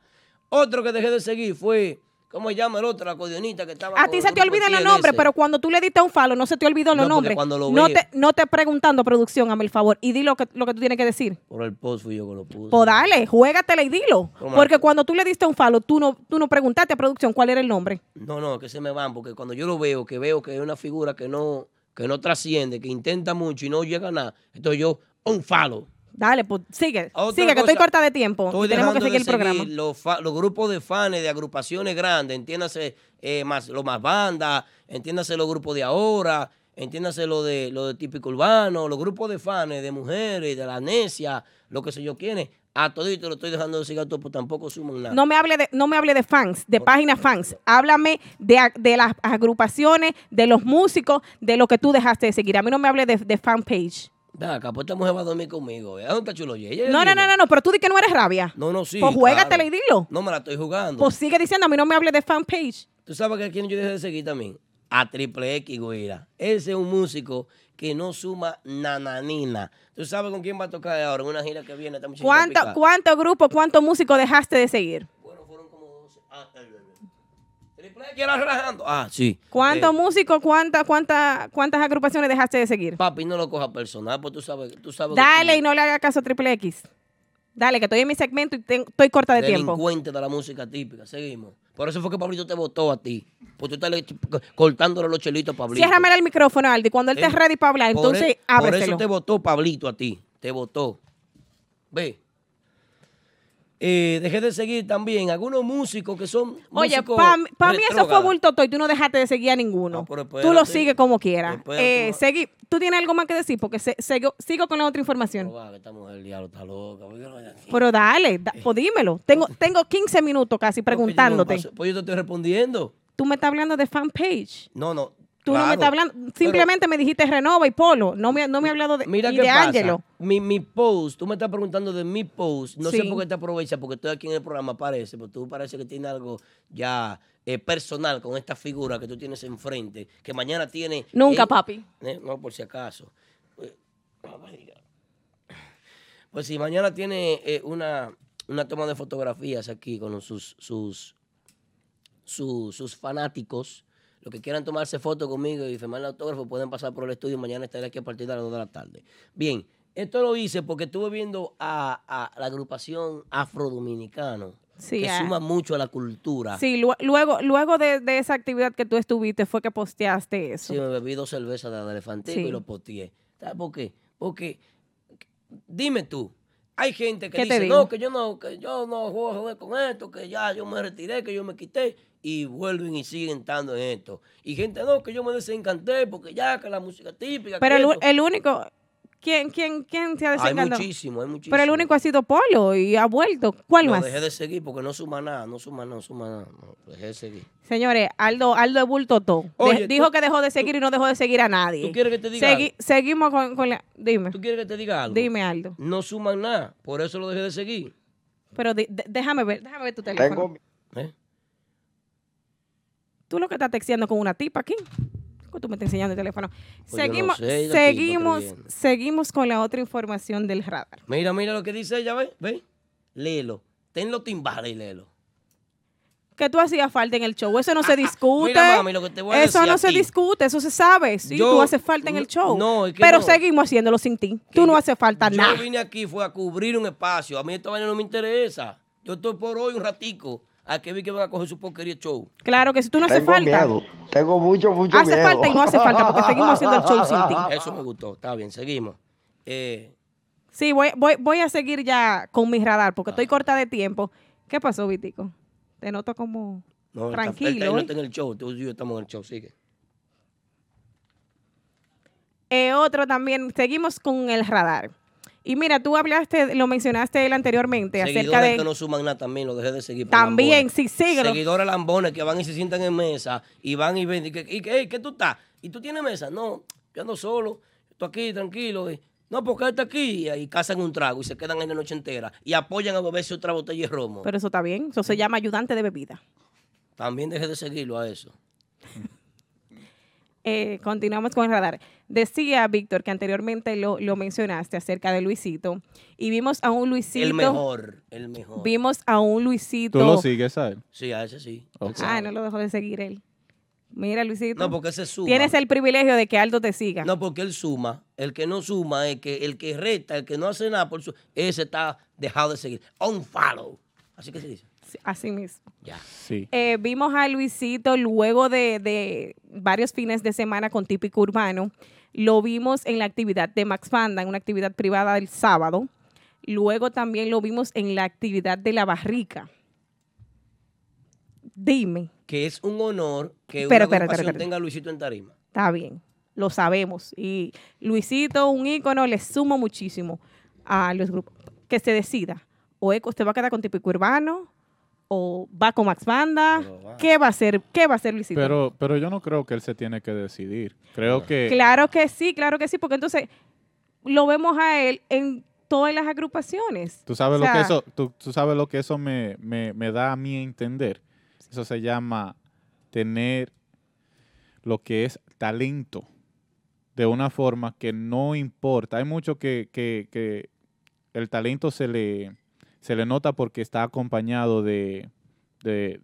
Otro que dejé de seguir fue, ¿cómo se llama el otro? El acordeonista que estaba A ti se te olvidan los nombres, pero cuando tú le diste un falo, no se te olvidó los No, nombres. cuando lo no, veo- te, no te preguntando, producción, hazme el favor, y di lo que, lo que tú tienes que decir. Por el post fui yo que lo puse. Pues dale, juégatela y dilo. ¿Cómo? Porque cuando tú le diste un falo, tú no, tú no preguntaste a producción cuál era el nombre. No, no, que se me van, porque cuando yo lo veo, que veo que es una figura que no, que no trasciende, que intenta mucho y no llega a nada, entonces yo, un falo. Dale, pues sigue. Otra sigue, que estoy corta de tiempo. Estoy y tenemos que seguir de el programa. Los, grupos de fans de agrupaciones grandes, entiéndase eh, más, lo más bandas, entiéndase los grupos de ahora, entiéndase lo de lo de típico urbano, los grupos de fans de mujeres, de la necia, lo que sé yo quién A todito lo estoy dejando de seguir a todos, pues tampoco suman nada. No me hable de, no me hable de fans, de páginas fans. Háblame de, las agrupaciones, de los músicos, de lo que tú dejaste de seguir. A mí no me hable de, de fan page. Ven acá, pues esta mujer va a dormir conmigo. ¿eh? ¿Dónde está Chulo Ye? Ella No, no, no, no, no, pero tú di que no eres rabia. No, no, sí. Pues juégatela y dilo. No me la estoy jugando. Pues sigue diciendo, a mí no me hable de fan page. ¿Tú sabes que a quién yo dejé de seguir también? A Triple X, güeyra. Ese es un músico que no suma nananina. ¿Tú sabes con quién va a tocar ahora en una gira que viene? Muchachita ¿Cuánto, pica? ¿Cuántos grupos, cuántos músicos dejaste de seguir? Triple X era relajando. Ah, sí. ¿Cuántos Eh, músicos, cuántas, cuántas, cuántas agrupaciones dejaste de seguir? Papi, no lo coja personal, pues tú sabes, tú sabes que Dale tú- y no le haga caso a Triple X. Dale, que estoy en mi segmento y estoy corta de tiempo. delincuente de la música típica. Seguimos. Por eso fue que Pablito te votó a ti. Porque tú estás le- cortándole los chelitos a Pablito. Ciérrame el micrófono, Aldi. Cuando él Eh, ready para hablar, entonces e- Por eso te votó Pablito a ti. Te votó. Ve. Eh, dejé de seguir también algunos músicos que son. Oye, para mí eso fue bulto y tú no dejaste de seguir a ninguno. pero tú lo sigues como quieras. Eh, seguí- ¿Tú tienes algo más que decir? Porque se- sigo, sigo con la otra información. Va, que esta mujer, diablo, está loca. No, Pero dale, da- pues dímelo. Tengo, *laughs* tengo 15 minutos casi preguntándote. Pues yo te estoy respondiendo. Tú me estás hablando de fan page. No, no. Tú no me estás hablando. Simplemente me dijiste Renova y Polo. No me, no me has hablado de, Mira y qué de pasa. Ángelo. Mi, mi post, tú me estás preguntando de mi post. No sé por qué te aprovechas, porque estoy aquí en el programa, parece, pero tú parece que tienes algo ya eh, personal con esta figura que tú tienes enfrente, que mañana tiene... Nunca, eh, papi. eh, no, por si acaso. Eh. Pues si mañana tiene una, una toma de fotografías aquí con sus, sus, sus, sus fanáticos, los que quieran tomarse fotos conmigo y firmar el autógrafo pueden pasar por el estudio. Mañana estaré aquí a partir de las 2 de la tarde. Bien, esto lo hice porque estuve viendo a, a la agrupación Afrodominicano, Sí, que suma mucho a la cultura. Sí, lu- luego, luego de, de esa actividad que tú estuviste fue que posteaste eso. Sí, me bebí dos cervezas de elefantico Sí. y lo posteé. ¿Sabes por qué? Porque, dime tú, hay gente que ¿Qué te dice, no, que yo no, que yo no juego a con esto, que ya yo me retiré, que yo me quité, y vuelven y siguen estando en esto. Y gente, no, que yo me desencanté porque ya, que la música típica. Pero que el, u- esto". el único ¿Quién, quién, quién se ha Hay desencantado? muchísimo, hay muchísimo. Pero el único ha sido Polo y ha vuelto. ¿Cuál Lo más? dejé de seguir porque no suma nada, no suma nada, no suma nada. No, dejé de seguir. Señores, Aldo, Aldo de bulto todo. Oye, dijo tú- que dejó de seguir y no dejó de seguir a nadie. ¿Tú quieres que te diga Segui- seguimos con, con la... Dime. ¿Tú quieres que te diga algo? Dime, Aldo. No suman nada, por eso lo dejé de seguir. Pero de- déjame ver, déjame ver tu teléfono. ¿Eh? Tú lo que estás texteando con una tipa aquí. ¿Cómo tú me estás enseñando el teléfono? Pues yo no seguimos, sé, seguimos, seguimos con la otra información del radar. Mira, mira lo que dice ella, ve, ve. Léelo. Ten los timbales y léelo. Que tú hacías falta en el show. Eso no se discute. Ah, mira, mami, lo que te voy a eso decir no se discute, eso se sabe. Sí, Yo- tú haces falta en el show. no, es que Pero no. seguimos haciéndolo sin ti. Tú no haces falta Yo nada. vine aquí fue a cubrir un espacio. A mí esta vaina no me interesa. Yo estoy por hoy un ratico a que vi que van a coger su porquería show. Claro que si tú no haces falta. Tengo mucho, mucho Hace falta y no hace falta porque seguimos haciendo el show sin ti. *laughs* Eso me gustó. Está bien, seguimos. Eh, Sí, voy, voy, voy a seguir ya con mi radar porque estoy corta de tiempo. ¿Qué pasó, Vitico? Te noto como no, él está- él tranquilo. no está en el show. Tú y yo estamos en el show. Sigue. Eh, otro también, seguimos con el radar. Y mira, tú hablaste, lo mencionaste él anteriormente acerca Seguidores de... que no suman nada también, lo dejé de seguir. por También, lambones. sí, síguelo. Seguidores lambones que van y se sientan en mesa y van y ven. Y que, y que, "Ey, ¿qué tú estás? ¿Y tú tienes mesa? No, yo ando solo. Estoy aquí, tranquilo. y, no, porque él está aquí. Y cazan un trago y se quedan ahí la noche entera. Y apoyan a beberse otra botella de romo. Pero eso está bien, eso se llama ayudante de bebida. También dejé de seguirlo a eso. Eh, continuamos con el radar. Decía Víctor que anteriormente lo, lo mencionaste acerca de Luisito y vimos a un Luisito. El mejor, el mejor. Vimos a un Luisito. ¿Tú lo sigues a él? Sí, a ese sí. Ah, no lo dejó de seguir él. Mira, Luisito. No, porque ese suma. Tienes el privilegio de que Aldo te siga. No, porque él suma. El que no suma es que el que resta, el que no hace nada por su. Ese está dejado de seguir. On follow. Así que se dice. Así mismo. Ya. Sí. Eh, vimos a Luisito luego de, de varios fines de semana con Típico Urbano. Lo vimos en la actividad de Max Panda, en una actividad privada del sábado. Luego también lo vimos en la actividad de La Barrica. Dime, Que es un honor que Espera, una espera, espera. tenga a Luisito en tarima. está bien, lo sabemos. Y Luisito, un ícono, le sumo muchísimo a los grupos. Que se decida. O que usted va a quedar con Típico Urbano, o va con Max Banda. ¿Qué va a hacer? ¿Qué va a hacer Luisito? Pero, pero yo no creo que él se tiene que decidir. Creo que... Claro que sí, claro que sí, porque entonces lo vemos a él en todas las agrupaciones. Tú sabes O lo que eso, tú, tú sabes lo que eso me, me- me da a mí a entender. Eso se llama tener lo que es talento de una forma que no importa. Hay mucho que, que- que el talento se le, se le nota porque está acompañado de, de-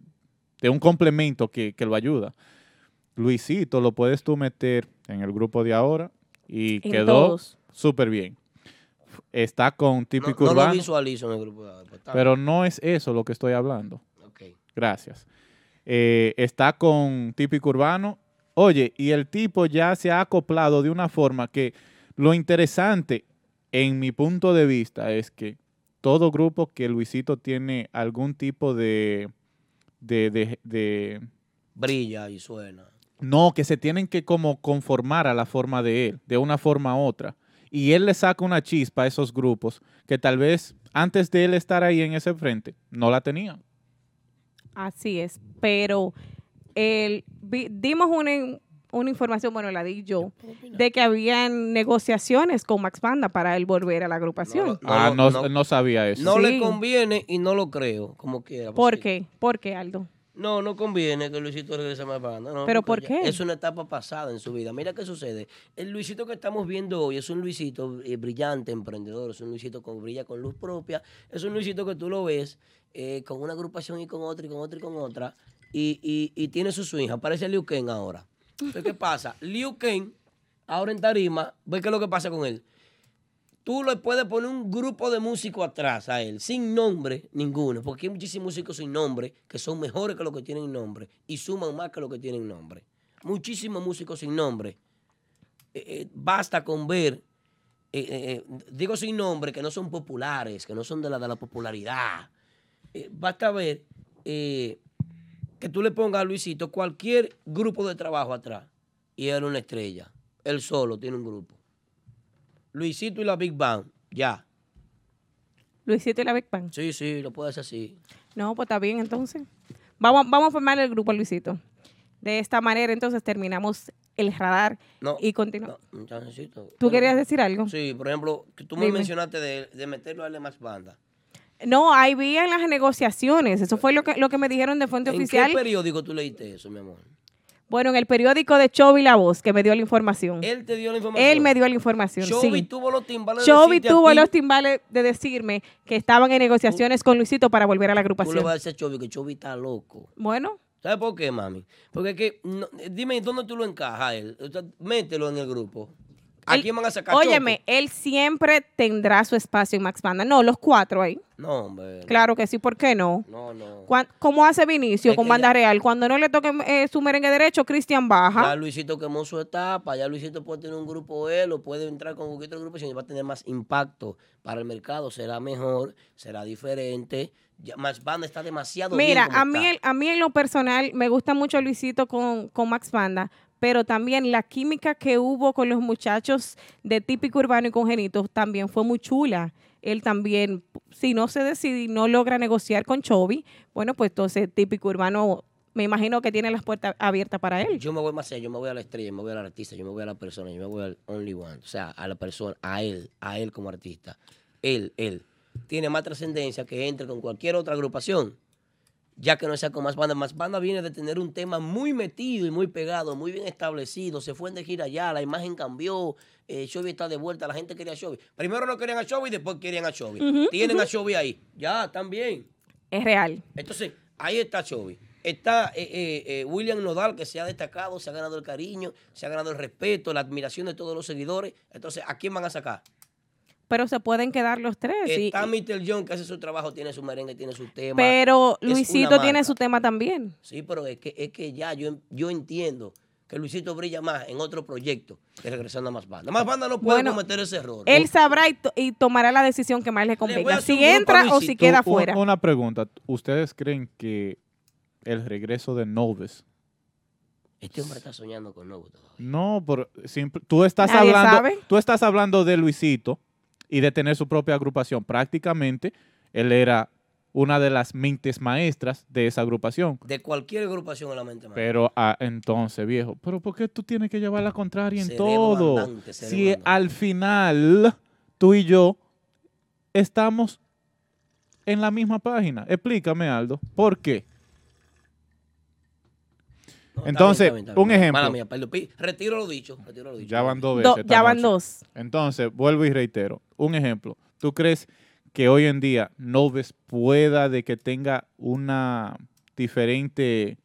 de un complemento que, que lo ayuda. Luisito lo puedes tú meter en el grupo de ahora y En quedó súper bien. Está con típico No lo urbano. visualizo en el grupo de ahora, pues, Pero no es eso lo que estoy hablando. Gracias. Eh, está con típico urbano. Oye, y el tipo ya se ha acoplado de una forma que lo interesante, en mi punto de vista, es que todo grupo que Luisito tiene algún tipo de, de, de- de- Brilla y suena. no, que se tienen que como conformar a la forma de él, de una forma u otra. Y él le saca una chispa a esos grupos que tal vez antes de él estar ahí en ese frente, no la tenían. Así es, pero el, vi- dimos una, una información, bueno, la di yo, de que habían negociaciones con Max Panda para él volver a la agrupación. ah, no, no- no sabía eso. No le conviene y no lo creo, como quiera. ¿Por qué? ¿Por qué, Aldo? No, no conviene que Luisito regrese a más banda. no, ¿Pero por qué? Es una etapa pasada en su vida. Mira qué sucede. El Luisito que estamos viendo hoy es un Luisito eh, brillante, emprendedor. Es un Luisito que brilla con luz propia. Es un Luisito que tú lo ves eh, con una agrupación y con otra y con otra y con otra. Y, y- y tiene su swing. Aparece Liu Ken ahora. Entonces, ¿qué pasa? Liu Ken, ahora en tarima, ve qué es lo que pasa con él. Tú le puedes poner un grupo de músicos atrás a él, sin nombre ninguno, porque hay muchísimos músicos sin nombre que son mejores que los que tienen nombre y suman más que los que tienen nombre. Muchísimos músicos sin nombre. Eh, eh, basta con ver, eh, digo sin nombre, que no son populares, que no son de la, de la popularidad. Basta ver que tú le pongas a Luisito cualquier grupo de trabajo atrás y él una estrella. Él solo tiene un grupo. Luisito y la Big Bang. Ya. Luisito y la Big Bang. Sí, sí, lo puedes hacer así. No, pues está bien entonces. Vamos, vamos a formar el grupo, Luisito. De esta manera, entonces terminamos el radar No. y continuamos. Chancecito. ¿Tú querías decir algo? Sí, por ejemplo, que tú me mencionaste de, de meterlo a darle más banda. No, ahí vi en las negociaciones. Eso fue lo que, lo que me dijeron de fuente ¿En oficial. qué periódico tú leíste eso, mi amor? Bueno, en el periódico de Chovy La Voz, que me dio la información. Él te dio la información. Él me dio la información, Chovy sí. tuvo los timbales de Chovy tuvo los timbales de decirme que estaban en negociaciones con Luisito para volver a la Tú le agrupación. vas a decir a Chovy que Chovy está loco. Bueno, ¿Sabes por qué, mami? Porque es que, no- dime, ¿dónde tú lo encajas él? O sea, mételo en el grupo. ¿A él- quién van a sacar óyeme, él siempre tendrá su espacio en Max Banda. No, los cuatro ahí. No, hombre. Claro que sí, ¿por qué no? No, no. ¿Cómo hace Vinicio Es con Banda ya- Real? Cuando no le toque eh, su merengue derecho, Cristian Ya baja. Luisito quemó su etapa, ya Luisito puede tener un grupo él o puede entrar con cualquier otro grupo y va a tener más impacto para el mercado, será mejor, será diferente. Ya, más banda está demasiado Mira, bien a mí, el- a mí en lo personal me gusta mucho Luisito con, con Max Banda, pero también la química que hubo con los muchachos de Típico Urbano y Congenitos también fue muy chula. Él también, si no se decide y no logra negociar con Chovy, bueno, pues entonces Típico Urbano me imagino que tiene las puertas abiertas para él. Yo me voy más allá, yo me voy a la estrella, yo me voy al artista, yo me voy a la persona, yo me voy al only one, o sea, a la persona, a él, a él como artista. Él, él, tiene más trascendencia que entre con cualquier otra agrupación, ya que no sea con más banda. Más banda viene de tener un tema muy metido y muy pegado, muy bien establecido, se fue de gira allá, la imagen cambió, eh, Chovy está de vuelta, la gente quería a Chovy. Primero no querían a Chovy, después querían a Chovy. Tienen a Chovy ahí, ya, bien. Es real. Entonces, ahí está Chovy. Está eh, eh, eh, William Nodal, que se ha destacado, se ha ganado el cariño, se ha ganado el respeto, la admiración de todos los seguidores. Entonces, ¿a quién van a sacar? Pero se pueden quedar los tres. y- Está Mr. John, que hace su trabajo, tiene su merengue, tiene su tema. pero Luisito tiene su tema también. Sí, pero es que, es que ya yo, yo entiendo que Luisito brilla más en otro proyecto que regresando a Más Banda. Más Banda no puede Bueno, cometer ese error. Él sabrá y, to- y tomará la decisión que más le convenga. Si entra o si queda un- fuera. Una pregunta. ¿Ustedes creen que el regreso de Noves Este hombre está soñando con Novo todavía. No, por simple- tú estás Nadie hablando, sabe. tú estás hablando de Luisito y de tener su propia agrupación. Prácticamente él era una de las mentes maestras de esa agrupación. De cualquier agrupación en la mente. mano. Pero ah, entonces, viejo, pero ¿por qué tú tienes que llevar la contraria en Cerebro todo? Si al final tú y yo estamos en la misma página. Explícame, Aldo, ¿por qué? Entonces, bien, está bien, está un ejemplo. Mala mía, retiro lo dicho. Retiro lo dicho. Ya van dos Do- veces. ya van noche. dos. Entonces, vuelvo y reitero. Un ejemplo. ¿Tú crees que hoy en día Noves pueda de que tenga una diferente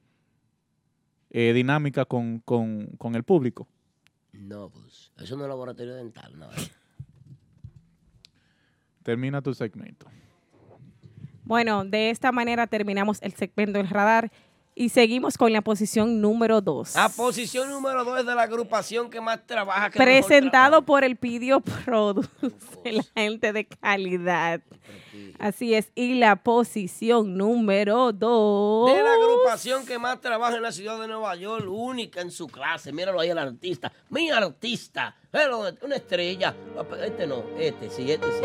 eh, dinámica con, con- con el público? No, pues, eso no es laboratorio dental, no. eh. Termina tu segmento. Bueno, de esta manera terminamos el segmento del radar y seguimos con la posición número 2. A posición número 2 de la agrupación que más trabaja. Que Presentado por el Pidio Produce, la gente de calidad. Así es. Y la posición número 2. De la agrupación que más trabaja en la ciudad de Nueva York, única en su clase. Míralo ahí el artista. Mi artista. Una estrella. Este no, este sí, este sí.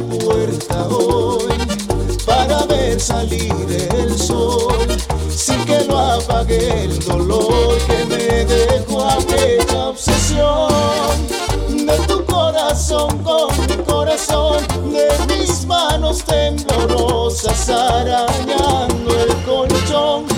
Puerta hoy para ver salir el sol sin que lo apague el dolor que me dejó aquella obsesión de tu corazón con mi corazón de mis manos temblorosas arañando el colchón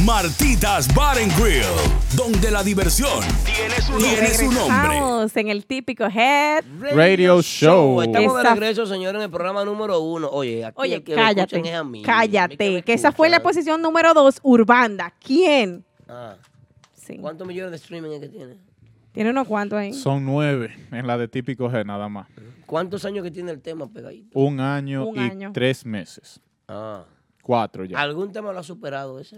Martitas Bar and Grill, donde la diversión tiene su nombre. Tiene su nombre. En el típico Head Radio Show. Estamos de Esa- regreso, señores, en el programa número uno. Oye, aquí Oye, el que cállate. es a mí. Cállate, que esa fue la posición número dos, Urbanda. ¿Quién? Ah. Sí. ¿Cuántos millones de streaming es que tiene? Tiene unos cuantos ahí. Son nueve en la de típico G nada más. ¿Cuántos años que tiene el tema pegadito? Un año Un y año. tres meses. Ah. Cuatro ya. ¿Algún tema lo ha superado ese?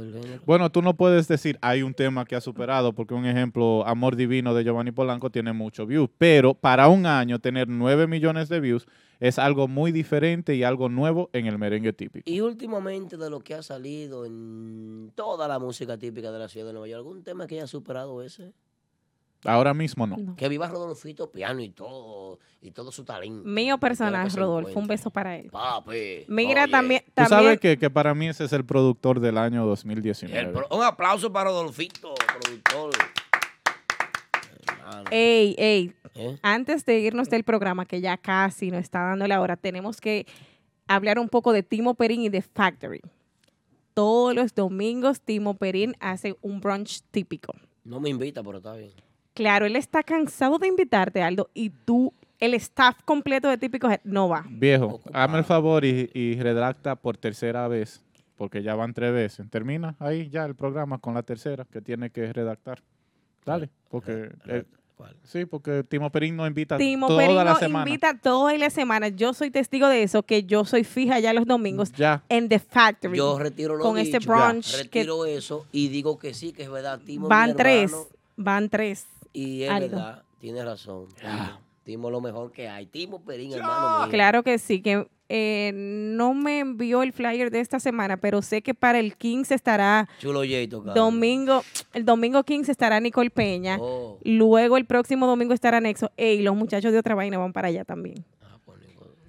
Del género? Bueno, tú no puedes decir hay un tema que ha superado, porque un ejemplo, Amor Divino de Giovanni Polanco tiene muchos views, pero para un año tener 9 millones de views es algo muy diferente y algo nuevo en el merengue típico. Y últimamente de lo que ha salido en toda la música típica de la ciudad de Nueva York, ¿algún tema que haya superado ese? Ahora mismo no. Que viva Rodolfito piano y todo, y todo su talento. Mío personal, Rodolfo. Un beso para él. Papi. Mira, oye. también, Tú sabes que, que para mí ese es el productor del año El 2019. pro- un aplauso para Rodolfito, productor. Hermano. Ey, ey, ¿Eh? antes de irnos del programa, que ya casi nos está dando la hora, tenemos que hablar un poco de Timo Perín y de Factory. Todos los domingos Timo Perín hace un brunch típico. No me invita, pero está bien. Claro, él está cansado de invitarte, Aldo, y tú, el staff completo de Típico Head, no va. Viejo, hazme el favor y, y redacta por tercera vez, porque ya van tres veces. Termina ahí ya el programa con la tercera que tiene que redactar. Dale, porque... eh, sí, porque Timo Perín no invita Timo toda Perín la nos semana. invita toda la semana. Yo soy testigo de eso, que yo soy fija ya los domingos Ya. en The Factory. Yo retiro lo Con dicho, este brunch que retiro eso y digo que sí, que es verdad. Timo van tres, van tres. Y es verdad, tiene razón. Timo. Timo es lo mejor que hay. Timo Perín, hermano mío. Claro que sí, que eh, no me envió el flyer de esta semana, pero sé que para el 15 estará Chulo Yeito, domingo, el domingo 15 estará Nicole Peña, Oh. luego el próximo domingo estará Nexo, y los muchachos de otra vaina van para allá también. Ah, pues,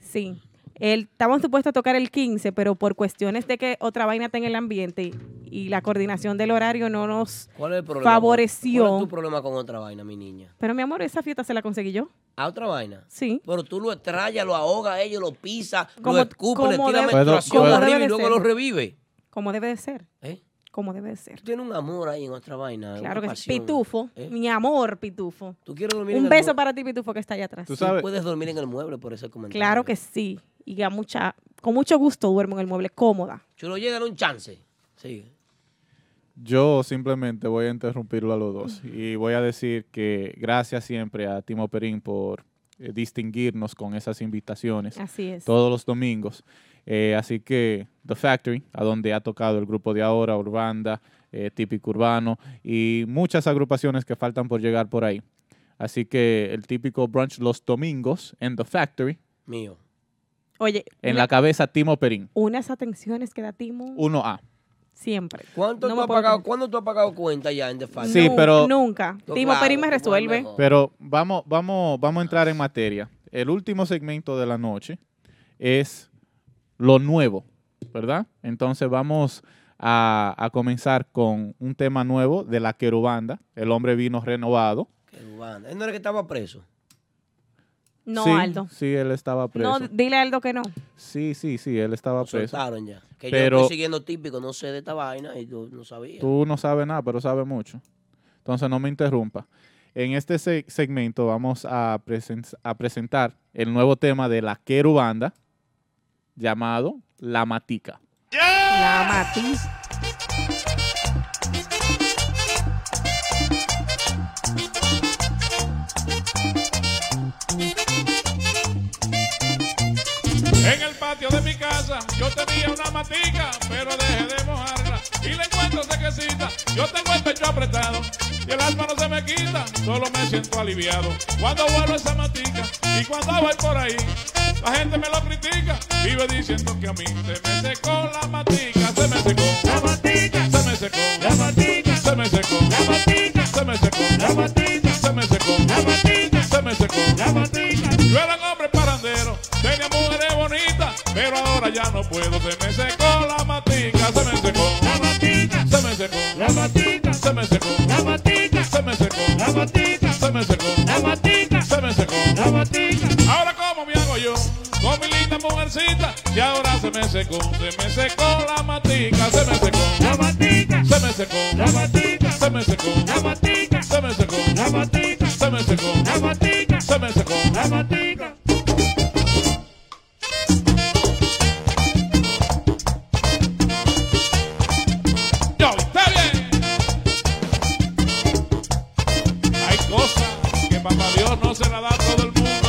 Sí. El, estábamos supuestos a tocar el 15, pero por cuestiones de que otra vaina está en el ambiente y la coordinación del horario no nos ¿Cuál es el problema? favoreció. ¿Cuál es tu problema con otra vaina, mi niña? Pero mi amor, esa fiesta se la conseguí yo. ¿A otra vaina? Sí. Pero tú lo extrayas, lo ahogas a ellos, lo pisas, lo escupes, le tiras menstruación arriba y luego lo revive. Como debe de ser. ¿Eh? Como debe de ser. Tú tienes un amor ahí en otra vaina. Claro que sí. Pitufo, ¿Eh? mi amor, Pitufo. ¿Tú quieres dormir en Un el beso para ti, Pitufo, que está allá atrás. Tú puedes dormir en el mueble por ese comentario. Claro que sí. Y a mucha, con mucho gusto duermo en el mueble, cómoda. Chulo, llega un chance. Sigue. Yo simplemente voy a interrumpirlo a los dos y voy a decir que gracias siempre a Timo Perín por eh, distinguirnos con esas invitaciones Así es. todos los domingos. Eh, así que The Factory, a donde ha tocado el grupo de ahora, Urbanda, eh, Típico Urbano y muchas agrupaciones que faltan por llegar por ahí. Así que el típico brunch los domingos en The Factory, Mío. Oye, en una- la cabeza Timo Perín, unas atenciones que da Timo 1A. siempre. ¿Cuánto No tú has pagado, creer. ¿Cuándo tú has pagado cuenta ya en The? Sí, pero- Nunca. Timo claro, Perín me resuelve. Pero vamos, vamos, vamos a entrar en materia. El último segmento de la noche es lo nuevo, ¿verdad? Entonces vamos a, a comenzar con un tema nuevo de la querubanda. El hombre vino renovado. Qué banda. Él no era que estaba preso. No, sí, Aldo. Sí, él estaba preso. No, dile a Aldo que no. Sí, sí, sí, él estaba preso. Soltaron ya. Que yo estoy siguiendo típico, no sé de esta vaina y tú no sabías. tú no sabes nada, pero sabes mucho. Entonces no me interrumpa. En este se- segmento vamos a, presen- a presentar el nuevo tema de la querubanda llamado La Matica. La Matiz. De mi casa yo tenía una matica, pero dejé de mojarla y le encuentro sequecita. Yo tengo el pecho apretado y el alma no se me quita, solo me siento aliviado. Cuando vuelo esa matica y cuando voy por ahí, la gente me lo critica, vive diciendo que a mí se me secó la matica, se me secó la matica, se me secó la matica, se me secó la matica, se me secó la matica, se me secó la matica, se me secó la matica. Yo era un hombre parandero, tenía mujeres bonitas, pero ahora ya no puedo, se me secó la matica, se me secó la matica, se me secó la matica, se me secó la matica, se me secó la matica, se me secó la matica, se me secó la matica. Ahora cómo me hago yo con mi linda mujercita y ahora se me secó, se me secó la matica, se me secó la matica, se me secó la matica, se me secó la matica, se me secó la matica, se me secó la matica, se me secó la matica. Se la da todo el mundo.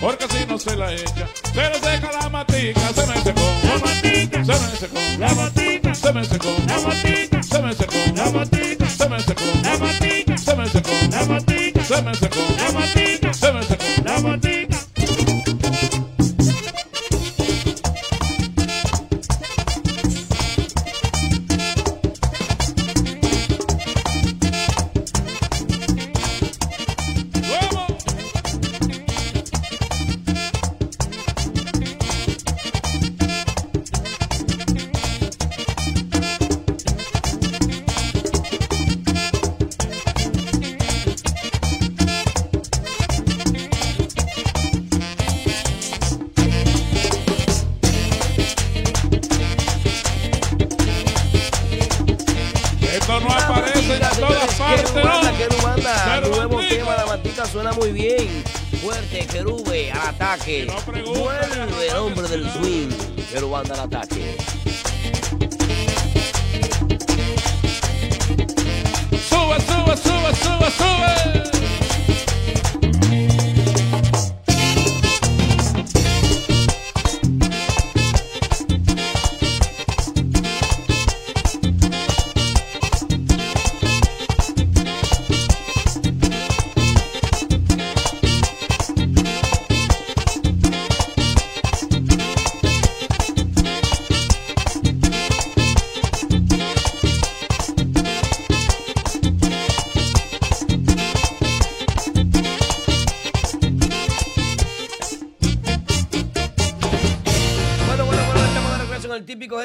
Porque si no se la echa,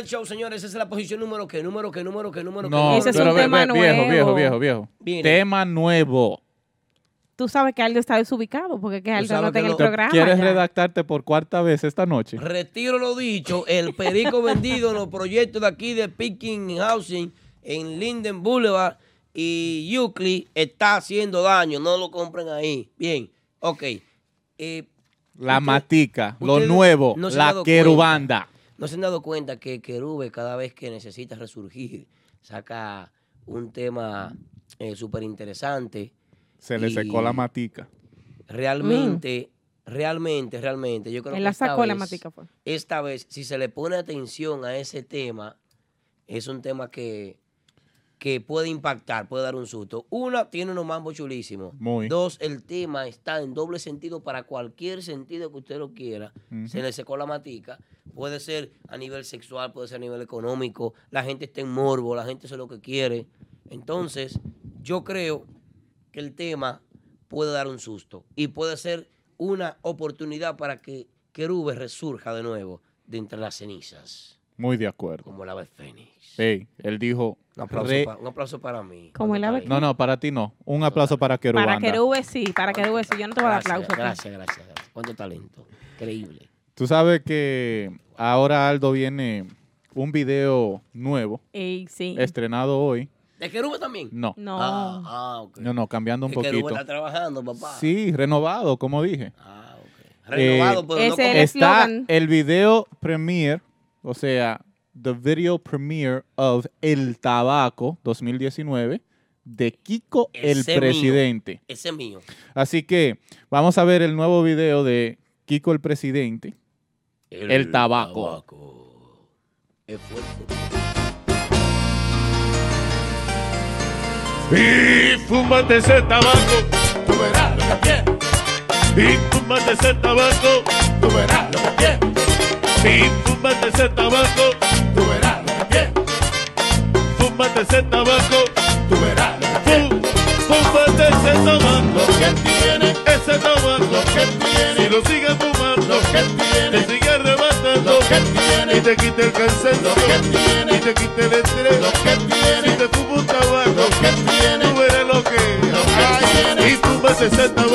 en el típico Head Show, señores. Esa es la posición número que, número que, número que, número que. No, pero ve- ve- viejo, viejo, viejo, viejo. Viene. Tema nuevo. Tú sabes que Aldo está desubicado porque que Aldo sabes no está en que el lo- programa. ¿Quieres ya. redactarte por cuarta vez esta noche? Retiro lo dicho, el perico vendido en los proyectos de aquí de Picking Housing en Linden Boulevard y Euclid está haciendo daño, no lo compren ahí. Bien, ok. Eh, La matica, lo ustedes nuevo, no se han la dado querubanda. ¿No se han dado cuenta que Querube cada vez que necesita resurgir saca un tema súper interesante? Se le secó la matica. Realmente, realmente, realmente, yo creo Él que la esta sacó la matica, fue. Esta vez, si se le pone atención a ese tema, es un tema que, que puede impactar, puede dar un susto. Una, tiene unos mambos chulísimos. Muy. Dos, el tema está en doble sentido para cualquier sentido que usted lo quiera. Se le secó la matica. Puede ser a nivel sexual, puede ser a nivel económico. La gente está en morbo, la gente hace lo que quiere. Entonces, yo creo que el tema puede dar un susto y puede ser una oportunidad para que Querube resurja de nuevo de entre las cenizas, Muy de acuerdo. como el ave fénix. Él dijo. Un aplauso, re- pa- un aplauso para mí. Como el ave- No, no, para ti no. Un aplauso para Querubanda. Para Querube sí, para Querube sí. Yo no te voy a dar aplauso. gracias, gracias, gracias. Cuánto talento. Increíble. Tú sabes que ahora Aldo viene un video nuevo, Ey, sí. estrenado hoy. ¿De Querube también? No. No. Ah, ah, ok. No, no, cambiando un Querube poquito. está trabajando, papá. Sí, renovado, como dije. Renovado, pero no Ese como- es el está el video premiere, o sea, the video premiere of El Tabaco 2019 de Kiko el Ese mío. Presidente. Ese es mío. Así que vamos a ver el nuevo video de Kiko el Presidente, El, Tabaco. Es fuerte. Y fúmate ese tabaco, tú verás lo que tienes. Y fúmate ese tabaco, tú verás lo que tienes. Y fúmate ese tabaco, tú verás lo que tienes. Fúmate ese tabaco, tú verás lo que tienes. Fúmate ese tabaco, que tiene ese tabaco, que tiene. Si lo sigues fumando, que tiene. Te sigue arrebatando, que tiene. Y te quita el cansancio, que tiene. Y te quita el estrés, que tiene. Si te fumas un tabaco, que tiene. Tú verás lo que hay. Y fúmate ese tabaco,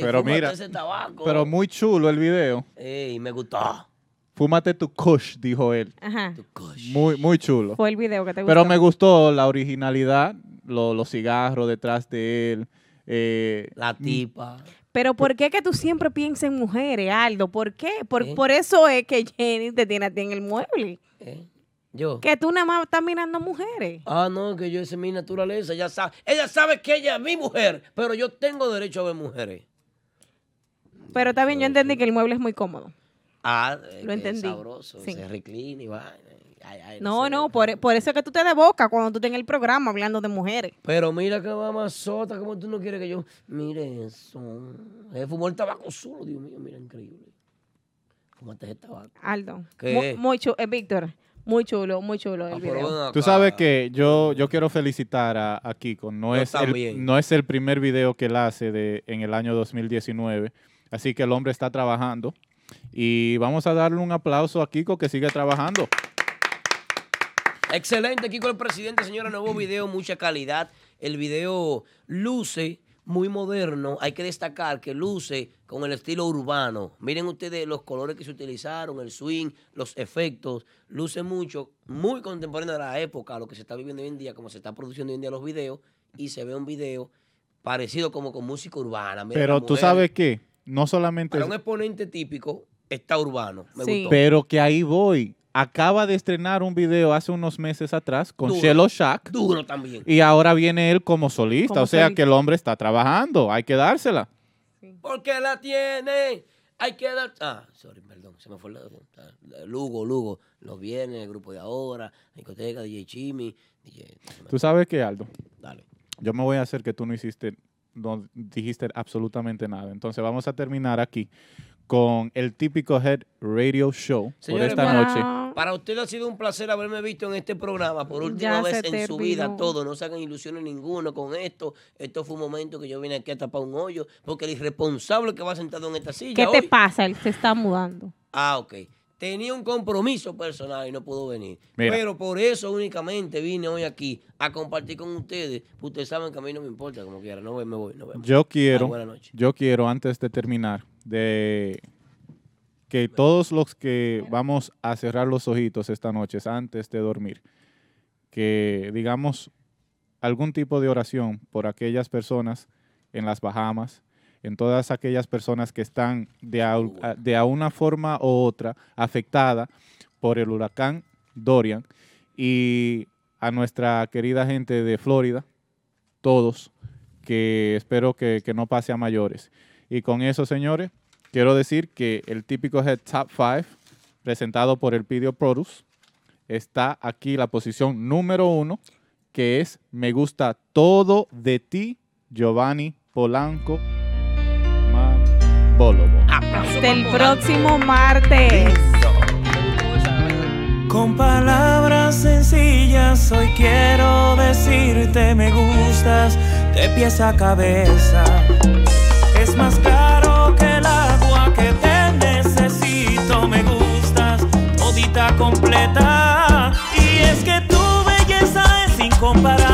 Pero Fúmate mira, ese tabaco. pero muy chulo el video. Ey, me gustó. Fúmate tu kush, dijo él. Ajá. Muy, muy chulo. Fue el video que te gustó. Pero me gustó la originalidad, lo- los cigarros detrás de él. eh, La tipa. Pero ¿por qué que tú siempre piensas en mujeres, Aldo? ¿Por qué? Por, por eso es que Jenny te tiene a ti en el mueble. Yo. Que tú nada más estás mirando mujeres. Ah, no, que yo esa es mi naturaleza. Ella sabe, ella sabe que ella es mi mujer, pero yo tengo derecho a ver mujeres. Pero está bien, yo entendí que el mueble es muy cómodo. Ah, eh, Lo que entendí. sabroso. Sí. Se reclina y va. Ay, ay, No, sé. no, por, por eso es que tú te de boca cuando tú estás en el programa hablando de mujeres. Pero mira que mamazota, como tú no quieres que yo. Mire eso. Eh, fumó el tabaco solo, Dios mío, mira, increíble. Fumate ese tabaco. Aldo. ¿Qué? Mu- Muy chu- eh, Víctor, Muy chulo, muy chulo Ah, el video. Tú sabes que yo, yo quiero felicitar a, a Kiko. No Yo es, el, también. no es el primer video que él hace de, en el año 2019. Así que el hombre está trabajando. Y vamos a darle un aplauso a Kiko que sigue trabajando. Excelente, Kiko el presidente, señora, nuevo video, mucha calidad. El video luce muy moderno. Hay que destacar que luce con el estilo urbano. Miren ustedes los colores que se utilizaron, el swing, los efectos. Luce mucho, muy contemporáneo de la época, a lo que se está viviendo hoy en día, como se está produciendo hoy en día los videos. Y se ve un video parecido como con música urbana. Mira, Pero tú sabes que no solamente... Para un exponente típico, está urbano. Me gustó. Pero que ahí voy. Acaba de estrenar un video hace unos meses atrás con Duro. Shelo Shack. Duro también. Y ahora viene él como solista. Como o sea solista. que el hombre está trabajando. Hay que dársela. Porque la tiene. Hay que dar. Ah, sorry, perdón. Se me fue la. la- Lugo, Lugo. Los viernes, el grupo de ahora, la discoteca, DJ Chimi. DJ. Tú sabes que, Aldo. Dale. Yo me voy a hacer que tú no hiciste, no dijiste absolutamente nada. Entonces vamos a terminar aquí con el típico Head Radio Show Señores, por esta para, noche. para usted ha sido un placer haberme visto en este programa por última Ya vez en su vida. Todo, no se hagan ilusiones ninguno con esto. Esto fue un momento que yo vine aquí a tapar un hoyo porque el irresponsable que va sentado en esta silla. ¿Qué te pasa? Él se está mudando. Ah, ok. Tenía un compromiso personal y no pudo venir. Mira. Pero por eso únicamente vine hoy aquí a compartir con ustedes. Ustedes saben que a mí no me importa como quiera. No me voy, no vemos. Yo quiero, yo quiero antes de terminar de que todos los que vamos a cerrar los ojitos esta noche antes de dormir, que digamos algún tipo de oración por aquellas personas en las Bahamas, en todas aquellas personas que están de, a- de a una forma u otra afectada por el huracán Dorian. Y a nuestra querida gente de Florida, todos, que espero que, que no pase a mayores. Y con eso, señores, quiero decir que el típico Head Top 5, presentado por el Video Produce, está aquí la posición número uno, que es Me gusta todo de ti, Giovanni Polanco Bólogo. Hasta el próximo martes. Con palabras sencillas hoy quiero decirte me gustas de pies a cabeza. Es más claro que el agua que te necesito me gustas todita completa. Y es que tu belleza es incomparable.